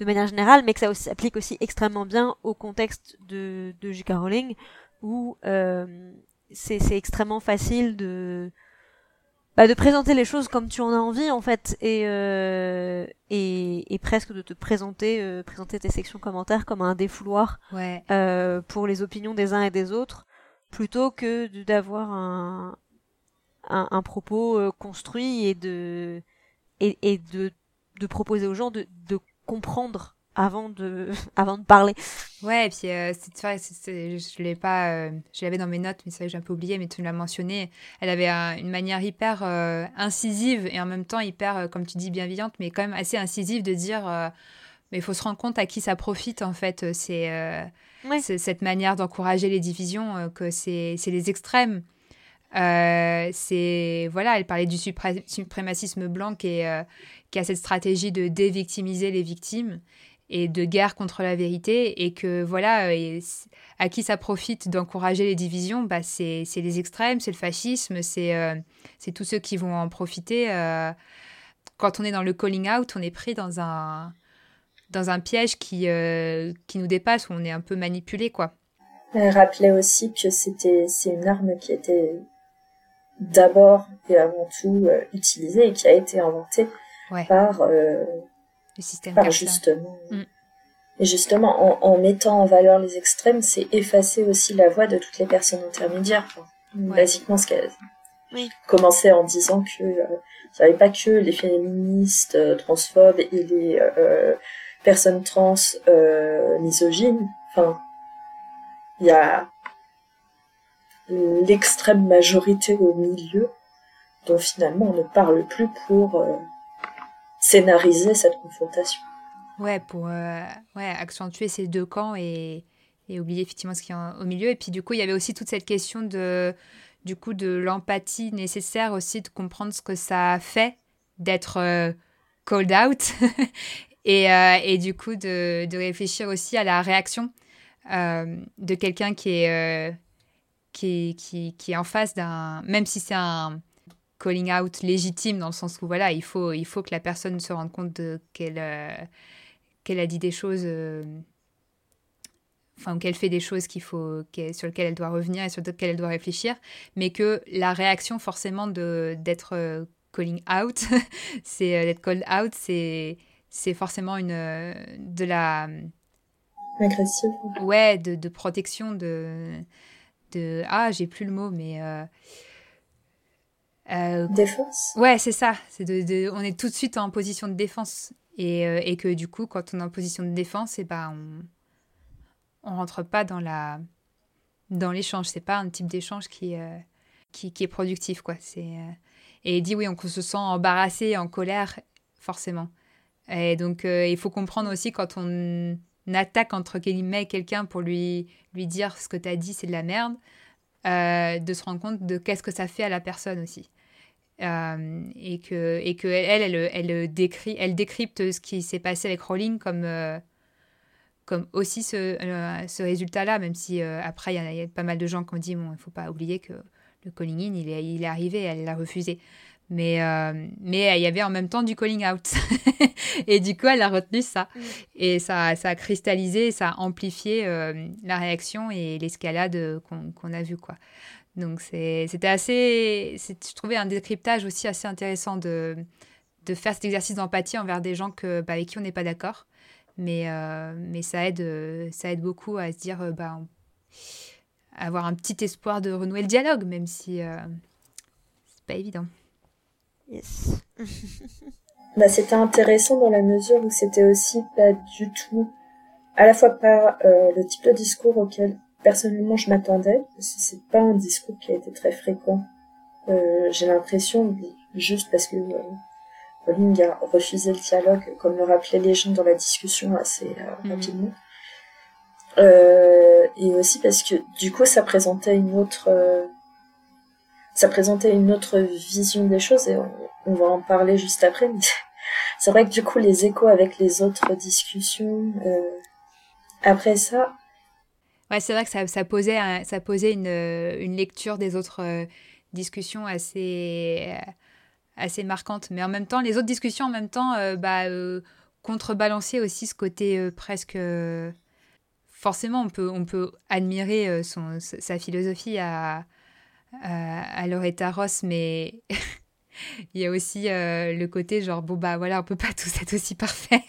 de manière générale, mais que ça s'applique aussi extrêmement bien au contexte de, de J.K. Rowling, où euh, c'est extrêmement facile de bah, de présenter les choses comme tu en as envie en fait et euh, et, et, presque de te présenter euh, présenter tes sections commentaires comme un défouloir ouais. euh, pour les opinions des uns et des autres plutôt que d'avoir un, un, un propos euh, construit et de et, et de de proposer aux gens de, de comprendre avant de avant de parler. Ouais, et puis euh, c'est je l'ai pas euh, je l'avais dans mes notes mais c'est vrai que j'ai un peu oublié mais tu l'as mentionné, elle avait une manière hyper euh, incisive et en même temps hyper euh, comme tu dis bienveillante mais quand même assez incisive de dire mais il faut se rendre compte à qui ça profite en fait, c'est ouais. cette manière d'encourager les divisions que c'est les extrêmes. C'est voilà, elle parlait du supré suprémacisme blanc qui est qui a cette stratégie de dévictimiser les victimes et de guerre contre la vérité et que voilà et à qui ça profite d'encourager les divisions bah c'est les extrêmes c'est le fascisme c'est euh, tous ceux qui vont en profiter euh, quand on est dans le calling out on est pris dans un dans un piège qui euh, qui nous dépasse où on est un peu manipulé quoi. Elle rappelait aussi que c'était c'est une arme qui était d'abord et avant tout euh, utilisée et qui a été inventée ouais. par euh, le système par justement mm. et justement en, en, mettant en valeur les extrêmes c'est effacer aussi la voix de toutes les personnes intermédiaires enfin, ouais. basiquement ce qu'elle oui. commençait en disant que euh, avait pas que les féministes euh, transphobes et les euh, personnes trans euh, misogynes enfin il y a l'extrême majorité au milieu dont finalement on ne parle plus pour euh, scénariser cette confrontation. Ouais, pour euh, ouais, accentuer ces deux camps et, et oublier effectivement ce qui est au milieu. Et puis du coup, il y avait aussi toute cette question de, du coup, de l'empathie nécessaire aussi, de comprendre ce que ça fait d'être euh, called out et, et du coup de, de, réfléchir aussi à la réaction de quelqu'un qui est, qui, qui, qui est en face d'un... Même si c'est un calling out légitime dans le sens où voilà, il faut, il faut que la personne se rende compte qu'elle euh, qu'elle a dit des choses, euh, enfin, qu'elle fait des choses qu'il faut, qu sur lesquelles elle doit revenir et sur lesquelles elle doit réfléchir, mais que la réaction forcément d'être euh, calling out, c'est d'être called out, c'est c'est forcément une de la agressive. Ouais, de, de protection de de ah j'ai plus le mot mais euh, défense Ouais, c'est ça. C'est de, on est tout de suite en position de défense. Et, euh, et, que du coup, quand on est en position de défense, et eh ben, on ne rentre pas dans la dans l'échange. C'est pas un type d'échange qui, euh, qui, qui, est productif. Quoi. C'est, et dit oui, on se sent embarrassé, en colère, forcément. Et donc, il faut comprendre aussi quand on attaque entre guillemets quelqu'un pour lui, lui dire ce que tu as dit, c'est de la merde. de se rendre compte de qu'est-ce que ça fait à la personne aussi. Euh, et que et que elle, elle, décrit, elle décrypte ce qui s'est passé avec Rowling comme euh, comme aussi ce, euh, ce résultat-là, même si après il y, a pas mal de gens qui ont dit bon, il faut pas oublier que le calling in, il est, il est arrivé, elle l'a refusé. Mais, mais il y avait en même temps du calling out. et du coup, elle a retenu ça. Mm. Et ça, ça a cristallisé, ça a amplifié la réaction et l'escalade qu'on a vue. Quoi. Donc c'était assez, je trouvais un décryptage aussi assez intéressant de, de faire cet exercice d'empathie envers des gens que, bah, avec qui on n'est pas d'accord. Mais, euh, mais ça, aide, ça aide beaucoup à se dire, euh, bah, avoir un petit espoir de renouer le dialogue, même si euh, c'est pas évident. Yes. bah, c'était intéressant dans la mesure où c'était aussi pas du tout, à la fois pas le type de discours auquel personnellement je m'attendais, parce que c'est pas un discours qui a été très fréquent. Euh, j'ai l'impression, juste parce que euh, Rowling a refusé le dialogue, comme le rappelaient les gens dans la discussion assez euh, mhm. rapidement. Euh, et aussi parce que du coup ça présentait une autre euh, ça présentait une autre vision des choses et on, va en parler juste après c'est vrai que du coup les échos avec les autres discussions après ça Ouais, c'est vrai que ça, ça posait, ça posait une, une, lecture des autres euh, discussions assez, euh, assez marquante. Mais en même temps, les autres discussions, en même temps, euh, bah, contrebalancer aussi ce côté presque. forcément, on peut, on peut admirer son, sa philosophie à, à, à Loretta Ross, mais il y a aussi le côté genre, bon, bah voilà, on peut pas tous être aussi parfaits.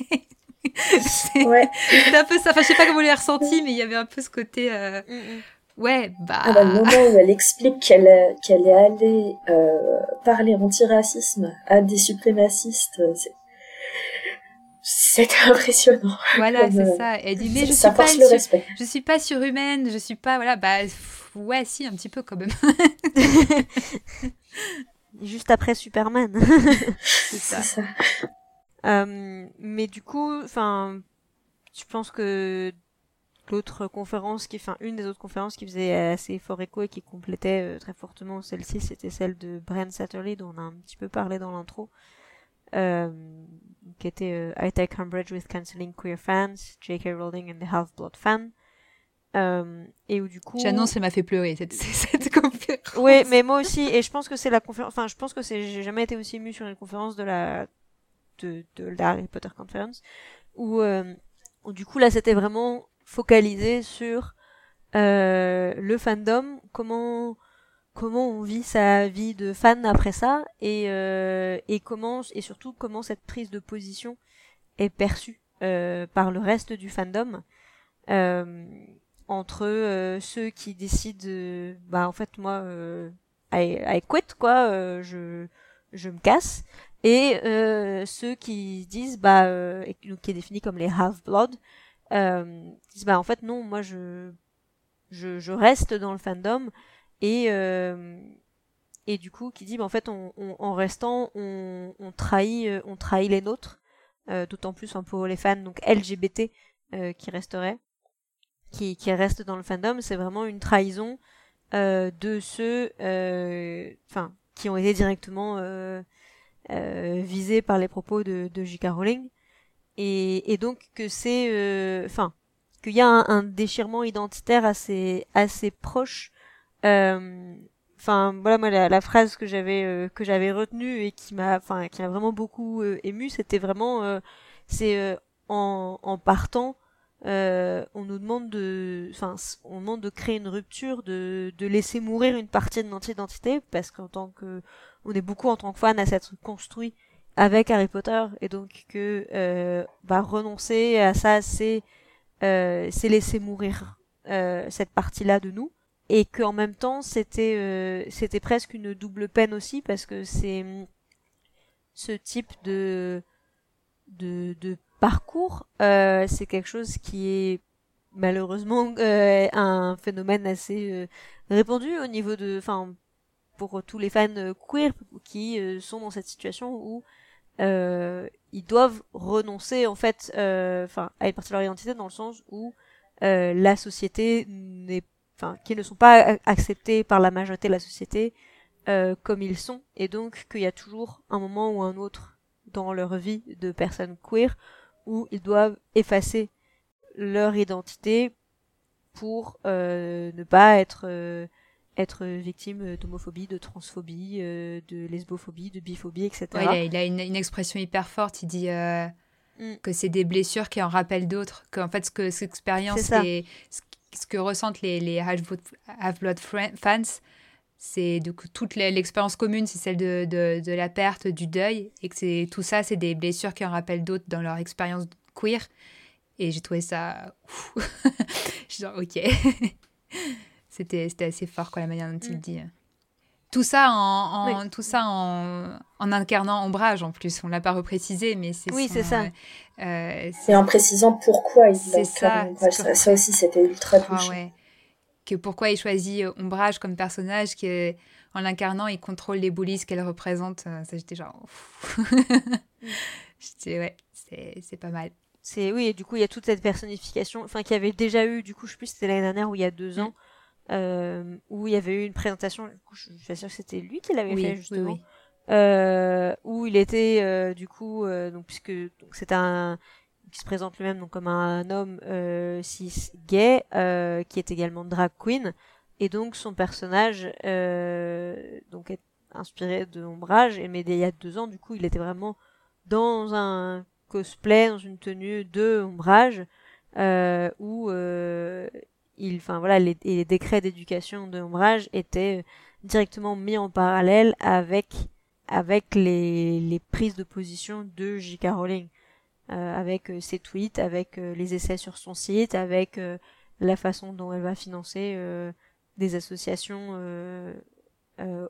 ouais. C'était un peu ça. Enfin, je sais pas comment vous l'avez ressenti, mais il y avait un peu ce côté. Euh... Mm, mm. Ouais, bah. Ah bah. le moment où elle explique qu'elle est, est allée euh, parler anti-racisme à des suprémacistes, euh, c'est. C'est impressionnant. Voilà, c'est euh, ça. Elle dit mais je suis pas je suis pas surhumaine, je suis pas voilà bah ouais si un petit peu quand même. Juste après Superman. c'est ça. ça. Euh, mais du coup, enfin, je pense que l'autre conférence qui, enfin, une des autres conférences qui faisait assez fort écho et qui complétait euh, très fortement celle-ci, c'était celle de Brent Satterley dont on a un petit peu parlé dans l'intro. Euh, qui était euh, I take umbrage with cancelling queer fans, J.K. Rowling and the Half-Blood fan. Euh, et où du coup. J'annonce, elle m'a fait pleurer cette, cette conférence. Oui, mais moi aussi, et je pense que c'est la conférence. Enfin, je pense que c'est. J'ai jamais été aussi ému sur une conférence de la de, de la Harry Potter Conference, euh, où, du coup là c'était vraiment focalisé sur euh, le fandom, comment comment on vit sa vie de fan après ça et euh, et comment et surtout comment cette prise de position est perçue par le reste du fandom entre ceux qui décident bah en fait moi I, I quit quoi je je me casse. Et euh, ceux qui disent bah euh, qui est défini comme les half blood euh, disent bah en fait non moi je je, je reste dans le fandom. Et euh, et du coup qui dit bah en fait on, on, en restant on, on trahit euh, on trahit les nôtres euh, d'autant plus hein, pour les fans donc LGBT qui resteraient qui qui restent dans le fandom c'est vraiment une trahison de ceux enfin qui ont été directement euh, visé par les propos de, de J.K. Rowling et, et donc que c'est euh, enfin qu'il y a un, un, déchirement identitaire assez assez proche euh, enfin voilà moi la, la phrase que j'avais que j'avais retenue et qui m'a enfin qui m'a vraiment beaucoup ému c'était vraiment c'est en, en partant euh, on nous demande de, enfin, on demande de créer une rupture, de, de laisser mourir une partie de notre identité, parce qu'en tant que, on est beaucoup en tant que fan à s'être construit avec Harry Potter, et donc que euh, bah, renoncer à ça, c'est euh, c'est laisser mourir euh, cette partie-là de nous, et qu'en même temps, c'était euh, c'était presque une double peine aussi, parce que c'est ce type de de, de parcours, euh, c'est quelque chose qui est malheureusement euh, un phénomène assez euh, répandu au niveau de, enfin, pour tous les fans queer qui sont dans cette situation où ils doivent renoncer en fait, enfin, à une partie de leur identité dans le sens où la société n'est, enfin, qui ne sont pas acceptés par la majorité de la société comme ils sont, et donc qu'il y a toujours un moment ou un autre dans leur vie de personnes queer où ils doivent effacer leur identité pour euh, ne pas être euh, être victime d'homophobie, de transphobie, euh, de lesbophobie, de biphobie, etc. Ouais, il a, il a une, une, expression hyper forte. Il dit mm. que c'est des blessures qui en rappellent d'autres. Qu'en fait, ce que cette expérience, ce, ce que ressentent les, les Half-Blood fans, c'est coup toute l'expérience commune, c'est celle de, de, de, la perte, du deuil, et que c'est tout ça, c'est des blessures qui en rappellent d'autres dans leur expérience queer. Et j'ai trouvé ça. je suis genre, ok. c'était assez fort, quoi, la manière dont il mm. dit. Tout ça en, en tout ça en, en, incarnant Ombrage en plus. On l'a pas reprécisé, mais c'est oui, c'est ça. Euh, et en précisant pourquoi il ça, ça, ça, aussi, c'était ultra ah touchant. ouais que pourquoi il choisit euh, Ombrage comme personnage, que en l'incarnant, il contrôle les bullies qu'elle représente. Euh, ça, j'étais genre. j'étais, ouais, c'est pas mal. C'est oui, et du coup, il y a toute cette personnification, enfin, qu'il y avait déjà eu, du coup, je sais plus, c'était l'année dernière ou il y a deux mm. ans, euh, où il y avait eu une présentation, du coup, je, suis sûre que c'était lui qui l'avait fait, justement. Euh, où il était, euh, du coup, donc, puisque c'est un qui se présente lui-même donc comme un homme euh, cis gay euh, qui est également drag queen et donc son personnage euh, donc est inspiré de Ombrage et mais il y a deux ans du coup il était vraiment dans un cosplay dans une tenue de Ombrage euh, où euh, il enfin voilà les, les décrets d'éducation de Ombrage étaient directement mis en parallèle avec avec les, les prises de position de J.K. Rowling avec euh, ses tweets, avec euh, les essais sur son site, avec la façon dont elle va financer des associations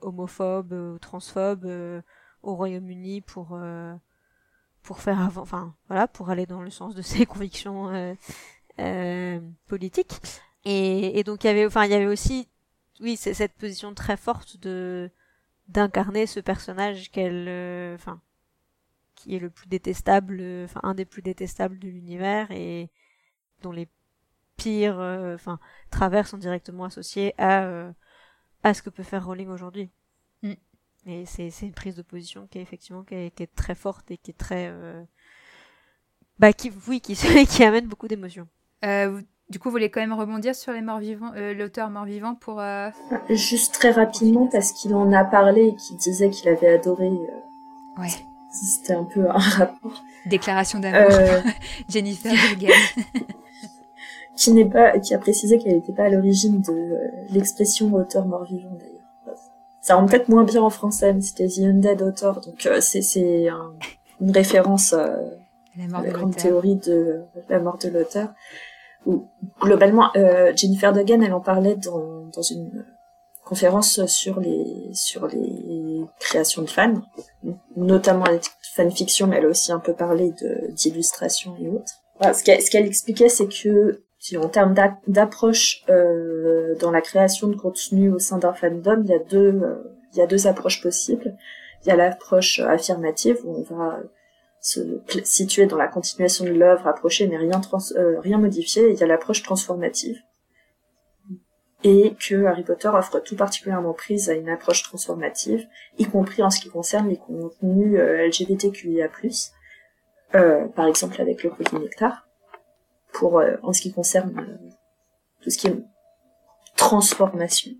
homophobes ou transphobes au Royaume-Uni pour pour faire avant, enfin voilà, pour aller dans le sens de ses convictions euh, euh, politiques. Et, et, donc il y avait, enfin il y avait aussi, oui, cette position très forte de d'incarner ce personnage qu'elle, enfin qui est le plus détestable, enfin un des plus détestables de l'univers et dont les pires, euh, enfin travers sont directement associés à euh, à ce que peut faire Rowling aujourd'hui. Mm. Et c'est c'est une prise de position qui est effectivement qui est, qui est très forte et qui est très euh, bah qui oui qui qui amène beaucoup d'émotions. du coup, vous voulez quand même rebondir sur les morts vivants, l'auteur mort vivant pour. Juste très rapidement parce qu'il en a parlé et qu'il disait qu'il avait adoré. Ouais c'était un peu un rapport. Déclaration d'amour. Euh... Jennifer Bilgan. qui n'est pas, qui a précisé qu'elle n'était pas à l'origine de euh, l'expression auteur mort-vivant d'ailleurs. Ça rend peut-être moins bien en français, mais c'était The Undead Author, donc euh, c'est c'est un, une référence euh, à la grande théorie de la mort de l'auteur. Où globalement, Jennifer Duggan, elle en parlait dans dans une conférence sur les sur les créations de fans, notamment les fanfictions, mais elle a aussi un peu parlé d'illustration et autres. Ce qu'elle expliquait, c'est que en termes d'approche euh, dans la création de contenu au sein d'un fandom, il y a deux il y a deux approches possibles. Il y a l'approche affirmative où on va se situer dans la continuation de l'œuvre, approcher mais rien euh, rien modifier. Et il y a l'approche transformative et que Harry Potter offre tout particulièrement prise à une approche transformative, y compris en ce qui concerne les contenus euh, LGBTQIA+, euh, par exemple avec le Nectar, pour euh, en ce qui concerne euh, tout ce qui est transformation,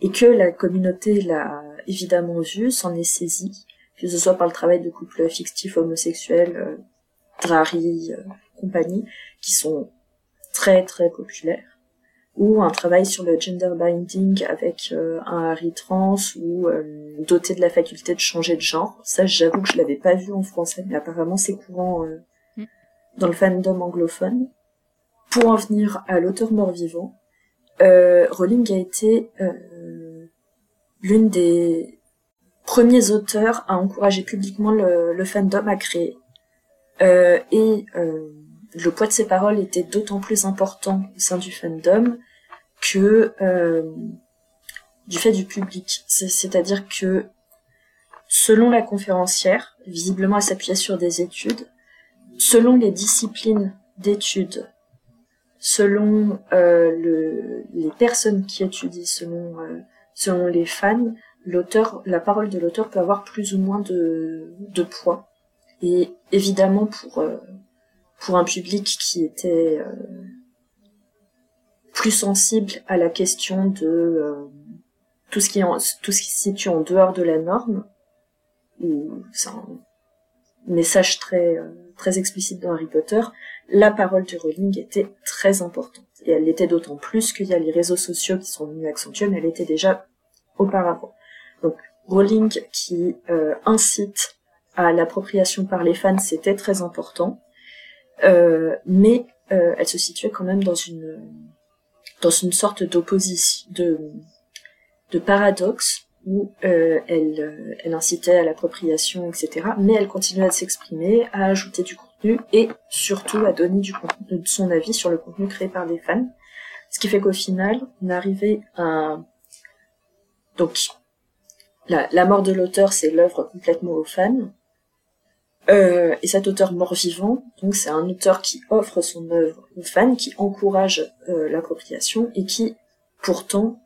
et que la communauté l'a évidemment vu, s'en est saisie, que ce soit par le travail de couples fictifs homosexuels, Drari, compagnie, qui sont très très populaire ou un travail sur le gender binding avec euh, un Harry trans ou euh, doté de la faculté de changer de genre. Ça, j'avoue que je l'avais pas vu en français, mais apparemment c'est courant euh, mm. dans le fandom anglophone. Pour en venir à l'auteur mort-vivant, Rowling a été l'une des premiers auteurs à encourager publiquement le, le fandom à créer. et le poids de ses paroles était d'autant plus important au sein du fandom que euh, du fait du public. C'est-à-dire que selon la conférencière, visiblement elle s'appuyait sur des études, selon les disciplines d'études, selon euh, le, les personnes qui étudient, selon, euh, selon les fans, l'auteur, la parole de l'auteur peut avoir plus ou moins de, de poids. Et évidemment pour pour un public qui était euh, plus sensible à la question de euh, tout ce qui tout ce qui se situe en dehors de la norme ou c'est un message très euh, très explicite dans Harry Potter la parole de Rowling était très importante. Et elle l'était d'autant plus qu'il y a les réseaux sociaux qui sont venus accentuer mais elle était déjà auparavant. Donc Rowling qui incite à l'appropriation par les fans c'était très important euh, mais euh, elle se situait quand même dans une dans une sorte d'opposition, de, de paradoxe où euh, elle, elle incitait à l'appropriation, etc. Mais elle continuait à s'exprimer, à ajouter du contenu et surtout à donner du contenu, son avis sur le contenu créé par les fans. Ce qui fait qu'au final, on arrivé à donc la, la mort de l'auteur, c'est l'œuvre complètement aux fans. Euh, et cet auteur mort-vivant, donc c'est un auteur qui offre son œuvre aux fans, qui encourage euh, l'appropriation et qui pourtant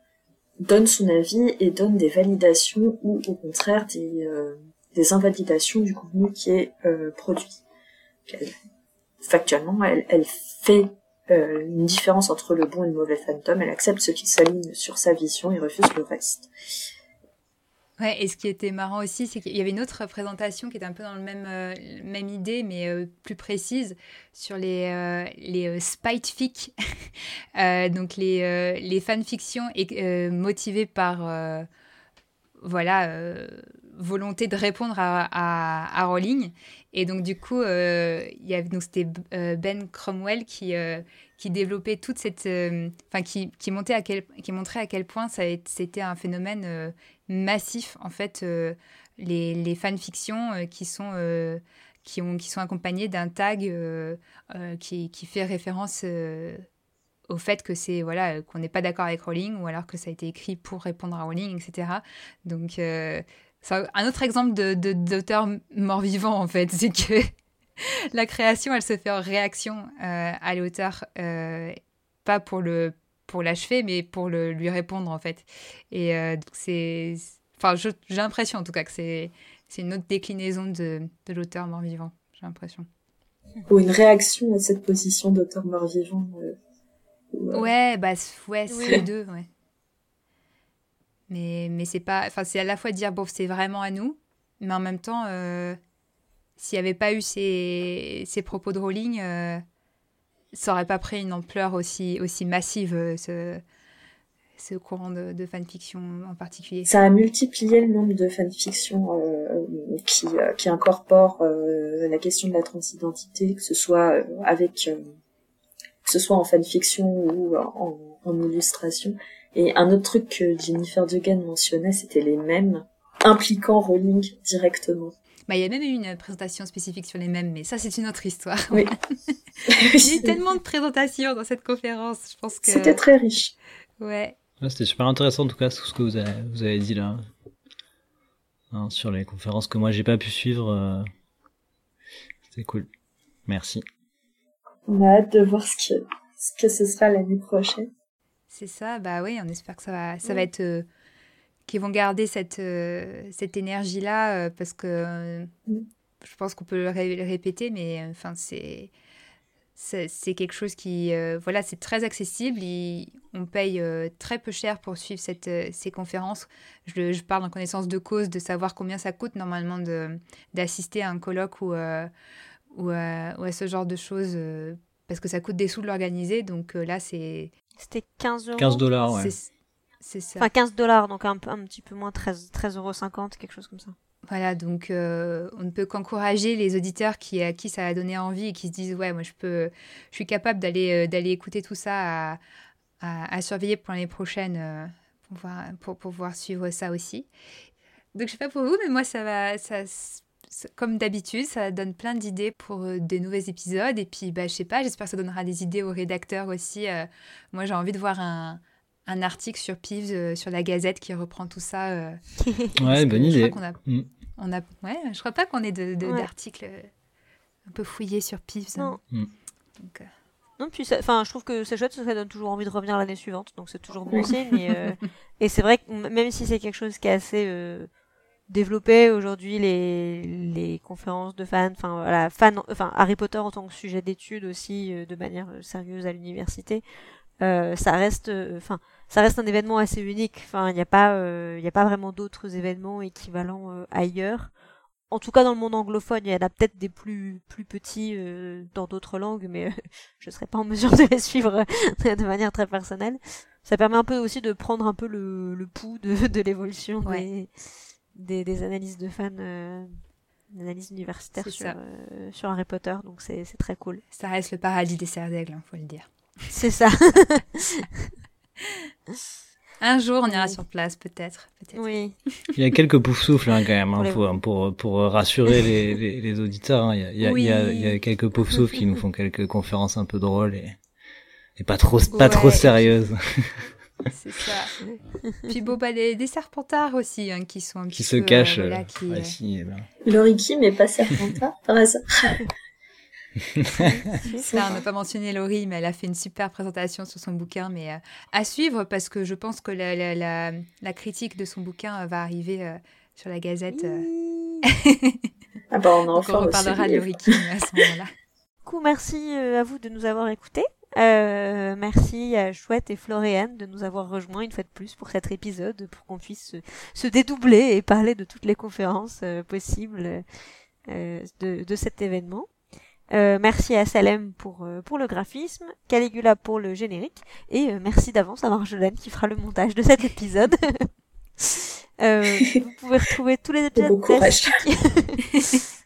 donne son avis et donne des validations ou au contraire des, euh, des invalidations du contenu qui est produit. factuellement, elle, elle fait une différence entre le bon et le mauvais fantôme, elle accepte ce qui s'aligne sur sa vision et refuse le reste. Ouais, et ce qui était marrant aussi, c'est qu'il y avait une autre présentation qui était un peu dans le même, euh, idée, mais euh, plus précise, sur les, euh, les spite donc les, les fanfictions motivées par voilà, volonté de répondre à, à, Rowling. Et donc, du coup, il c'était Ben Cromwell qui, qui développait toute cette. Enfin, qui, qui, qui montrait à quel point c'était un phénomène massif, en fait, euh, les, les fanfictions euh, qui sont euh, qui, ont, qui sont accompagnés d'un tag qui, qui, fait référence au fait que c'est voilà qu'on n'est pas d'accord avec Rowling ou alors que ça a été écrit pour répondre à Rowling, etc. Donc un autre exemple de d'auteur mort-vivant en fait, c'est que la création elle se fait en réaction à l'auteur, pas pour le pour l'achever, mais pour le, lui répondre en fait. Et euh, c'est, enfin, j'ai l'impression en tout cas que c'est c'est une autre déclinaison de, de l'auteur mort-vivant. J'ai l'impression. Ou une réaction à cette position d'auteur mort-vivant. Euh, euh, ouais, bah ouais, c'est les deux, ouais. Mais mais c'est pas, enfin c'est à la fois dire bon c'est vraiment à nous, mais en même temps s'il n'y avait pas eu ces, ces propos de Rowling ça n'aurait pas pris une ampleur aussi, aussi massive, euh, ce, ce courant de, de fanfiction en particulier. Ça a multiplié le nombre de fanfictions euh, qui, euh, qui incorporent euh, la question de la transidentité, que ce soit avec que ce soit en fanfiction ou en, en, illustration. Et un autre truc que Jennifer Dugan mentionnait, c'était les mêmes impliquant Rowling directement. Bah, il y a même eu une présentation spécifique sur les mêmes, mais ça, c'est une autre histoire. Oui. eu tellement de présentations dans cette conférence. Je pense que. C'était très riche. Ouais. C'était super intéressant, en tout cas, tout ce que vous avez, vous avez dit là. Hein, sur les conférences que moi, j'ai pas pu suivre. Euh... C'était cool. Merci. On a hâte de voir ce que ce, que ce sera l'année prochaine. C'est ça, bah oui, on espère que ça va, ça va être. Euh, qui vont garder cette, euh, cette énergie-là, euh, parce que euh, je pense qu'on peut le, répéter, mais enfin, c'est. C'est quelque chose qui, voilà, c'est très accessible. on paye très peu cher pour suivre cette, ces conférences. Je, je, parle en connaissance de cause, de savoir combien ça coûte normalement d'assister à un colloque ou, ou, ou, à ce genre de choses parce que ça coûte des sous de l'organiser. Donc là, c'est. C'était 15 euros. 15 dollars, ouais. C'est ça. Enfin, 15 dollars, donc un, un, petit peu moins, 13, 13,50 euros, quelque chose comme ça. Voilà, donc euh, on ne peut qu'encourager les auditeurs qui, à qui ça a donné envie et qui se disent ouais, moi je peux, je suis capable d'aller euh, écouter tout ça à, surveiller pour l'année prochaine euh, pour, pour, pouvoir suivre ça aussi. Donc je sais pas pour vous, mais moi ça va, ça, comme d'habitude, ça donne plein d'idées pour des nouveaux épisodes et puis bah je sais pas, j'espère que ça donnera des idées aux rédacteurs aussi. moi j'ai envie de voir un un article sur Pives, sur la Gazette qui reprend tout ça. ouais, bonne idée. Mm. On a, ouais, je crois pas qu'on ait d'articles de, euh, un peu fouillés sur Pives. Non. Mm. Donc, euh. Non, puis enfin, je trouve que c'est chouette, ça donne toujours envie de revenir l'année suivante, donc c'est toujours bon signe. Euh, et, c'est vrai que même si c'est quelque chose qui est assez développé aujourd'hui, les, les conférences de fans, enfin voilà, fan, enfin Harry Potter en tant que sujet d'étude aussi de manière sérieuse à l'université, ça reste, enfin ça reste un événement assez unique. Enfin, il n'y a pas, euh, il a pas vraiment d'autres événements équivalents euh, ailleurs. En tout cas, dans le monde anglophone, il y en a peut-être des plus plus petits euh, dans d'autres langues, mais je serais pas en mesure de les suivre de manière très personnelle. Ça permet un peu aussi de prendre un peu le, le pouls de, de l'évolution des, des, des analyses de fans analyse universitaire sur, sur Harry Potter, donc c'est très cool. Ça reste le paradis des cerfs d'aigle, hein, faut le dire. C'est ça. Un jour, on ira sur place, peut-être. oui. Il y a quelques poufs souffles hein, quand même, hein, pour, pour, rassurer les, les, auditeurs. Il, y a, il, y a, il, y a, quelques poufs souffles qui nous font quelques conférences un peu drôles et, et pas trop, pas trop sérieuses. C'est ça. Puis bon, bah, des, des serpentards aussi, qui sont un qui se cachent. Euh, qui, euh, Kim est pas serpentard, par hasard. Ça, on n'a pas mentionné Laurie, mais elle a fait une super présentation sur son bouquin, mais euh, à suivre parce que je pense que la, la, la, critique de son bouquin euh, va arriver euh, sur la Gazette. ah bah on en on reparlera de Laurie Kim à ce moment-là. Coup, merci à vous de nous avoir écoutés. merci à Chouette et Floriane de nous avoir rejoints une fois de plus pour cet épisode, pour qu'on puisse se, se, dédoubler et parler de toutes les conférences possibles de, de cet événement. Euh, merci à Salem pour, euh, pour le graphisme, Caligula pour le générique, et euh, merci d'avance à Marjolaine qui fera le montage de cet épisode. vous pouvez retrouver tous les épisodes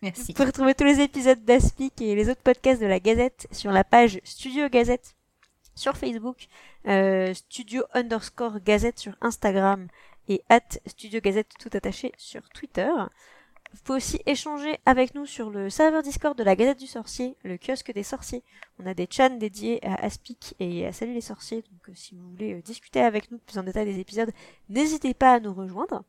Merci. Vous pouvez retrouver tous les épisodes d'Aspic et les autres podcasts de la Gazette sur la page Studio Gazette sur Facebook, Studio underscore Gazette sur Instagram et at Studio Gazette tout attaché sur Twitter. Vous pouvez aussi échanger avec nous sur le serveur Discord de la Gazette du Sorcier, le kiosque des sorciers. On a des chans dédiés à Aspic et à Salut les sorciers, donc euh, si vous voulez euh, discuter avec nous plus en détail des épisodes, n'hésitez pas à nous rejoindre.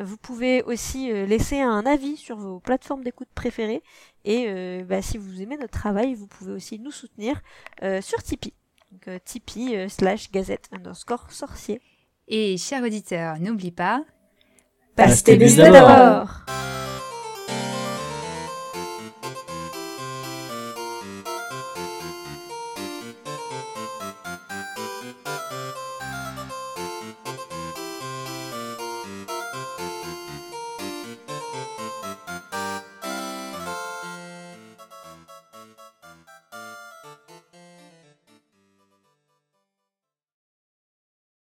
Vous pouvez aussi euh, laisser un avis sur vos plateformes d'écoute préférées et bah, si vous aimez notre travail, vous pouvez aussi nous soutenir sur Tipeee. Donc Tipeee slash gazette underscore sorcier. Et chers auditeurs, n'oublie pas, Pastez des d'abord.